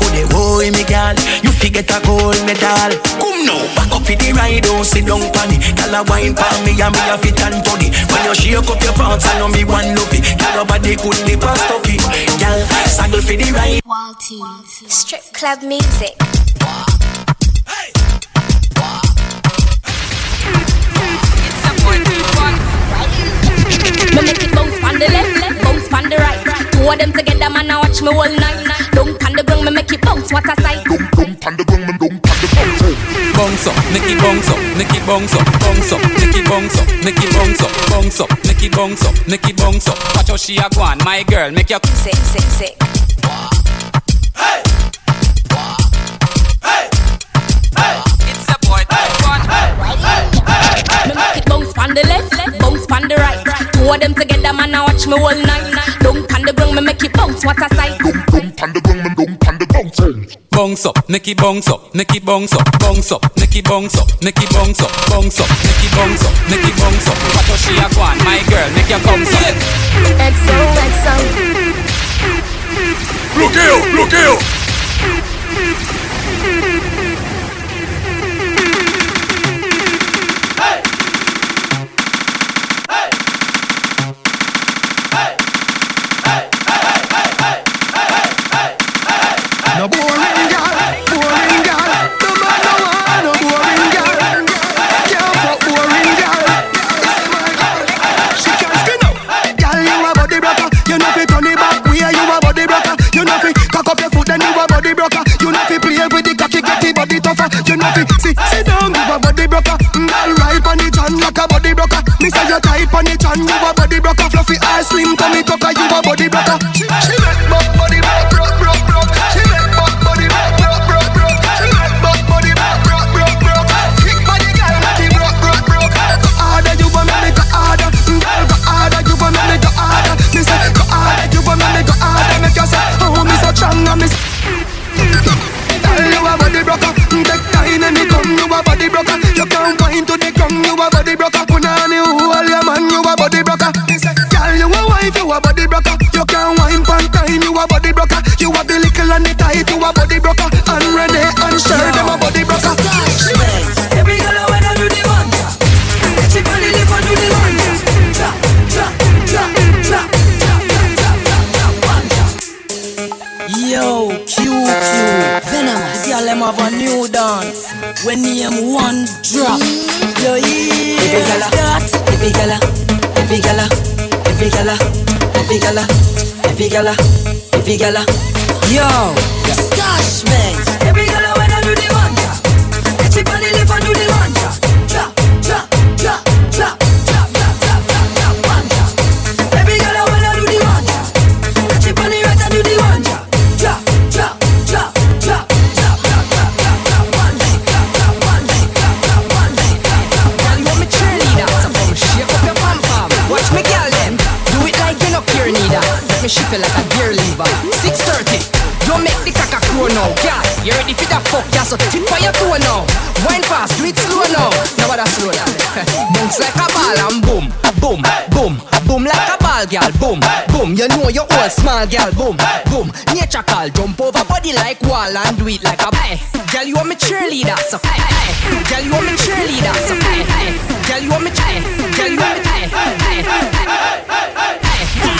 Could they boy me, girl? You forget a gold medal. Come now, back up for the ride, don't sit down it. Girl, a wine for me, and me a fit and body. When you shake up your pants, I know me one love it. Girl, nobody could be past okay. Girl, saddle for the ride. Walties. Strip club music. Me make it bounce on the left, bounce on the right. Two of them together, man, I watch me all night. Don't on the ground, me make it bounce. What a sight! Bounce up, make it bounce up, make it bounce up, bounce up, make it bounce up, make it bounce up, bounce up, make it bounce up, make it bounce up. Watch how she a go on, my girl, make your sick, sick, sick. Hey, hey, make it bounce on the left, bounce on the right. Two of them together, man, I watch me all night. Don't on the ground, me make it bounce. What a sight! Bounce up, make it bounce up, make it bounce up, bounce up, make it bounce up, make it bounce up, bounce up, make it bounce up, make it bounce up. Watch how she a go on, my girl, make your bounce up. XOXO. Bloqueo, bloqueo. then you a body broker. You know fi play with the cocky, get the body tougher. You know fi sit sit down, you a body broker. Mm, Girl ride on the chan like a body broker. Me say you tight on the chan, you a body broker. Fluffy ass slim, tummy tucker, you a body broker. She, she make body broker. body broker. Put on you all your man, you a body broker. Girl, you a wife, you a body broker. You can't wine pan time, you a body broker. You a the little and the tight, you a body broker. And Renee and Sher, yeah. them a body broker. Every girl I wanna do the one. She body live and the one. Drop, drop, drop, Venomous, y'all them have a new dance. When name one drop, yo, yeah. Every gala, every gala, every gala, every gala, every gala, every gala. Yo, stash. Every gala when I do the one, yeah. Everybody live and do the one, yeah. Me shift like a gear lever. 6:30. Don't make the caca crow now, girl. You ready for that fuck, yeah? So tip on your toe now. Wine fast, do it slow now. Now what slow down? Bounce like a ball and boom, boom, boom, boom like a ball, girl. Boom, boom. You know you old small, girl. Boom, boom. Nature call, jump over body like wall and do it like a hey. Girl, you want me cheerleader, so hey, hey. Girl, you want me cheerleader, so hey, hey. Girl, you want me, hey. Girl, you want me, hey, hey, hey, hey.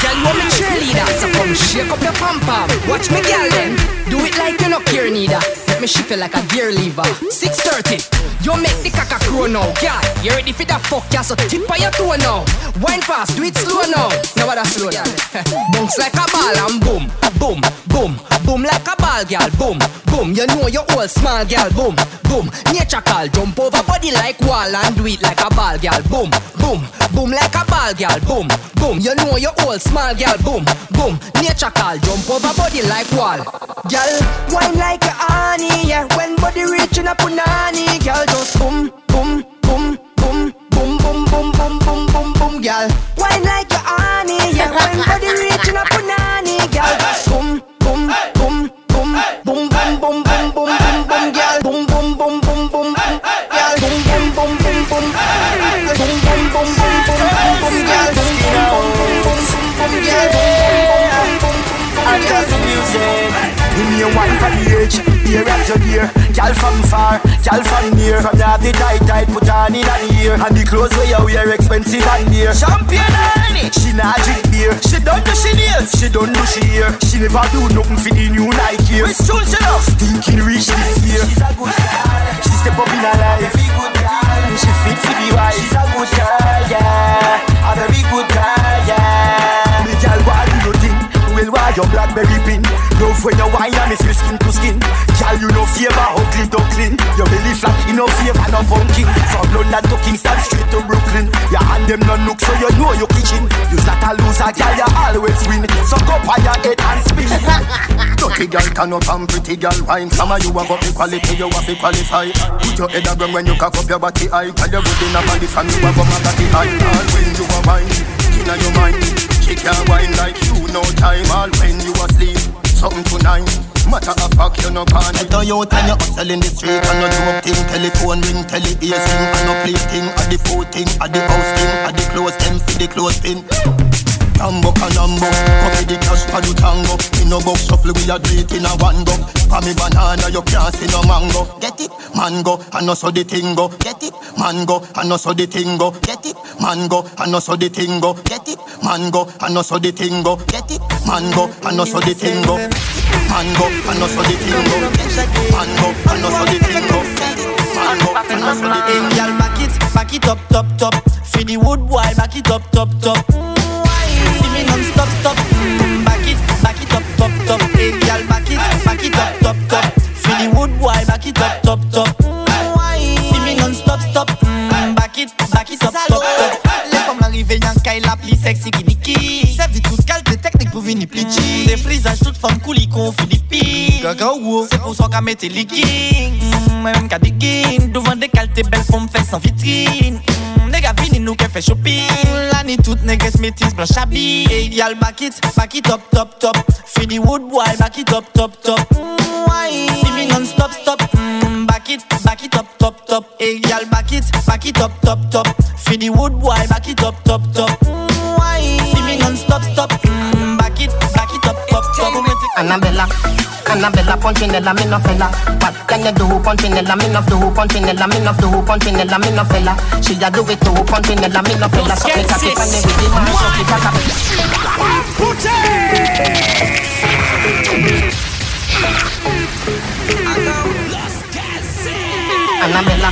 Girl, you want me cheerleader, so come shake up your pom pom. Watch me, girl, then do it like you no care neither. Let me shift it like a gear lever. 6:30, you make the caca crow now, girl. You ready for that fuck, yeah? So tip on your toe now. Wine fast, do it slow now. Now what I slow down? Bounce like a ball and boom, boom, boom, boom like a ball, girl. Boom, boom. You know you old small, girl. Boom, boom. Nature call, jump over body like wall and do it like a ball, girl. Boom, boom, boom like a ball, girl. Boom, boom. You know you old small, girl. Boom, boom. Nature call, jump over body like wall, girl. Wine like a honey, yeah. When body reaching a punani, girl, just boom, boom, boom, boom, boom, boom, boom, boom, boom, boom, boom, girl. Wine like a honey, yeah. When body reaching a punani, girl, just boom, boom, boom, boom, boom, boom, boom, boom, boom, boom, boom, girl. Boom, boom, boom, boom, boom, girl. Boom, boom, boom, boom, boom. Boom, boom, boom, boom, boom, boom, girl. Boom, boom, boom, boom, boom, boom, girl. Boom, boom, boom, boom, boom, boom, I just girl. music. Me wine for the age, here after year. Girl from far, girl from near. From you the tight tight put on in an ear, and the clothes where you wear expensive and dear. Champion honey, she not drink beer. She don't do she nails, she don't do she hair. She never do nothing for the new Nike. Which tune she love? Thinking reach this year. She's a good girl. She step up in her life. good girl. She fit for the wife. She's a good girl, yeah. A very good girl, yeah. Me girl, why do you think? Well, why your blackberry pin? Love when you wine and me feel skin to skin. Girl, you no favor ugly duckling. Your belly flat, you no favor no funky. From London to Kingston, straight to Brooklyn. Your hand them no look, so you know your kitchen. You's not a loser, girl, you always win. So go on your head and spin. Dirty girl turn up and pretty girl wine. Some of you have up equality, you have to qualify. Put your head around when you cock up your body high. Tell you good in a body from you have up a body high. All when you are wine, inna your mind. She can't wine like you no time. All when you asleep, something tonight. Matter of fact, you no can Get a youth and you hustle in the street And you dope thing, telephone ring, tele ears ring And no play thing, at the food thing, at the house thing At the clothes them, for the clothes pin Tambo canambo, coffee the cash for the tango. No go shuffle, we a do it in a one go. For me banana, you can't see no mango. Get it, mango, and no so the thing go. Get it, mango, and no so the thing go. Get it, mango, and no so the thing go. Get it, mango, and no so the thing go. Get it, mango, and no so the thing go. Mango, and no so the thing go. Get it, mango, and no so the thing go. Get it, mango, no so the thing go. Girl, back it, back it up, top, top. For the wood boy, back it up, top, top. sexy kiniki. Ça vit toute calque de technique pour venir plus. Des frisages toutes formes coulicon Philippines. Gaga ou c'est pour ça qu'à mettre les leggings. Mm, même qu'à des guines. Devant des caltes belles formes fesses en vitrine. Mm, Nega vini nous qu'elle fait shopping. La ni toute nègres métis blanche habille. Ideal back it, back it top top top. Fini woodboy back it top top top. Simi non stop stop. Back it, back it up, top, top. Hey, y'all back it, back it up, top, top. Feed the wood boy, back it up, top, top. Annabella, Annabella, Punchinella, me no fella. What can you do, Punchinella, me no do, Punchinella, me no do, Punchinella, me no fella. She a do it too, Punchinella, me no fella. So me cocky pan the with the man, so me Annabella,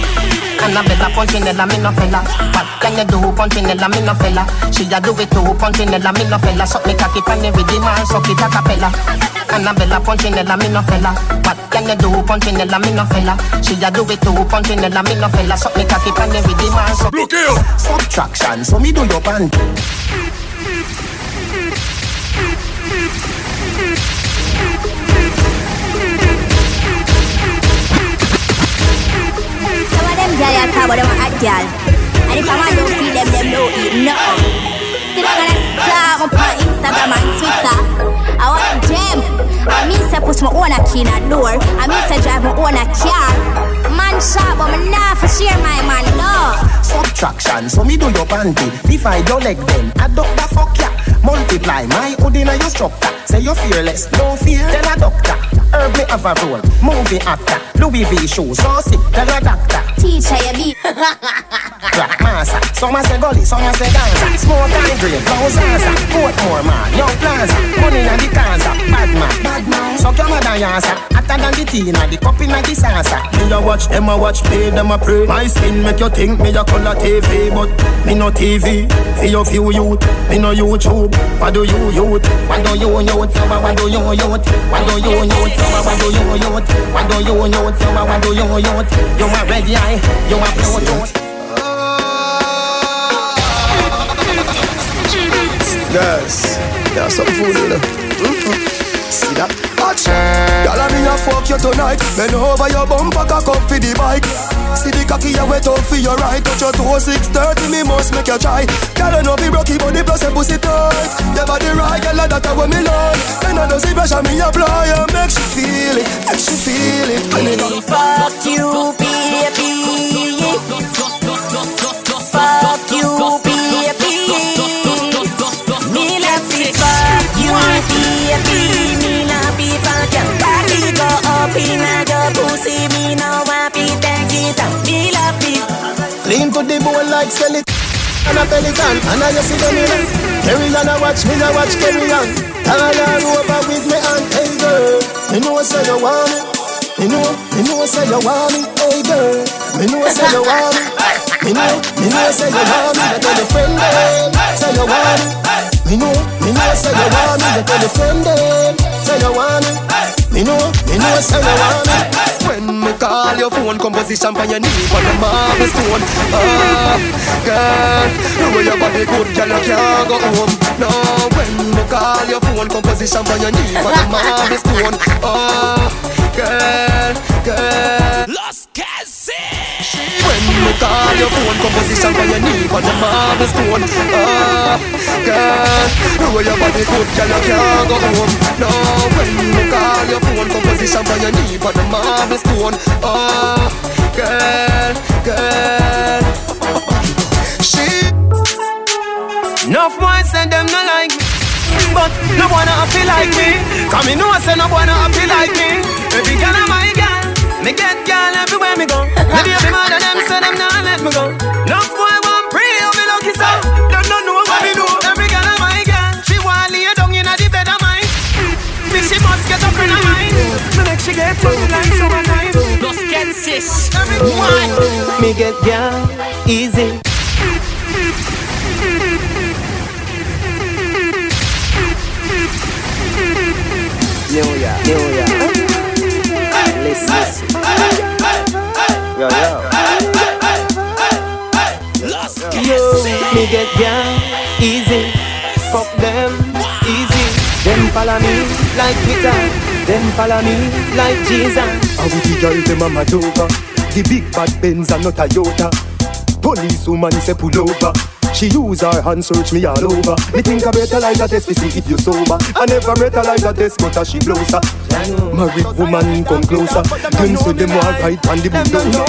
Annabella, Punchinella, me no fella. What can you do, Punchinella, me no fella. She a do it too, Punchinella, me no fella. So me cocky pan the with the man, so it a cappella. Annabella, Punchinella, me no fella. What can you do, Punchinella, me no fella. She a do it too, Punchinella, me no fella. So me cocky pan the with man, so Look here. Subtraction, so me do your band. Some of them gyal ya talk about them a hot gyal, and if a man don't feel them, them don't eat nothing. On Instagram and Twitter. I want them. I mean say push my own a key in a door. I mean say drive my own a car. Man sharp, but me nah for share my man no. Subtraction, so me do your panty. Divide your leg then, up the fuck ya. Multiply my hood in your structure. Say you're fearless, no fear, tell a doctor. Herb me have a role, movie actor. Louis V shoes, so sick, tell a doctor. Teacher, you be. Black massa, some a say gully, some a say Gaza. Smoke and grave, no Zaza. Portmore man, young plaza. Money in the Gaza, bad man, bad man. So come a dancer, hotter than the tina, the cup in the salsa. Me a watch them a watch, pay them a pray. My skin make you think me a color TV, but me no TV. For your few youth, me no YouTube. What do you youth? What do you youth? What do you youth? What do you youth? What do you youth? What do you youth? What do you youth? You a red eye, you a blue tooth. Yes, there's some food in there. Mm-hmm. See that? Watch. I me a fuck you tonight. Bend over your bumper, cock up for the bike. See the cocky you wet up for your right. Touch your toe, six thirty, me must make you try. I know be rocky, but the plus a pussy tight. Your body right, girl, that's what me like. Then I know see pressure, me apply and make she feel it, make she feel it. When it Fuck you, baby. Pussy. Me no want it, take it out. Me love it. Lean to the bone like Skelly and a pelican And I just see them in Carry on a watch, me a watch carry on. Tell her over with me and hey girl. Me know say you want me Me know, me know say you want me Hey girl, me know say you want me Me know, me know say you want me You tell your friend them Say you want me Me know, me know say you want me You tell your friend them Say you want me Me know, me know say you want me When me call your phone Composition for your knee On the marble stone. Ah, girl The way your body good Girl, you can't go home. No, when me call your phone Composition for your knee On the marble stone. Ah, girl, girl. Los when me call your phone Composition for your knee On the marble stone Ah, girl The your body good Girl, you can't go home. No, when me call your phone Composition for your knee On the marble stone Ah, girl, girl She Enough boys say them no like me. But no wanna happy like me. Come me know say no wanna happy like me. Every girl girl Me get girl everywhere me go. Me baby mother them say them not let me go. Enough boy want pray how me lucky so. Don't know know what me do. Every girl of my girl. She want lay down in a the bed of mine. Me she must get a friend of mine Me make she get tongue like summertime Los Kensis Everyone Me get girl easy. New York, New York. Listen, listen. Yo, yo. Yo, me get girl easy Fuck them easy Them follow me like Twitter Them follow me like Jesus. And with the girl them a mad over. The big bad Benz and not Toyota. Police woman say pull over. She use her hand search me all over. Me think I brutalize a test to see if you sober. I never brutalize a test, but as she blows closer. Married woman come closer. Them say them all right on the bulldozer.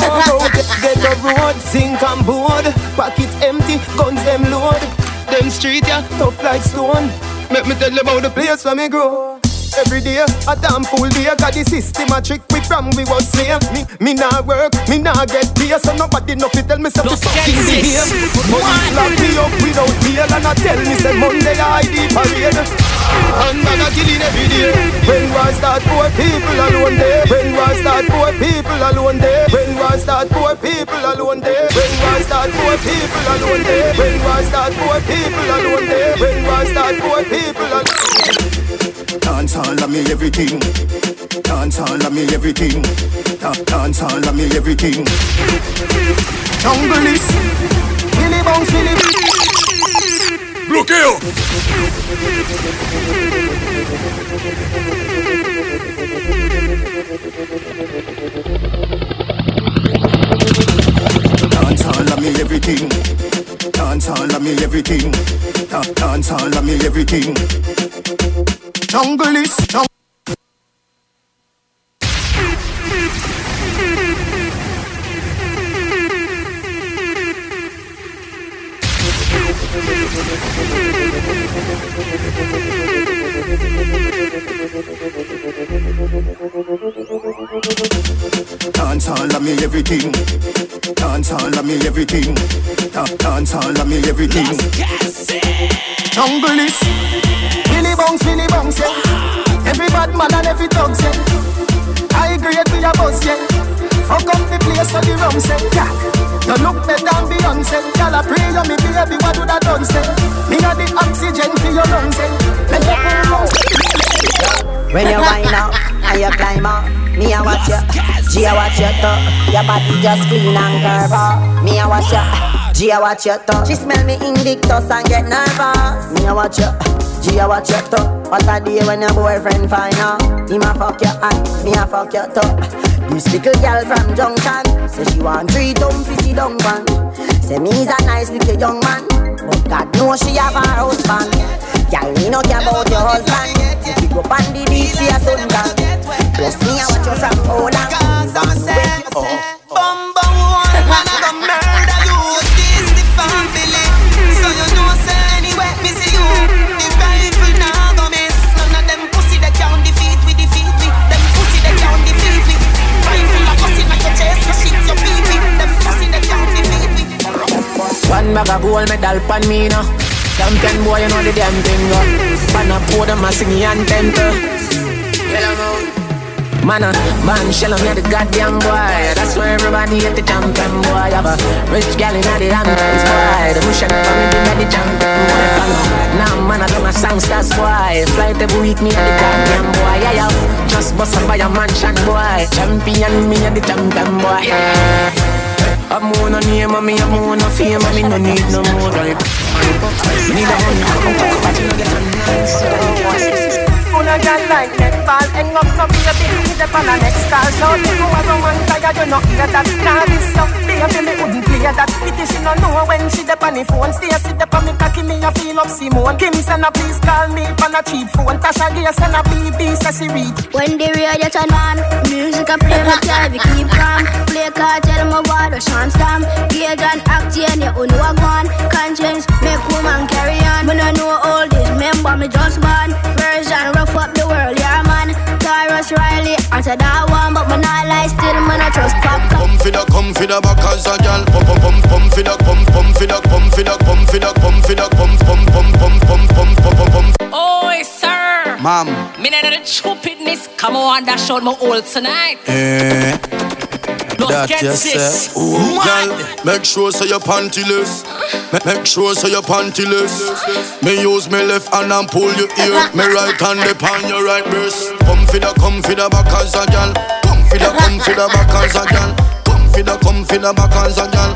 Get a road, sink and board. Pocket empty, guns them load. Them street yeah, tough like stone. Let me tell you about the place where me grow. Every day, a damn full day. Got the system a trick we from we was slave Me, me nah work, me nah get pay So nobody know fi tell me say fi fucking behave Police lock me up without bail And I tell me say Monday I ID parade And man a killing every day. When war start poor people alone there. When war start poor people alone there. When war start poor people alone there. When war start poor people alone there. When war start poor people alone there. When war start poor people alone Dance all of me everything. Dance all of me everything. Da- Dance all of me everything. Jungle is Billy Bounce, Billy. Here. Dance all of me everything. Dance all of me everything. Da- Dance all of me everything. Jungle is jungle. Dance all of me everything. Dance all of me everything. Da- Dance all of me everything. Jungle is Billy bounce, Billy bounce, yeah. Every bad man and every dog, yeah. I grade with a buzz, yeah. Fuck up the place so the rum yeah. You look better than Beyonce. Girl, I pray you me baby, what do that done say? Me a the oxygen for your lungs, yeah. Make you pull lungs. When you wind up and you climb up, me a watch you. G a watch you too. Your body just clean and curve up. Me a watch you. G a watch you too. She smell me Invictus and get nervous. Me a watch you. G a watch you too. What a day when your boyfriend find out. Him a fuck you and me a fuck you too. This little girl from Junction say she want three dumb pissy dumb one. Say me's a nice little young man, but God knows she have her husband. Girl, me no care about your husband. You go on the beach, see a sundown. Plus me, I watch you from Poland. Bumba One bag of gold medal pan me now. Champion boy, you know the damn thing. Pan a pour them a sing the anthem. Man, uh, man, shell on the goddamn boy. That's why everybody at the champion boy. Have a rich gal in the ambulance boy. The bush and the family at the champion boy. Now, man, I do my songs, that's why. Flight every week, me at the goddamn boy. Yeah, yeah. Just bust up by a mansion boy. Champion, me at the champion boy. Yeah. I'm on a name and me I'm on a fame and me no need no more right Need a money, but you no get a nice Full of girl like netball Hang up no baby, hit up on a next call So you go a woman tired, you no hear that Nah this so, baby me wouldn't play that Pity she no know when she dep on the phone Stay sit dep on me cocky, me a feel up Simone Kim send a please call me on a cheap phone Tasha Gay send a BB so she read When the radio turn on, music a play, my car we keep calm. Play cartel, my water Sean Stam. Gauge and Actian, you know a gun. Conscience, make woman carry on. When I know all this, remember me just born. Version, rough up the world, yeah Cyrus Riley. Answer that one But when I lie still Man I trust pop Come for the Come for the Back as a gal. Pump pump pump Pump for the Pump pump for the Pump for the Pump for the Pump for the Pump pump pump pump pump pump pump pump Oh sir. Ma'am, Me none of the stupidness Come on that showed my old tonight. Eh. That get you Ooh, girl, make sure so your pantyless. Ma- Make sure so your pantyless. Me use me left hand and pull your ear. Me right hand upon your right breast. Come for the, come for the back as a gal. Come for the, come for the back as a gal. Come for the, come for the back as a gal.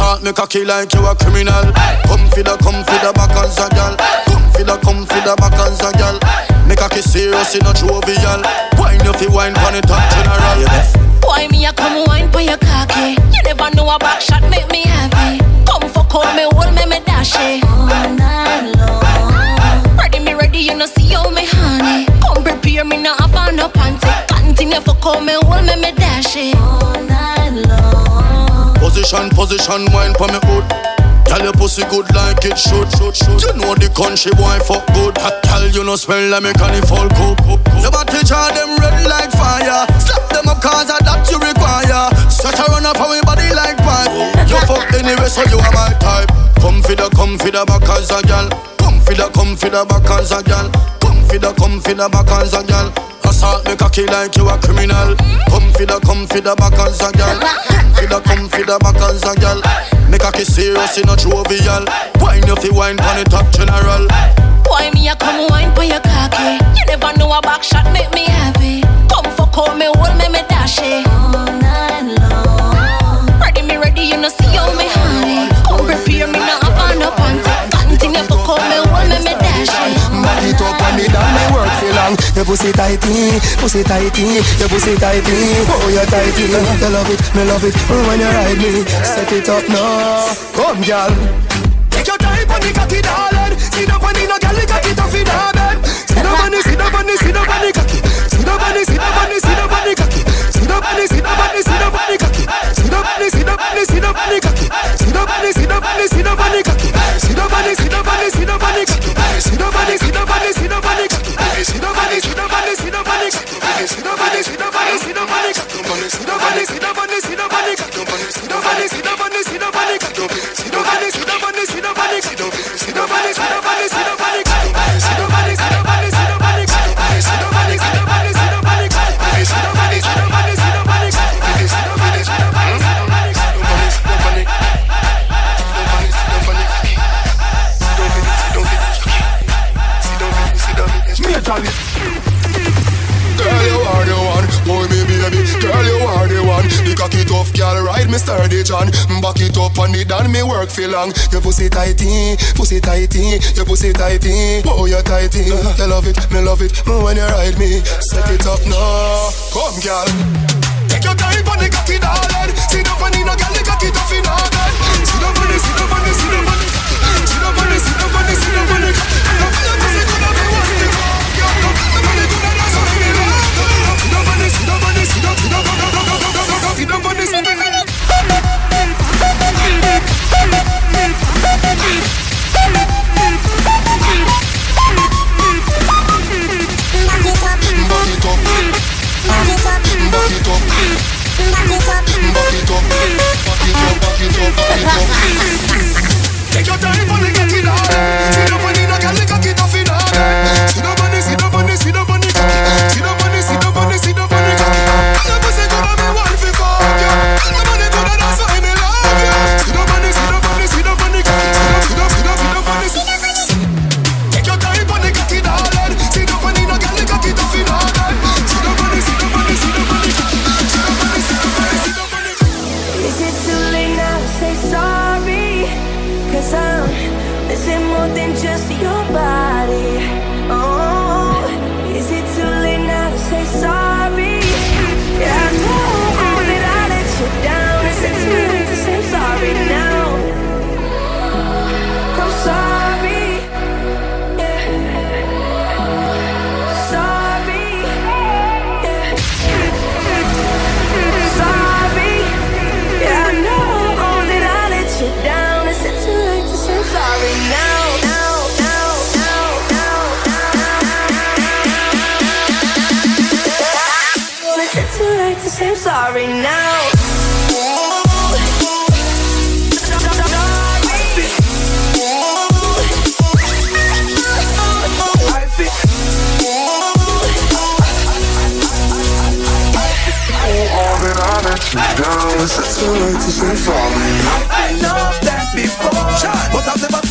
Pass Assault me cocky like you a criminal. Come for the, come for the back as a gal. Come for the, come for the back as a gal. Me cocky serious in a jovial. Wine you fi wine pon it top general. Why me a come wine for your cocky? You never know a back shot make me happy. Come for call me, hold me, me dash it. All night long. Ready me ready, you know see how me honey. Come prepare me now have on no panty. Continue for call me, hold me, me dash it. All night long. Position, position, wine for me hood. Tell your pussy good like it should, should, should. You know the country boy fuck good. Hot tell you no smell like me can fall cook. Your body jar them red like fire. Slap them up cause of that you require. Set a run up on me body like pipe. You fuck anyway so you are my type. Come for the, come for the back as a gal. Come for the, come for the back as a gal. Come for the, come for the back as a gal. Assault me cocky like you a criminal. Come for the, come for the back as a gal. Come for the, come for the back as a gal. Me cocky serious in a jovial. Wine you fi wine pon the top general. Why me a come wine for your cocky? You never know a back shot make me happy. Come for call me, hold me, me dash it. All night long. Ready me ready, you know see how me honey. Come prepare me now have on no panty. Continue for call me, hold me, me dash it. Back it up and me down, me work for long. Your pussy tighty, pussy tighty, your pussy tighty. Oh, you tighty. You love it, me love it. Oh, when you ride me, set it up now. Come, girl. Take your time on the cocky, darling. See the funny, no girl, the cocky tough in her bed. The funny, see the funny, see the funny cocky. See the funny, see the funny, see the funny, see funny, see cocky. See funny, see the funny, see the funny cocky. See funny, see funny, see cocky. See funny, see the funny, see the funny cocky. See funny, see funny, see cocky. See funny, see funny, see the religion. Back it up on it done me work for long. Your pussy tighty, pussy tighty, your pussy tighty. Oh, you tighty. You love it, me love it. When you ride me, set it up now. Come, girl. Take your time on the cocky, darling. Sit up on the no girl, the cocky tough in all that. Sit up on the, sit up on the, sit up on the. Sit up on the, sit up on the, sit up on the. I gonna. Sit up on the, sit up on the, sit up on the. Take your time, only get it all.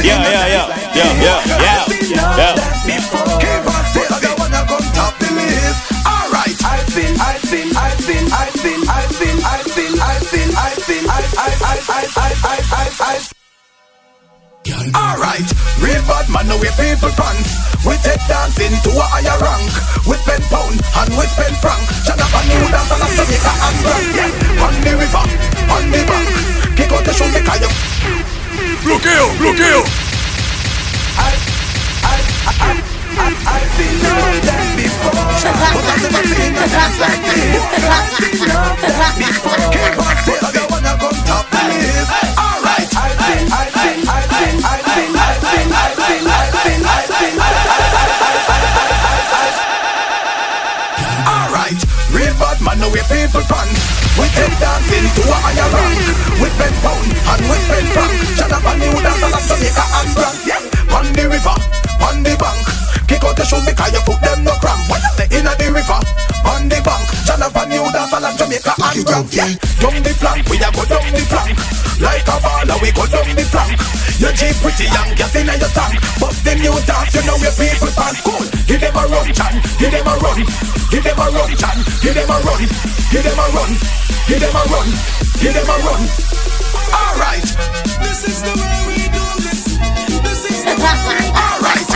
yeah, yeah, yeah, yeah, yeah, yeah, yeah. Yeah. us the other one that come top the list. All right. I've been, I've been, I've been, I've been, I've been, I've been, I've been, I've been, I've, I've, I've, I've, I've, I've, I've. Alright, real bad man, now we people pants. We take dancing to a higher rank. With Ben Pound and with Ben Frank. Shut up and you dance and Jamaica and Grand. Yeah, on the river, on the bank. Kick out the show, make a ¡Bloqueo! ¡Bloqueo! Alright, real bad man, now we people pants. We take dancing to a higher rank. With pen pound and with pen franc. Shut up and you dance like Jamaica and Grand. Yeah, on the river, on the bank. Kick out the shoe because you put them no cramp. When you say inna the river, on the bank. Shut up and you dance like Jamaica and Grand. Yeah, down the flank, we a go down the flank. Like a baller, we go down the flank. Your jeep pretty young, get inna your tank. But then you dance, you know your people pants cool. Give them a run, Chan. Give them a run. Give them a run, Chan. Give them a run. Give them a run. Give them a run. Give them a run. All right. This is the way we do this. This is the way. All right.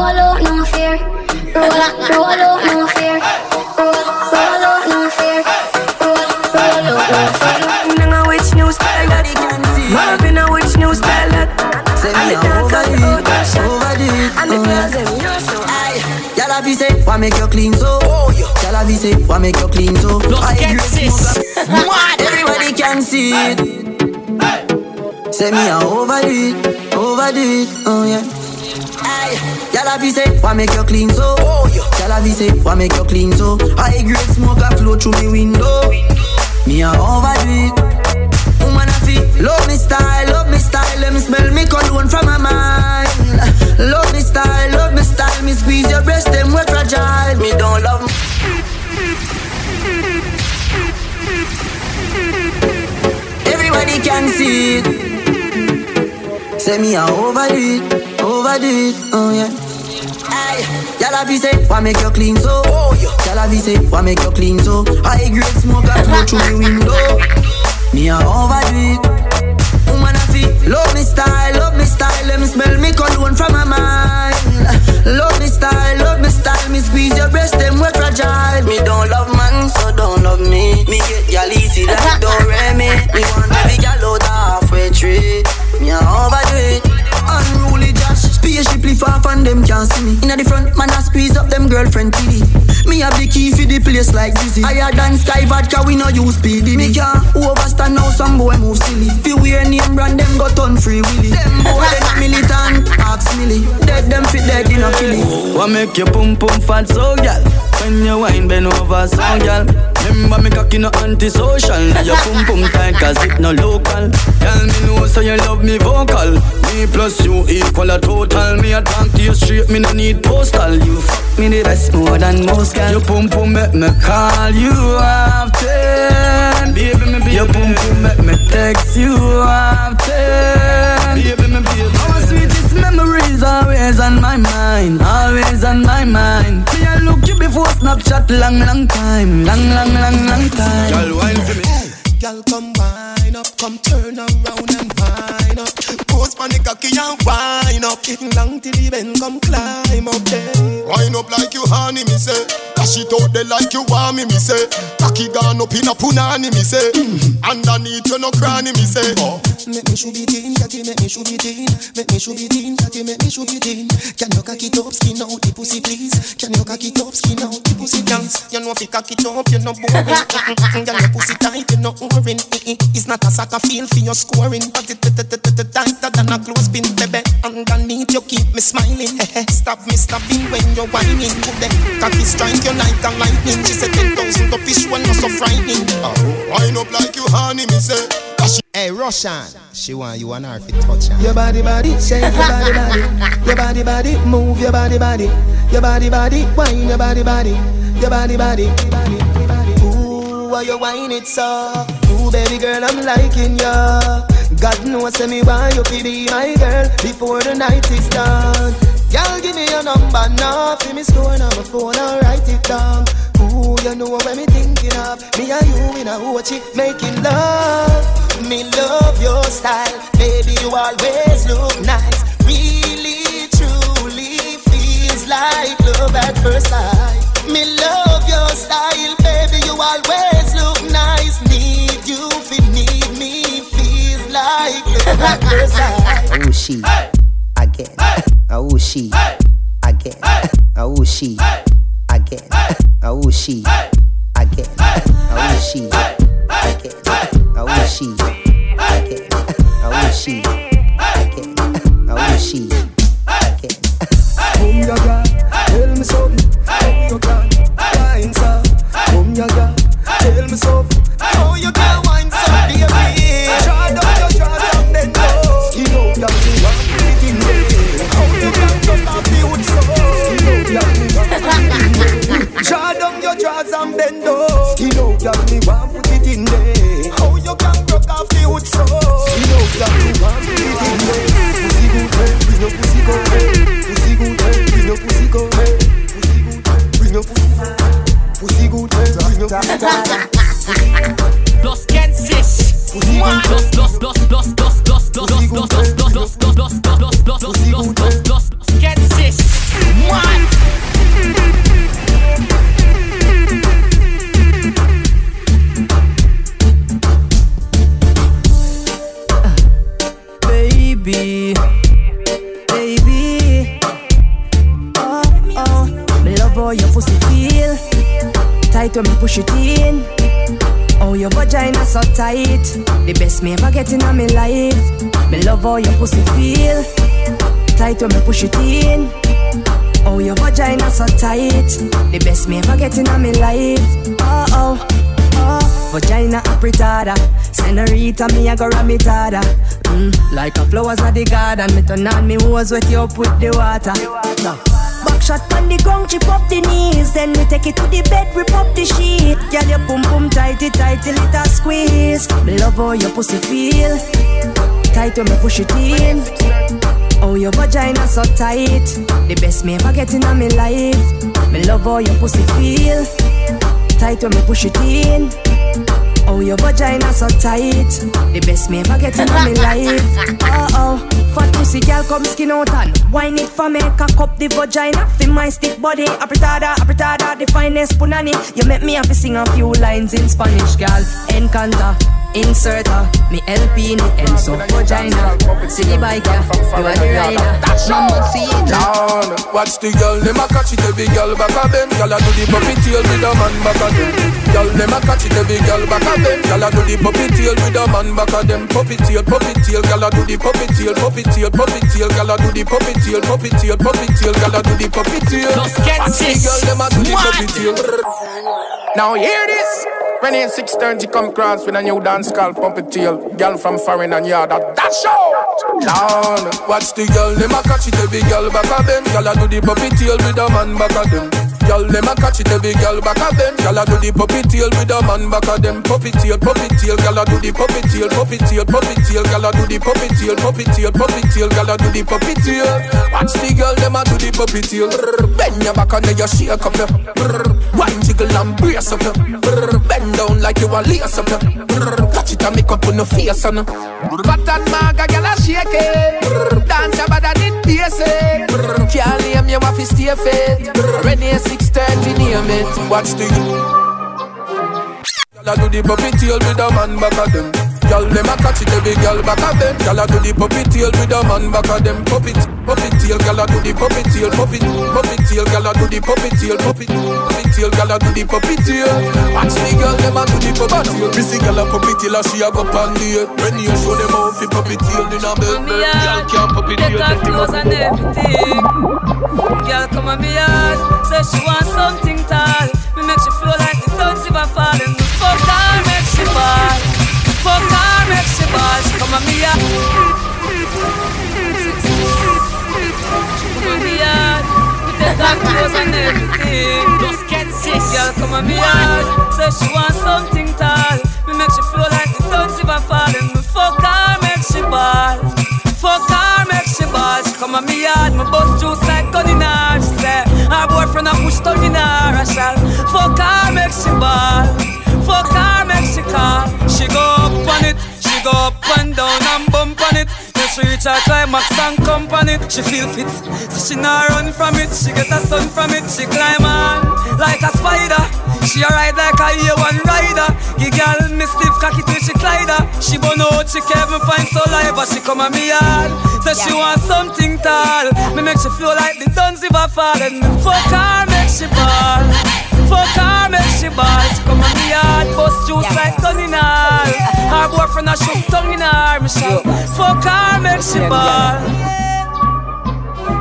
Roll, roll out no fear. Roll, roll out no fear. Roll, roll out no fear. Roll, roll out no fear. Depending on which new style that you can see. Marvin on which new style that. Say And me the a dancers it, out of shot. it, And the oh, girls them you're so high. Y'all have say, why make you clean so? Oh, yeah. Y'all have say, why make you clean so? Los I agree, Texas. smoke. Everybody can see it. Say me a overdo it, overdo it, oh yeah. Y'all have say, why make you clean so? Oh, yeah. Y'all have say, why make you clean so? I grade smoke a flow through me window. Me a overdo it. Woman a fi love me style, love me style. Let me smell me cologne from my mind. Love me style, love me style. Me squeeze your breast, them we fragile. Me don't love. Everybody can see it. Say me a overdo it, overdo it, oh yeah. Y'all have say, why make you clean so? Oh yeah. Y'all have say, why make you clean so? I grade smoke a flow through the window. Me a overdo it. Woman a fi love me style, love me style. Let me smell me cologne from my mind. Love me style, love me style. Me squeeze your breast, them we fragile. Me don't love man, so don't love me. Me get y'all easy like don't me. Me want every gal out halfway tree. Me a overdo it. Unruly spaceship lift off and them can't see me. Inna the front, man I squeeze up them girlfriend TV. Me have the key for the place like Dizzy. Higher than Sky Vodka, we no use PD. Me can't overstand now, some boy move silly. Fi wear name brand, them got on free willy. Them boy they not militant, ask milly. Dead them fit dead in a killy. What make you pum pum fat so gal? When you wine bend over so gal. Remember me cocky no antisocial. Now your pum pum tight cause it no local. Girl me know so you love me vocal. Me plus you equal a total. Me a talk to you straight, me no need postal. You fuck me the best more than most gal. Your pum pum make me call you often. Baby me baby. Your pum pum make me text you often. Baby me baby. Our sweetest memories always on my mind, always on my mind. Me I look you before Snapchat long, long time, long, long, long, long time. Girl, wine for me. Girl, come wine up, come turn around and wine up. Pose panic cocky and wine up. Getting long till the bend come climb up there. Wine up like you honey, me say. Dash it out there like you want me, me say. Cocky gone up in a punani, me say. Underneath you no cranny, me say. Oh. Make me shoot it in, catty, make me shoot it in. Make me shoot it in, catty, make me shoot it in. Can you cocky top skin out the pussy, please? Can you cocky top skin out the pussy, please? You know if you cocky top, you no boring. Can your pussy tight, you no oring. It's not a soccer field for your scoring. But it tighter than a clothespin, baby. Underneath you keep me smiling. Eh, eh, stop me stopping when you're whining. Good cocky strike your night and lightning. She said ten thousand to fish when not so frightening. Oh, wind up like you honey, me say. Hey, Russian, she want you and her to touch her. Your body, body, shake your body, body. Your body, body, move your body, body. Your body, body, wine your body, body. Your body, body. Ooh, why you whine it so? Ooh, baby girl, I'm liking ya. God knows say me want you to be my girl before the night is done. Y'all give me your number now, fi me store on my phone, I'll write it down. Ooh, you know what me thinking of? Me and you in a watchy making love. Me love your style, baby. You always look nice. Really, truly feels like love at first sight. Me love your style, baby. You always like first. Oh she, again. Oh she, again. Oh she, again. Oh she, again. Oh she, again. Oh she, again. Oh she, again. Oh she, again. Come ya girl, tell me something. Come ya girl, wine so. Come ya girl, tell me something. Down your jaws and bend. Skin out ya, me want put it in there. How you can broke off the wood so? Skin out ya, me want put it in there. Pussy good, hey, bring your pussy go, hey. Pussy good, hey, bring your pussy go, hey. Pussy good, bring your pussy. Pussy good, hey, bring your pussy. Los Kensis Los, los, los, Baby, baby, oh oh, me love how your pussy feel. Tight when me push it in. Oh, your vagina so tight. The best me ever get in my life. Me love how your pussy feel. Tight when me push it in. Oh, your vagina so tight. The best me ever get in my life. Oh oh, oh, vagina apretada. Senorita, me a go ramitada. Mm, like a flowers at the garden. Me turn on me hose wet you up with the water. No. Back shot on the ground, chip up the knees. Then we take it to the bed, rip up the sheet. Girl, your pum pum tighty tight till it a squeeze. Me love how your pussy feel. Tight when me push it in. Oh, your vagina so tight. The best me ever get in my life. Me love how your pussy feel. Tight when me push it in. Oh, your vagina so tight. The best me ever get in my life. Oh oh, fat pussy girl come skin out and wine it for me. Cock up the vagina, fi my stick body. Apretada, apretada, the finest punani. You make me have to sing a few lines in Spanish, girl. Encanta. Insert her, me LP in the end so vagina. See the bike, yeah, you are the rider. Mama see it. Down, watch the girl, them a catch it every girl back a them. Girl a do the puppy tail with a man back a them. Girl, them a catch it every girl back a them. Girl a do the puppy tail with a man back a them. Puppy tail, puppy tail, girl a do the puppy tail, puppy tail, puppy tail, girl a do the puppy tail, puppy tail, puppy tail, girl a do the puppy tail. Los Watch the girl, them a do the puppy tail. Now hear this. When in 630 come cross with a new dance called Puppy Tail. Girl from foreign and yard that dash out. Down. Watch the girl, them a catch it every girl back a them. Girl a do the puppy tail with a man back a them. Girl, them a catch it every girl back of them. Girl a do the puppy tail with a man back of them. Puppy tail, puppy tail. Girl a do the puppy tail, puppy tail, puppy tail. Girl a do the puppy tail, puppy tail, puppy tail. Girl a do the puppy tail. Watch the girl, them a do the puppy tail. Bend your back and then you shake up your. Wine jiggle and brace up your. Bend down like you a lace up your. Touch it and make up on your face and. Fat and maga, gyal a shake it. Dance about that basic. Can't name you have to stay fit. At 6:30, name it. Watch the a do the puppy tail with a man back of them. Gyal them a catch it every gyal back of them. Gyal a do the puppy tail with a man back of them. Puppy t- puppy tail, gyal a do the puppy tail, puppy puppy tail, gyal a do the puppy tail, puppy puppy tail, gyal a do the puppy tail. Watch the gyal them a do the puppy tail. Missy gyal a puppy tail and she a go pan the When you show them how fi puppy tail in a bed, gyal can't puppy tail. Get her clothes and everything. Girl come on me yard, say she want something tall. Me make she feel like the don't even falling. Me fuck her, make she fall. Fuck fall. On. She come on me yard. Me take her clothes and. Just get sis. Girl come on yard, say she want something tall. Me make she feel like the don't even falling. Me fuck her, make she ball. Fuck her, make she ball. Come on me yard, me bust juice like gun in her. She say her boyfriend a push tongue in her. I shall fuck her, make she ball. Fuck her, make she go up on it, she go up and down and bump on it. Then she reach her climax and come on it. She feel fit, so she not run from it. She get a sun from it. She climb on like a spider. She a ride like a A1 rider. Give girl me stiff cocky till she glide her. She burn out, she can't even find saliva. She come on me yard, say she want something tall. Me make she feel like the duns if I fall and me fuck her, make she ball. Fuck her, make she. She come on me yard, bust juice like gun in her. Boyfriend a shook tongue in her. Me shout, fuck her, make she ball.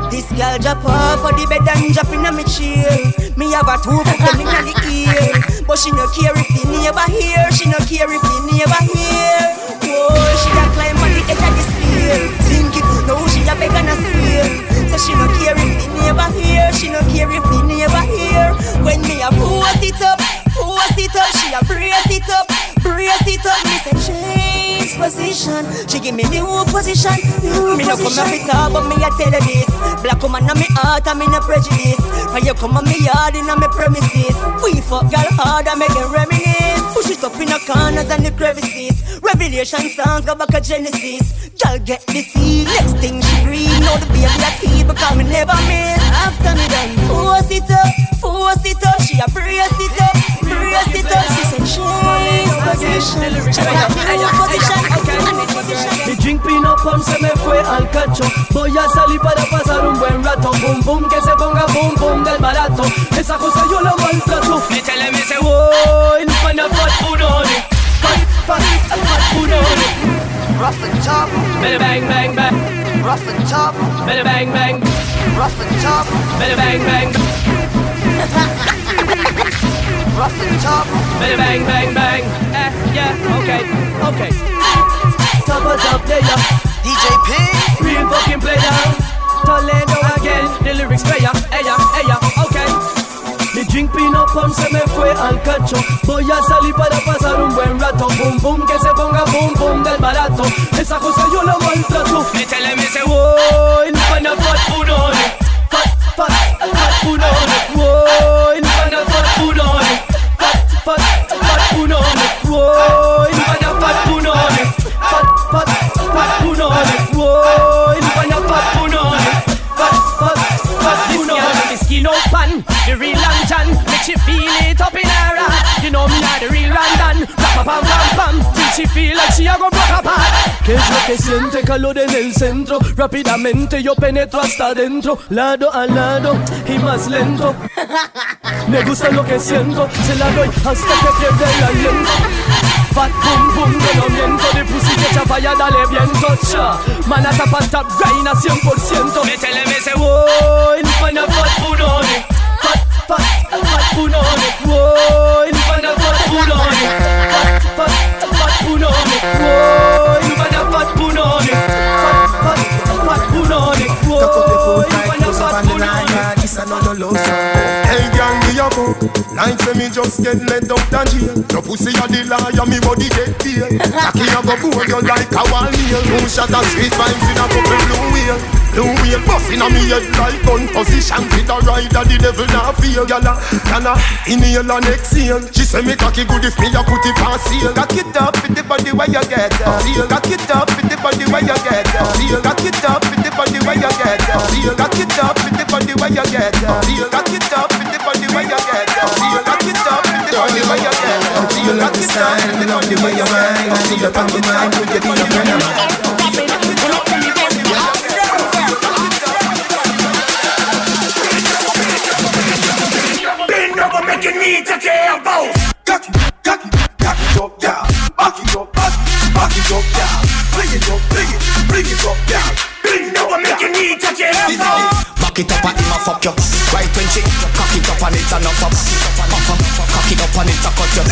This girl drop off of the bed and drop in a me chair. Me have a two put them in the ear, but she no care if the neighbor hear. She no care if the neighbor hear. Whoa, she a climb on the edge of the stair. Think it, now she a beg and a swear. So she no care if the neighbor hear. She no care if the neighbor hear. When me a force it up, force it up, she a brace it up, brace it up. Me say change position. She give me new position, new me no come up it up, but me a tell her this. Black woman on me heart, I'm in a prejudice. When you come on me yard, in a me premises. We fuck girl hard, I make it reminisce. Push it up in the corners and the crevices. Revelation songs go back to Genesis. Girl get the seed, next thing she breathe. Know the baby a teeth because me never miss. After me done, force it up, force it up. She a brace it up, brace it up. She said change position. She got new position. Mi drink pino se me fue al cacho. Voy a salir para pasar un buen rato. Boom boom que se ponga boom boom del barato. Esa cosa yo la maltrato. Métele me se Voy pana fat punoni Fat fat fat punoni Rough and tough, Better bang bang bang. Rough and tough, Better bang bang. Rough and tough, Better bang bang rough tough. Better bang bang bang. Eh yeah okay okay. Top of top player DJ P. Real fucking player. Toledo again The lyrics player. Ella ella okay. Mi drink pino pom se me fue al cacho. Voy a salir para pasar un buen rato. Boom boom que se ponga boom boom del barato. Esa cosa yo la maltrato. Métele me se Voy pana fat punoni Fat fat fat punoni Voy pana fat punoni Fat fat fat punoni Voy pana fat punoni Fat fat fat punoni Voy pana fat punoni Fat fat fat punoni The skin open, the real lantern Make she feel it up in her You know me not the real London Pam pam pam. Till she feel like she a go broke apart ¿Qué es lo que siente? Calor en el centro. Rápidamente yo penetro hasta adentro. Lado a lado y más lento. Me gusta lo que siento. Se la doy hasta que pierde el aliento. Fat boom boom, yo no miento. De pussy que echa falla, dale viento cha. Mana tapa tap, grind a 100% Métele me se Voy, pana fat Fat, fat, fat me just get let out the jail. Your pussy a the liar, me body get bail. Cocky a go board you like a wall nail. No shot of street vibes in a couple blue wheel. Blue wheel busting on me head like gun position. With a rider, the devil not feel. Gyal a, gyal a inhale and exhale. She say me cocky good if me a put it on seal. Cock it up with the body where you get. Seal. Cock it up with the body where you get. Seal. Cock it up with the body where you get. Seal. Cock it up with the body where you get. Seal. Cock it up with the body where you get. Seal. Cock it up with the where you. Seal. Cock it up with the body where you get. Bend over, make your knee touch your elbows. Cock it, cock it, cock it up, yeah. Back it up, back it, back it up, yeah. Bring it up, elbows. Back it up and him a fuck you Right when she cock it up and it's enough up Cock it up and it's a cut you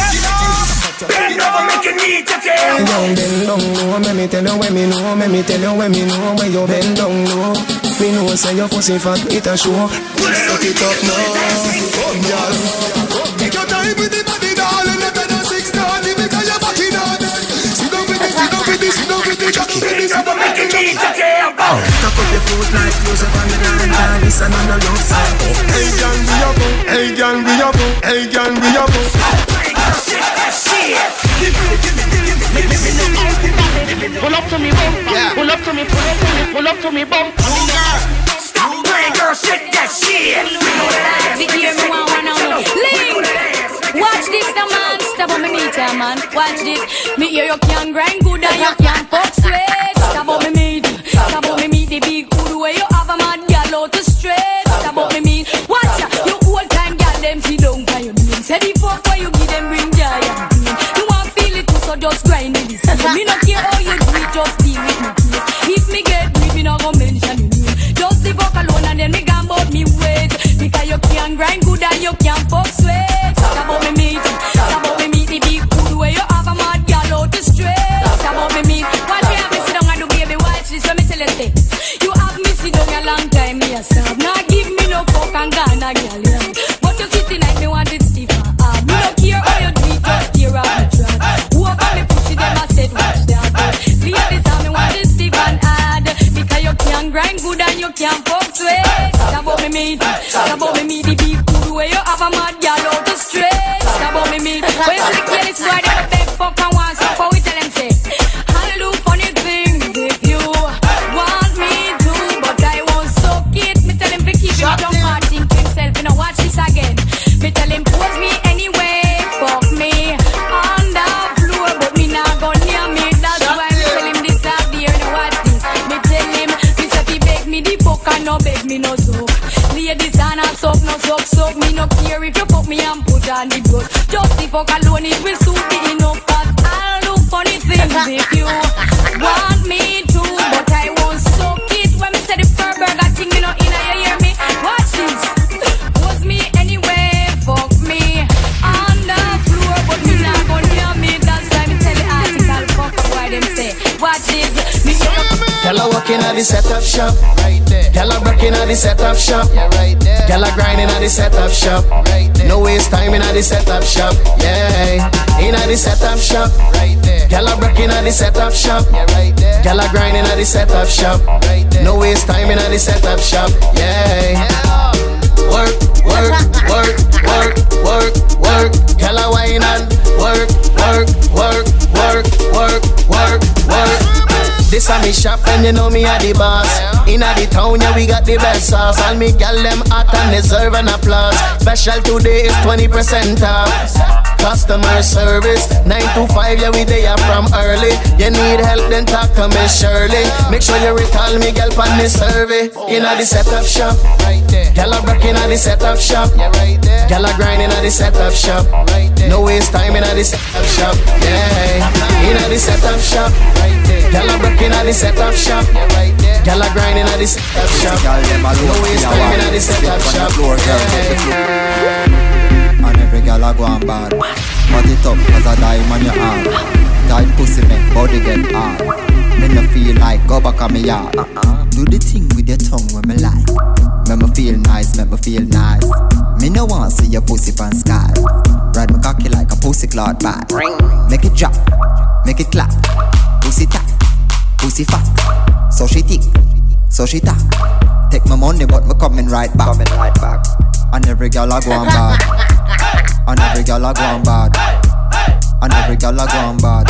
Bend over, make your knee touch your elbows. Down, bend down low, let me tell you when me know, let me tell you when me know when you bend down low. Me know say your pussy fat, it a show. Suck it up now, come girl. Take your time with the body, this, jockey. Cock up your foot like Joseph and the nine This another love song. Hey, girl, we a go. Hey, girl, we a go. Hey, girl, we a go. Pull up to me, bum. Pull up to up up. Watch this, the. Stop on me meter, hear you can grind good and you can fuck sweat. Stop on me meet. Just grind it. this. Me no care how you do it, just deal with me. please. If me get me, me no go mention you name. Just the fuck alone and then me about me ways. Because you can grind good and you can fuck sweat. Talk about me meet. Talk about me meet the big hood where you have a mad gal out the straight. Talk about me meet. Watch me have me sit down and do baby watch this. Let me tell you. You have me sit down a long time, me serve. Now give me no fuck and gone a. grind good and you can't fuck sweat. Talk about me meet. Talk about me meet the big hood where you have And a suck, no suck, suck. Me no care if you fuck me and put on the blood. Just the fuck alone, it will suit me enough. Cause I'll do funny things if you Girl at the setup shop, right there. Girl a working at the setup shop, yeah, right there. Girl a grinding at the setup shop, right there. No waste time in at the setup shop, yeah. In at the setup shop, right there. Girl a working at the setup shop, yeah, right there. Girl a grinding at the setup shop, right there. No waste time in at the setup shop, yeah. Work, work, work, work, work, work. Girl a wine and work, work, work, work, work, work, work. This a me shop and you know me a the boss. Inna the town yeah we got the best sauce. All me gal them hot and deserve an applause. Special today is 20% off Customer service. 9 to 5 yeah we there from early. You need help then talk to me Shirley. Make sure you recall me gal pan the survey. Inna the setup shop. Right there Gal a break inna the setup shop. Yeah right there Gal a grind inna the setup shop. Right there No waste time inna the setup shop. Yeah. Inna the setup shop. Right there Gal a break inna the setup shop. Yeah right there Gal a grind inna the setup shop. No waste time inna the setup shop. yeah girl a go on bad Cut it up cause I die on your arm Tight pussy make body get hard Me no feel like go back on me yard Do the thing with your tongue when me like Make me feel nice, make me feel nice Me no want see your pussy from sky Ride my cocky like a pussy clot bad. Make it drop, make it clap. Pussy tap, pussy fat. So she thick, so she tap. Take my money, but me coming right back. Coming right back. And every girl I go on bad. And every girl I go on bad. And every girl I go on bad.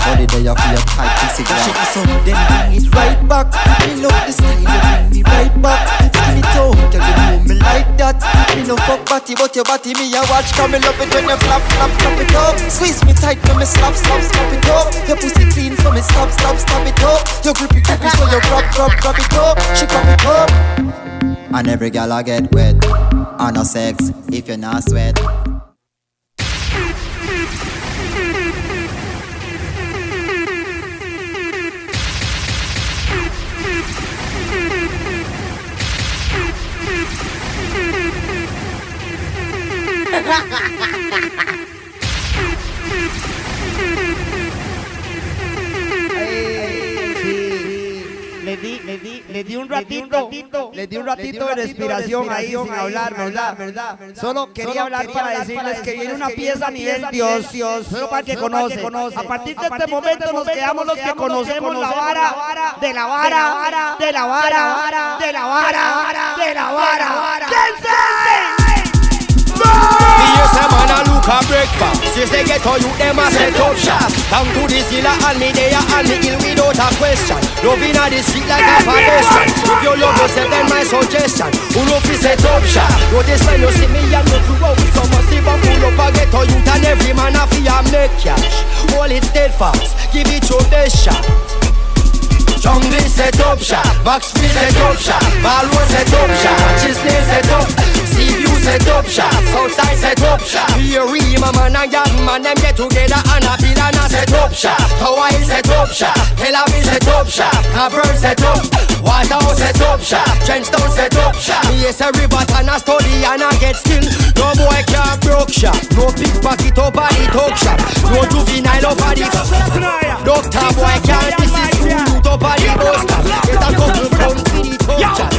Body day you feel tight pussy girl. Shake it up, then bring it right back. Me love the style, you bring me right back. Give me toe, girl, you know me like that. Me no fuck body, but your body me a watch. Come and love it when you flap, flap, flap it up. Squeeze me tight, when me slap, slap, slap it up. Your pussy clean, so me stop, stop, stop it up. Your grippy, grippy, so you grab, grab, grab it up. She grab it up. And every girl I get wet. And no sex if you're not sweat. Le di, un ratito, le di un ratito de respiración ahí sin hablar, ¿verdad? ¿verdad? Solo quería hablar para decirles que viene una pieza a nivel Dios, Dios, solo para que conocen. A partir de este momento nos quedamos los que conocemos la vara de la vara, de la vara, de la vara, de la vara. ¿Quién sabe? A breakfast. Since they get all you them a set up shop Down to the zilla and me there and me ill without a question. Loving a the street like a pedestrian If you love yourself then my suggestion. Who know fi set up shop Notice when you see me and you crew out with some massive and full up a all youth And every man a fi a make cash. Hold it steadfast, give it your best shot. Jungle set up shop, Box Free set up shop, Balwood set up shop, Chisney set up, set up shop, Southside set up shop. Here we my man and young man them get together and a bill and a set up shop. Hawaii set up shop, Tel Aviv set up shop, Cavern set up, Waterhouse set up shop, Trenchtown set up shop. Yes, a river and a study and a get still. No boy can't broke shop, no pickpocket up at the talk shop, no juvenile at the Doctor boy can't this is up at the bus stop. Get a couple from the shop.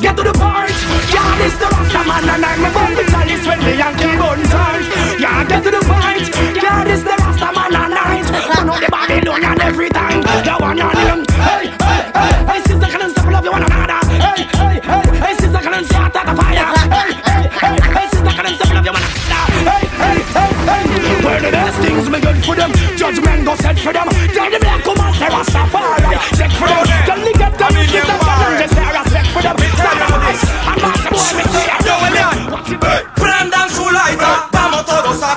Get to the part, yeah, this the Rasta man and I'm a with chalice when the Yankee gun turn. Yeah, get to the point, yeah, this the Rasta man and I'm one of the Babylonian every time. The one on him, hey, hey, hey, hey, sister can stop love you one another. Hey, hey, hey, hey, sister can start the fire. Hey, hey, hey, hey, sister can stop love you one another. Hey, hey, hey, hey, where the best things me good for them. Judgment go set for them. Tell them black come and say Rastafari. Check for them. Tell me get them,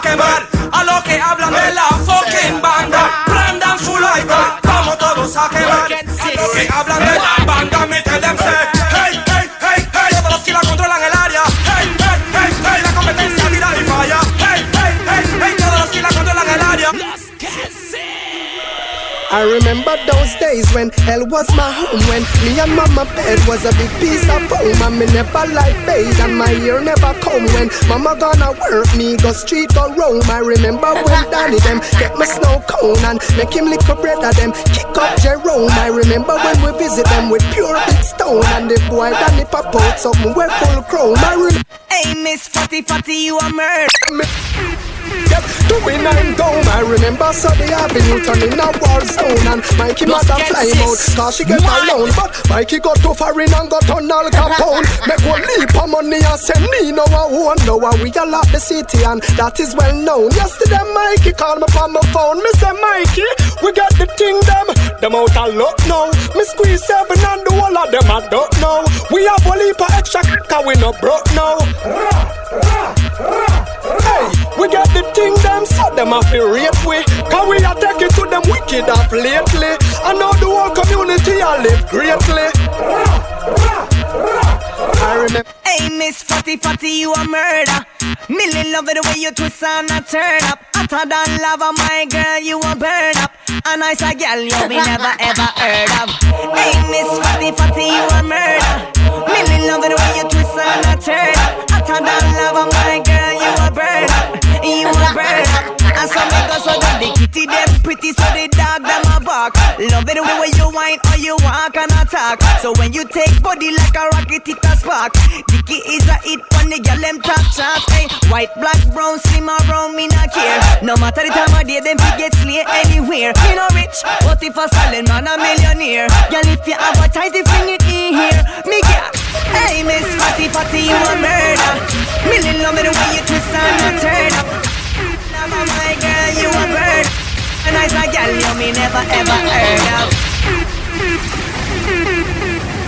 quemar a lo que hablan de la fucking banda. Prendan su lighter, vamos todos a quemar a lo que hablan de la I remember those days when hell was my home When me and mama bed was a big piece of foam And me never like bathe and my ear never come When mama gonna work me go street or roam I remember when daddy them get my snow cone And make him lick a bread of them kick up Jerome. I remember when we visit them with pure big stone And the boy daddy pop out something we full chrome. I remember Hey, Miss Fatty Fatty, you a murder. Yep, doing nine down. I remember Sunday Avenue turning a war zone And Mikey Los mother fly Kensis. out. Cause she get What? alone But Mikey got too far in and got on Al Capone. Make one leap of money and send me no a one. No a uh, we a lot the city and that is well known. Yesterday Mikey called me from my phone. Me say Mikey, we got the thing them. Them out a luck now. Me squeeze seven and the whole of them I don't know We have one leap of extra cause we no broke now. Hey, we got the thing them, so them have to rate we. Cause we are taking to them wicked up lately. And now the whole community I live greatly. I remember. Hey, Miss Fatty Fatty, you a murder. Millie love it the way you twist and a turn up. Hotter than lava, my girl, you a burn up. A nice a girl you we never ever heard of. Hey, Miss Fatty Fatty, you a murder. Millie love it the way you twist and a turn up. Hotter than lava, my girl, you a burn up. You a burn up. And some make so that the kitty them pretty, so the dog them a bark. Love it the way you whine or you attack. So when you take body like a rocket it a spark. Dicky is a hit when the girl them top. Hey, white, black, brown, slim or brown, me not care. No matter the time of day, them fi get slay anywhere. Me no rich, but if a silent man a millionaire. Girl, if you advertise, if you it in here, me get. Hey, Miss Fatty Fatty, you a murder. Million love me the way you twist and turn up. Never my girl, you a bird. And I say, you me never ever heard of.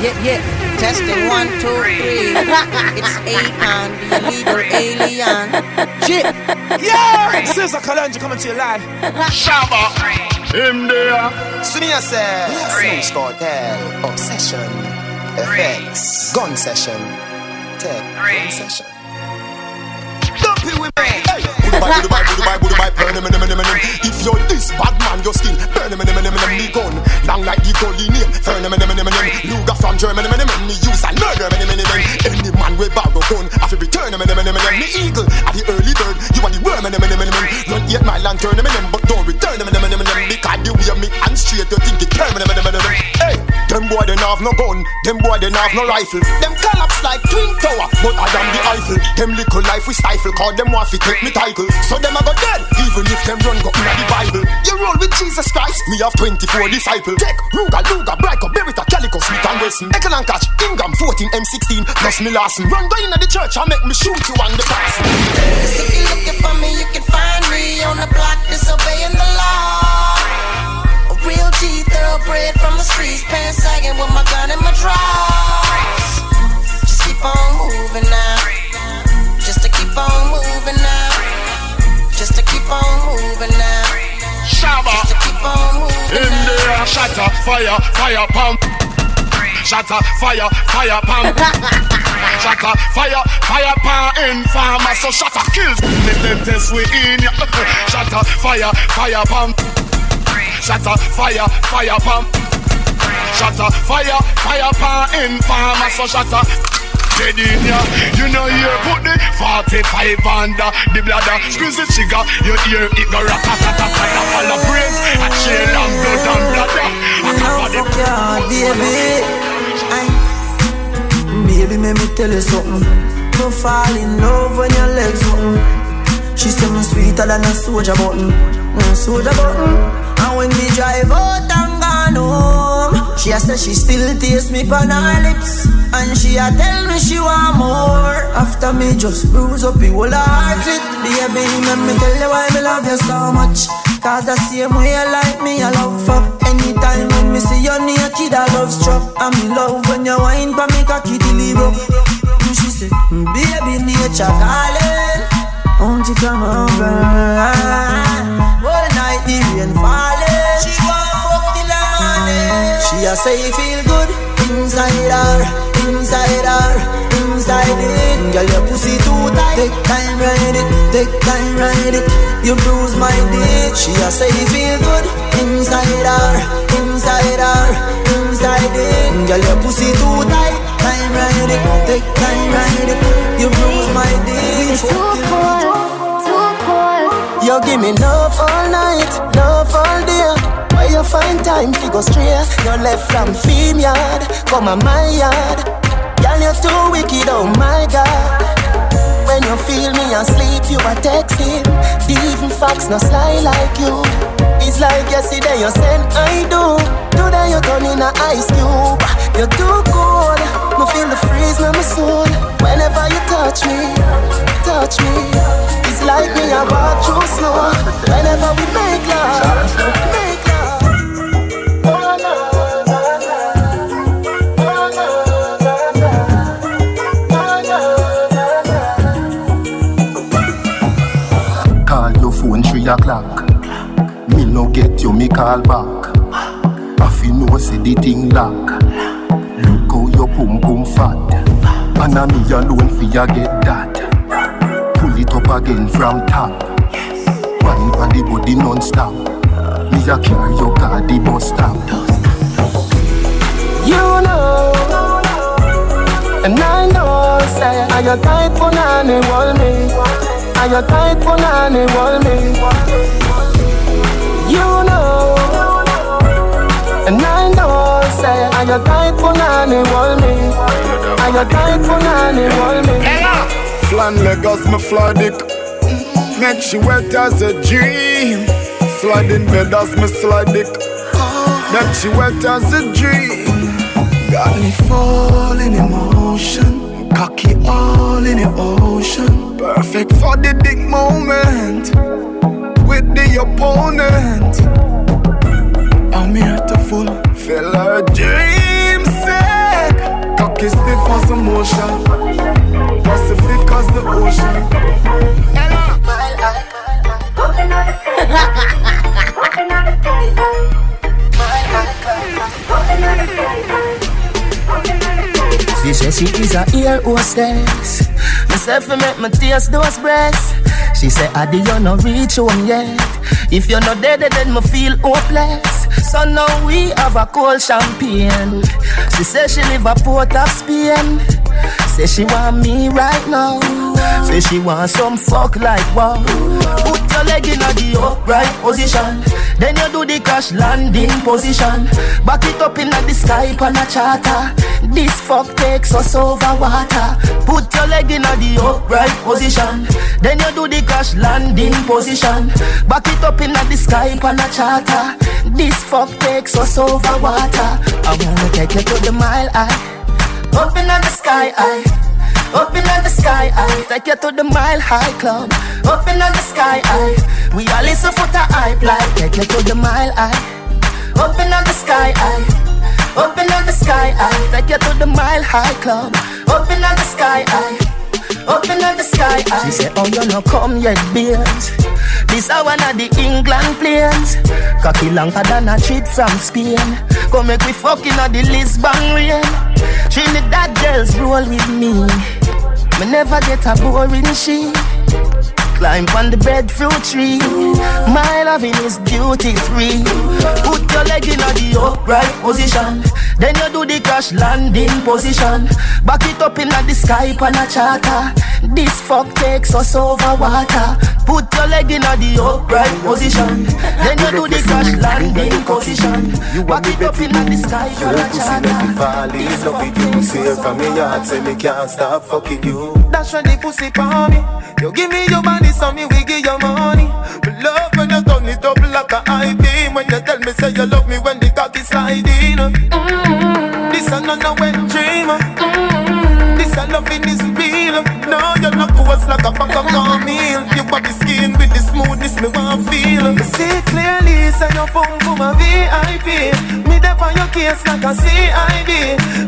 Yeah, yeah. Testing one, two, three. it's Akon, the illegal alien. Shit. Yeah! Sister Kalanja coming to you live. Shabba. Him there. Senior say. Snooze Cartel. Obsession. Effects. Gun session. Tech. Gun session. Dumpy with me. Goodbye, goodbye, goodbye, goodbye, burn him, him, him, him. If you're this bad man, your skin burn him, him, him, him. Me gun, long like the gully name. Burn him, him, him, him. Luger from Germany, him, him. Me use and murder him, him, him. Any man with borrow gun, I fi return him, him, him, him. Me eagle at the early bird, you are the worm, him, him, him, him. Run yet my lantern, him, him, but don't return him, him, him, him. Because the way me and straight, you think it turn him, him, him, him. Hey, them boy they have no gun, them boy they have no rifle. Them collapse like twin tower, but I am the Eiffel. Them little life we stifle, cause them want fi take me title. So them a go dead, even if them run go inna the Bible. You roll with Jesus Christ, me have 24 disciples. Take Ruger, Luger, Brico, Beretta, Calico, Smith and. Echo and catch, Ingham 14, M16, plus me Larson. Run go inna the church and make me shoot you on the pass. If you're looking for me, you can find fire, fire, pump. Shatter, fire, fire, pump. Shatter, fire, fire, pump. Informer, so shatter kills. Let them test we in ya. Shatter, fire, fire, pump. Shatter, fire, fire, pump. Shatter, fire, fire, pump. Informer, so shatter. Dead in ya, you know you put the 45 under the bladder Squeeze the trigger, you hear it go rat-a-tat-a-tat All the brains, a chill and blood and bladder I the fuck your heart, baby. Baby, me tell you something. Don't fall in love when your legs open. She say me sweeter than a soldier button, mm, soldier button. And when we drive out and gone home, she a say she still taste me on her lips, and she a tell me she want more. After me just bruise up the whole heart it, baby, let me tell you why me love you so much. Cause the same way you like me, I love fuck. Anytime when me see you naked, I love struck. And me love when you wine for me cocky broke. And she said, hmm, baby, nature calling. Won't you come over? All night the rain falling. A say feel good inside her, inside her, inside it. Girl, your pussy too tight. Take time ride it, take time ride it. You bruise my dick. She a say feel good inside her, inside her, inside it. Girl, your pussy too tight. Time ride it, take time ride it. You bruise my dick. Cold, too cold. You give me love all night, love all day. Where you find time to go straight? You left from theme yard, come on my yard. Girl, you're too wicked, oh my god. When you feel me asleep, you are texting. Even facts no sly like you. It's like yesterday you said I do. Today you turn in a ice cube. You're too cold. Me feel the freeze in my soul. Whenever you touch me, touch me. Like me I walk through snow. Whenever we make love, make love. Call your phone three o'clock. Me no get you, me call back. I feel no say the thing lock. Look how your pum pum fat. And I me alone for ya get it up again from top. Wine on the body non-stop. Me a carry your car the bus stop. You know, and I know, say, are you tight for nanny, hold me? Are you tight for nanny, hold me? You know, and I know, say, are you tight tight for nanny hold me. And you tight for nanny hold me. Flan Lagos, me fly dick. Make she wet as a dream. Sliding in bed as me slide dick. Make she wet as a dream. Got me falling in motion. Cocky all in the ocean. Perfect for the dick moment. With the opponent. I'm here to fulfill her dream set. Cocky stiff as a motion. Pacific as the ocean. She said she is a ear hostess. Me say fi make me taste those breasts. She said, Adi, you no reach home yet. If you're not dead, then me feel hopeless. So now we have a cold champagne. She said she live a Port of Spain. Say she want me right now. Say she want some fuck like wow. Put your leg in the upright position. Then you do the crash landing position. Back it up in the sky on a charter. This fuck takes us over water. Put your leg in the upright position. Then you do the crash landing position. Back it up in the sky on a charter. This fuck takes us over water. I wanna take you to the mile high. Open up in the sky high. Up in the sky high. Take you to the mile high club. Open up in the sky high. We all listen for the hype like take you to the mile high. Up in the sky high. Up in the sky high. Take you to the mile high club. Open up in the sky high. Up the sky. She said, Oh, you no come yet, beers. This a one of the England planes. Cocky longer than a trip from Spain. Come make we fucking on the Lisbon rain. Trinidad girls roll with me. Me never get a boring she. Climb on the breadfruit tree. My loving is duty free. Put your leg in the upright position. Then you do the crash landing position. Back it up in the sky on a charter. This fuck takes us over water. Put your leg in the upright position. Then you do the crash landing position. Back it up in the sky on a charter. Fall in love with you, say from me heart, say me can't stop fucking you. That's when the pussy for me. You give me your body, so me we give you money. Me love when you turn it up like a high beam. When you tell me say you love me when the cock is sliding. Mm-hmm. This a no no wet dream. Mm-hmm. This a loving is real. No, you're not coarse like a pack of cornmeal. Your body skin with the smoothness me want feel. See clearly, say your phone for my VIP. Me dep on your case like a CID.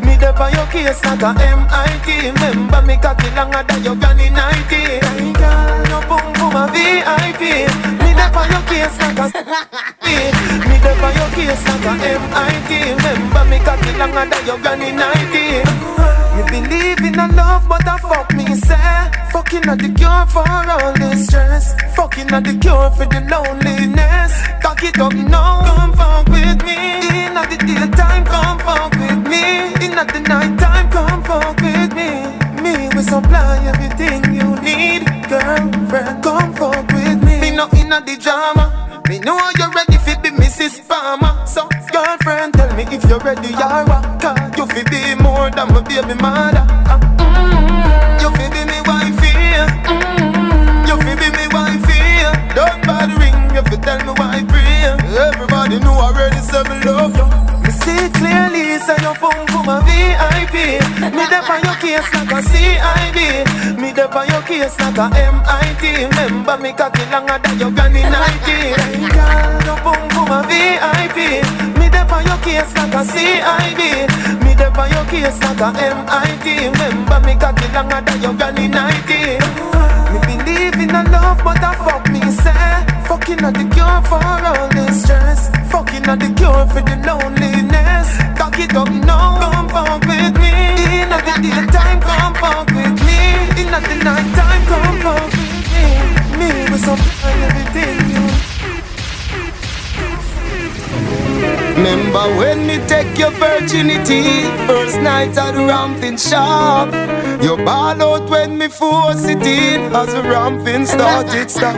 Me dep on your case like a MIT. Remember me cocky longer than your granny 90. Girl, your phone for my VIP. Me dep on your case like a Me dep on your case like a MIT. Remember me cocky longer than your granny 90. Believe in a love, but I fuck me say Fucking not the cure for all this stress. Fucking not the cure for the loneliness. Cock it up now, come fuck with me. In the daytime, come fuck with me. In the nighttime, come fuck with me. Me will supply everything you need Girlfriend, come fuck with me Me not in the drama me know you're ready for be Mrs. Farmer So girlfriend tell me if you're ready what Cause you fi be more than my baby mother uh, mm-hmm. You fi be me wifey mm-hmm. You fi be me wifey Don't bother ring if you tell me why pray Everybody know already say me love you Me see clearly say your phone for my VIP Me dep on your case like a CID Me dep on your case like a MIT Remember me cocky longer than your granny 90 Girl, your phone for my VIP Me dep on your case like a CID Me dep on your case like a MIT Remember me cocky longer than your granny 90 Me believe in a love but I fuck me say Fucking not the cure for all this stress. Fucking not the cure for the loneliness. Cock it up now, come fuck with me. In the daytime, come fuck with me. In the nighttime, time come fuck with me. Me with supply everything Remember when me take your virginity First night at the ramping shop You ball out when me force it in As the ramping started stop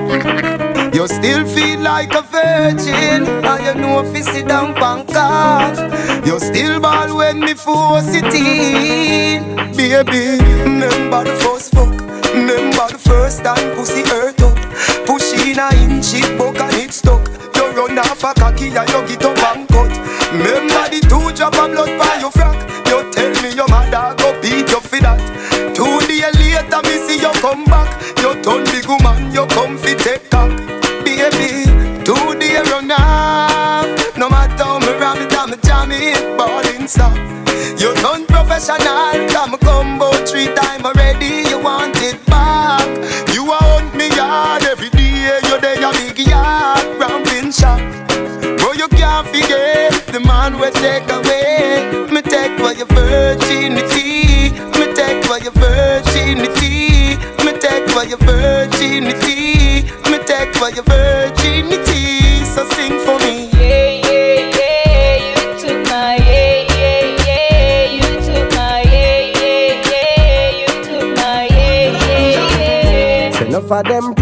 You still feel like a virgin, and you know if you sit down pancart. You still ball when me force it in, baby. Remember the first fuck, remember the first time pussy hurt up. Push in a inch, it and it stuck. You run off a cocky and you get up and. Remember the two drop of blood by your frack. You tell me your mother go beat you for that. Two days later, me see you come back. You turn big woman, you come fi take cock. Baby, two days run off. No matter how me ram it, I'm jam it, ballin' stop. You done professional, come combo three time already. You want the man we take away. Me take for your virginity. Me take for your virginity. Me take for your virginity. Me take for your virginity. So sing for me. Yeah, yeah, yeah, you took my yeah, yeah, yeah, you took my yeah, yeah, yeah, you took my yeah, yeah, yeah. Say enough of them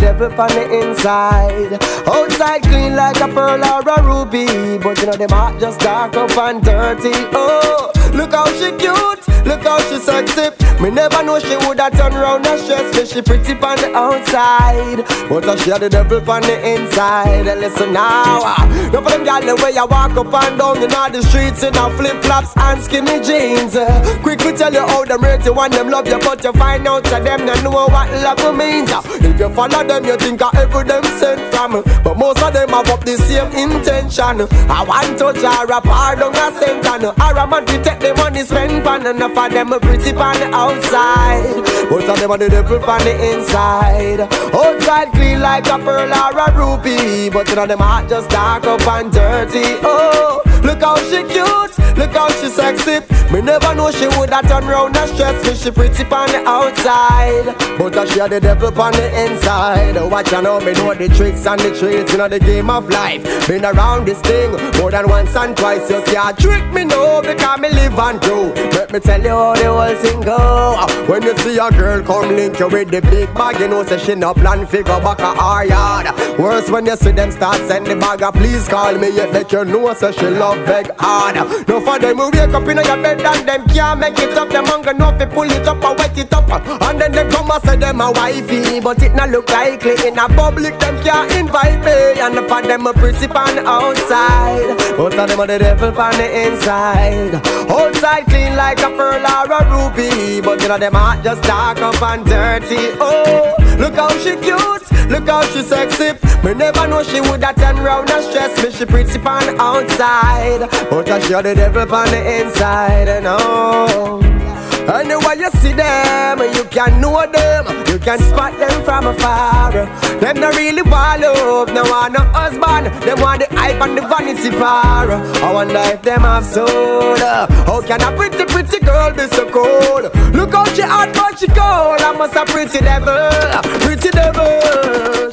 devil on the inside. Outside clean like a pearl or a ruby, but you know them heart just dark up and dirty. Oh, look how she cute, look how she sexy. Me never know she woulda turn round and stress me. She pretty on the outside, but uh, she had the devil on the inside. And listen now, uh, no for them gyal the way I walk up and down in all the streets in a flip flops and skinny jeans. Uh, quick to tell you how them rate you and them love you, but you find out that them not know what love means. Uh, if you follow them, you think of every them sent from. But most of them have up the same intention. I want to jar a pardon a sentence. Or a man to take the money spent on enough of them are pretty on the outside. Most of them are the devil on the inside. Outside clean like a pearl or a ruby. But you know them heart just dark up and dirty. Oh, look how she cute, look how she sexy. Me never know she woulda turn round and stress me. She pretty on the outside, but uh, she had the devil on the inside. Watch her now, me know the tricks and the tricks, you know the game of life. Been around this thing more than once and twice. You can't trick me no because me live and grow. Let me tell you how the whole thing go. When you see a girl come link you with the big bag, you know say she no plan figure back a her yard. Worse when you see them start send the bag, a please call me yet make you know say she love beg hard. No for them who wake up in your bed and them can't make it up. Them hunger no fi pull it up and wet it up, and then them come and say them a wifey, but it not look likely in a public. Them can't invite me, and for them a pretty the outside, most of them are the devil on the inside. Outside clean like a pearl or a ruby, but you know them heart just dark up and dirty. Oh, look how she cute, look how she sexy. Me never know she woulda turn round and stress me. She pretty on outside, but I show the devil on the inside. And oh. Anyway you see them, you can know them, you can spot them from afar. Them not really want love, no want no husband, them want the hype and the vanity power. I wonder if them have soul. How can a pretty pretty girl be so cold? Look how she hot but she cold. I must a pretty devil, pretty devil.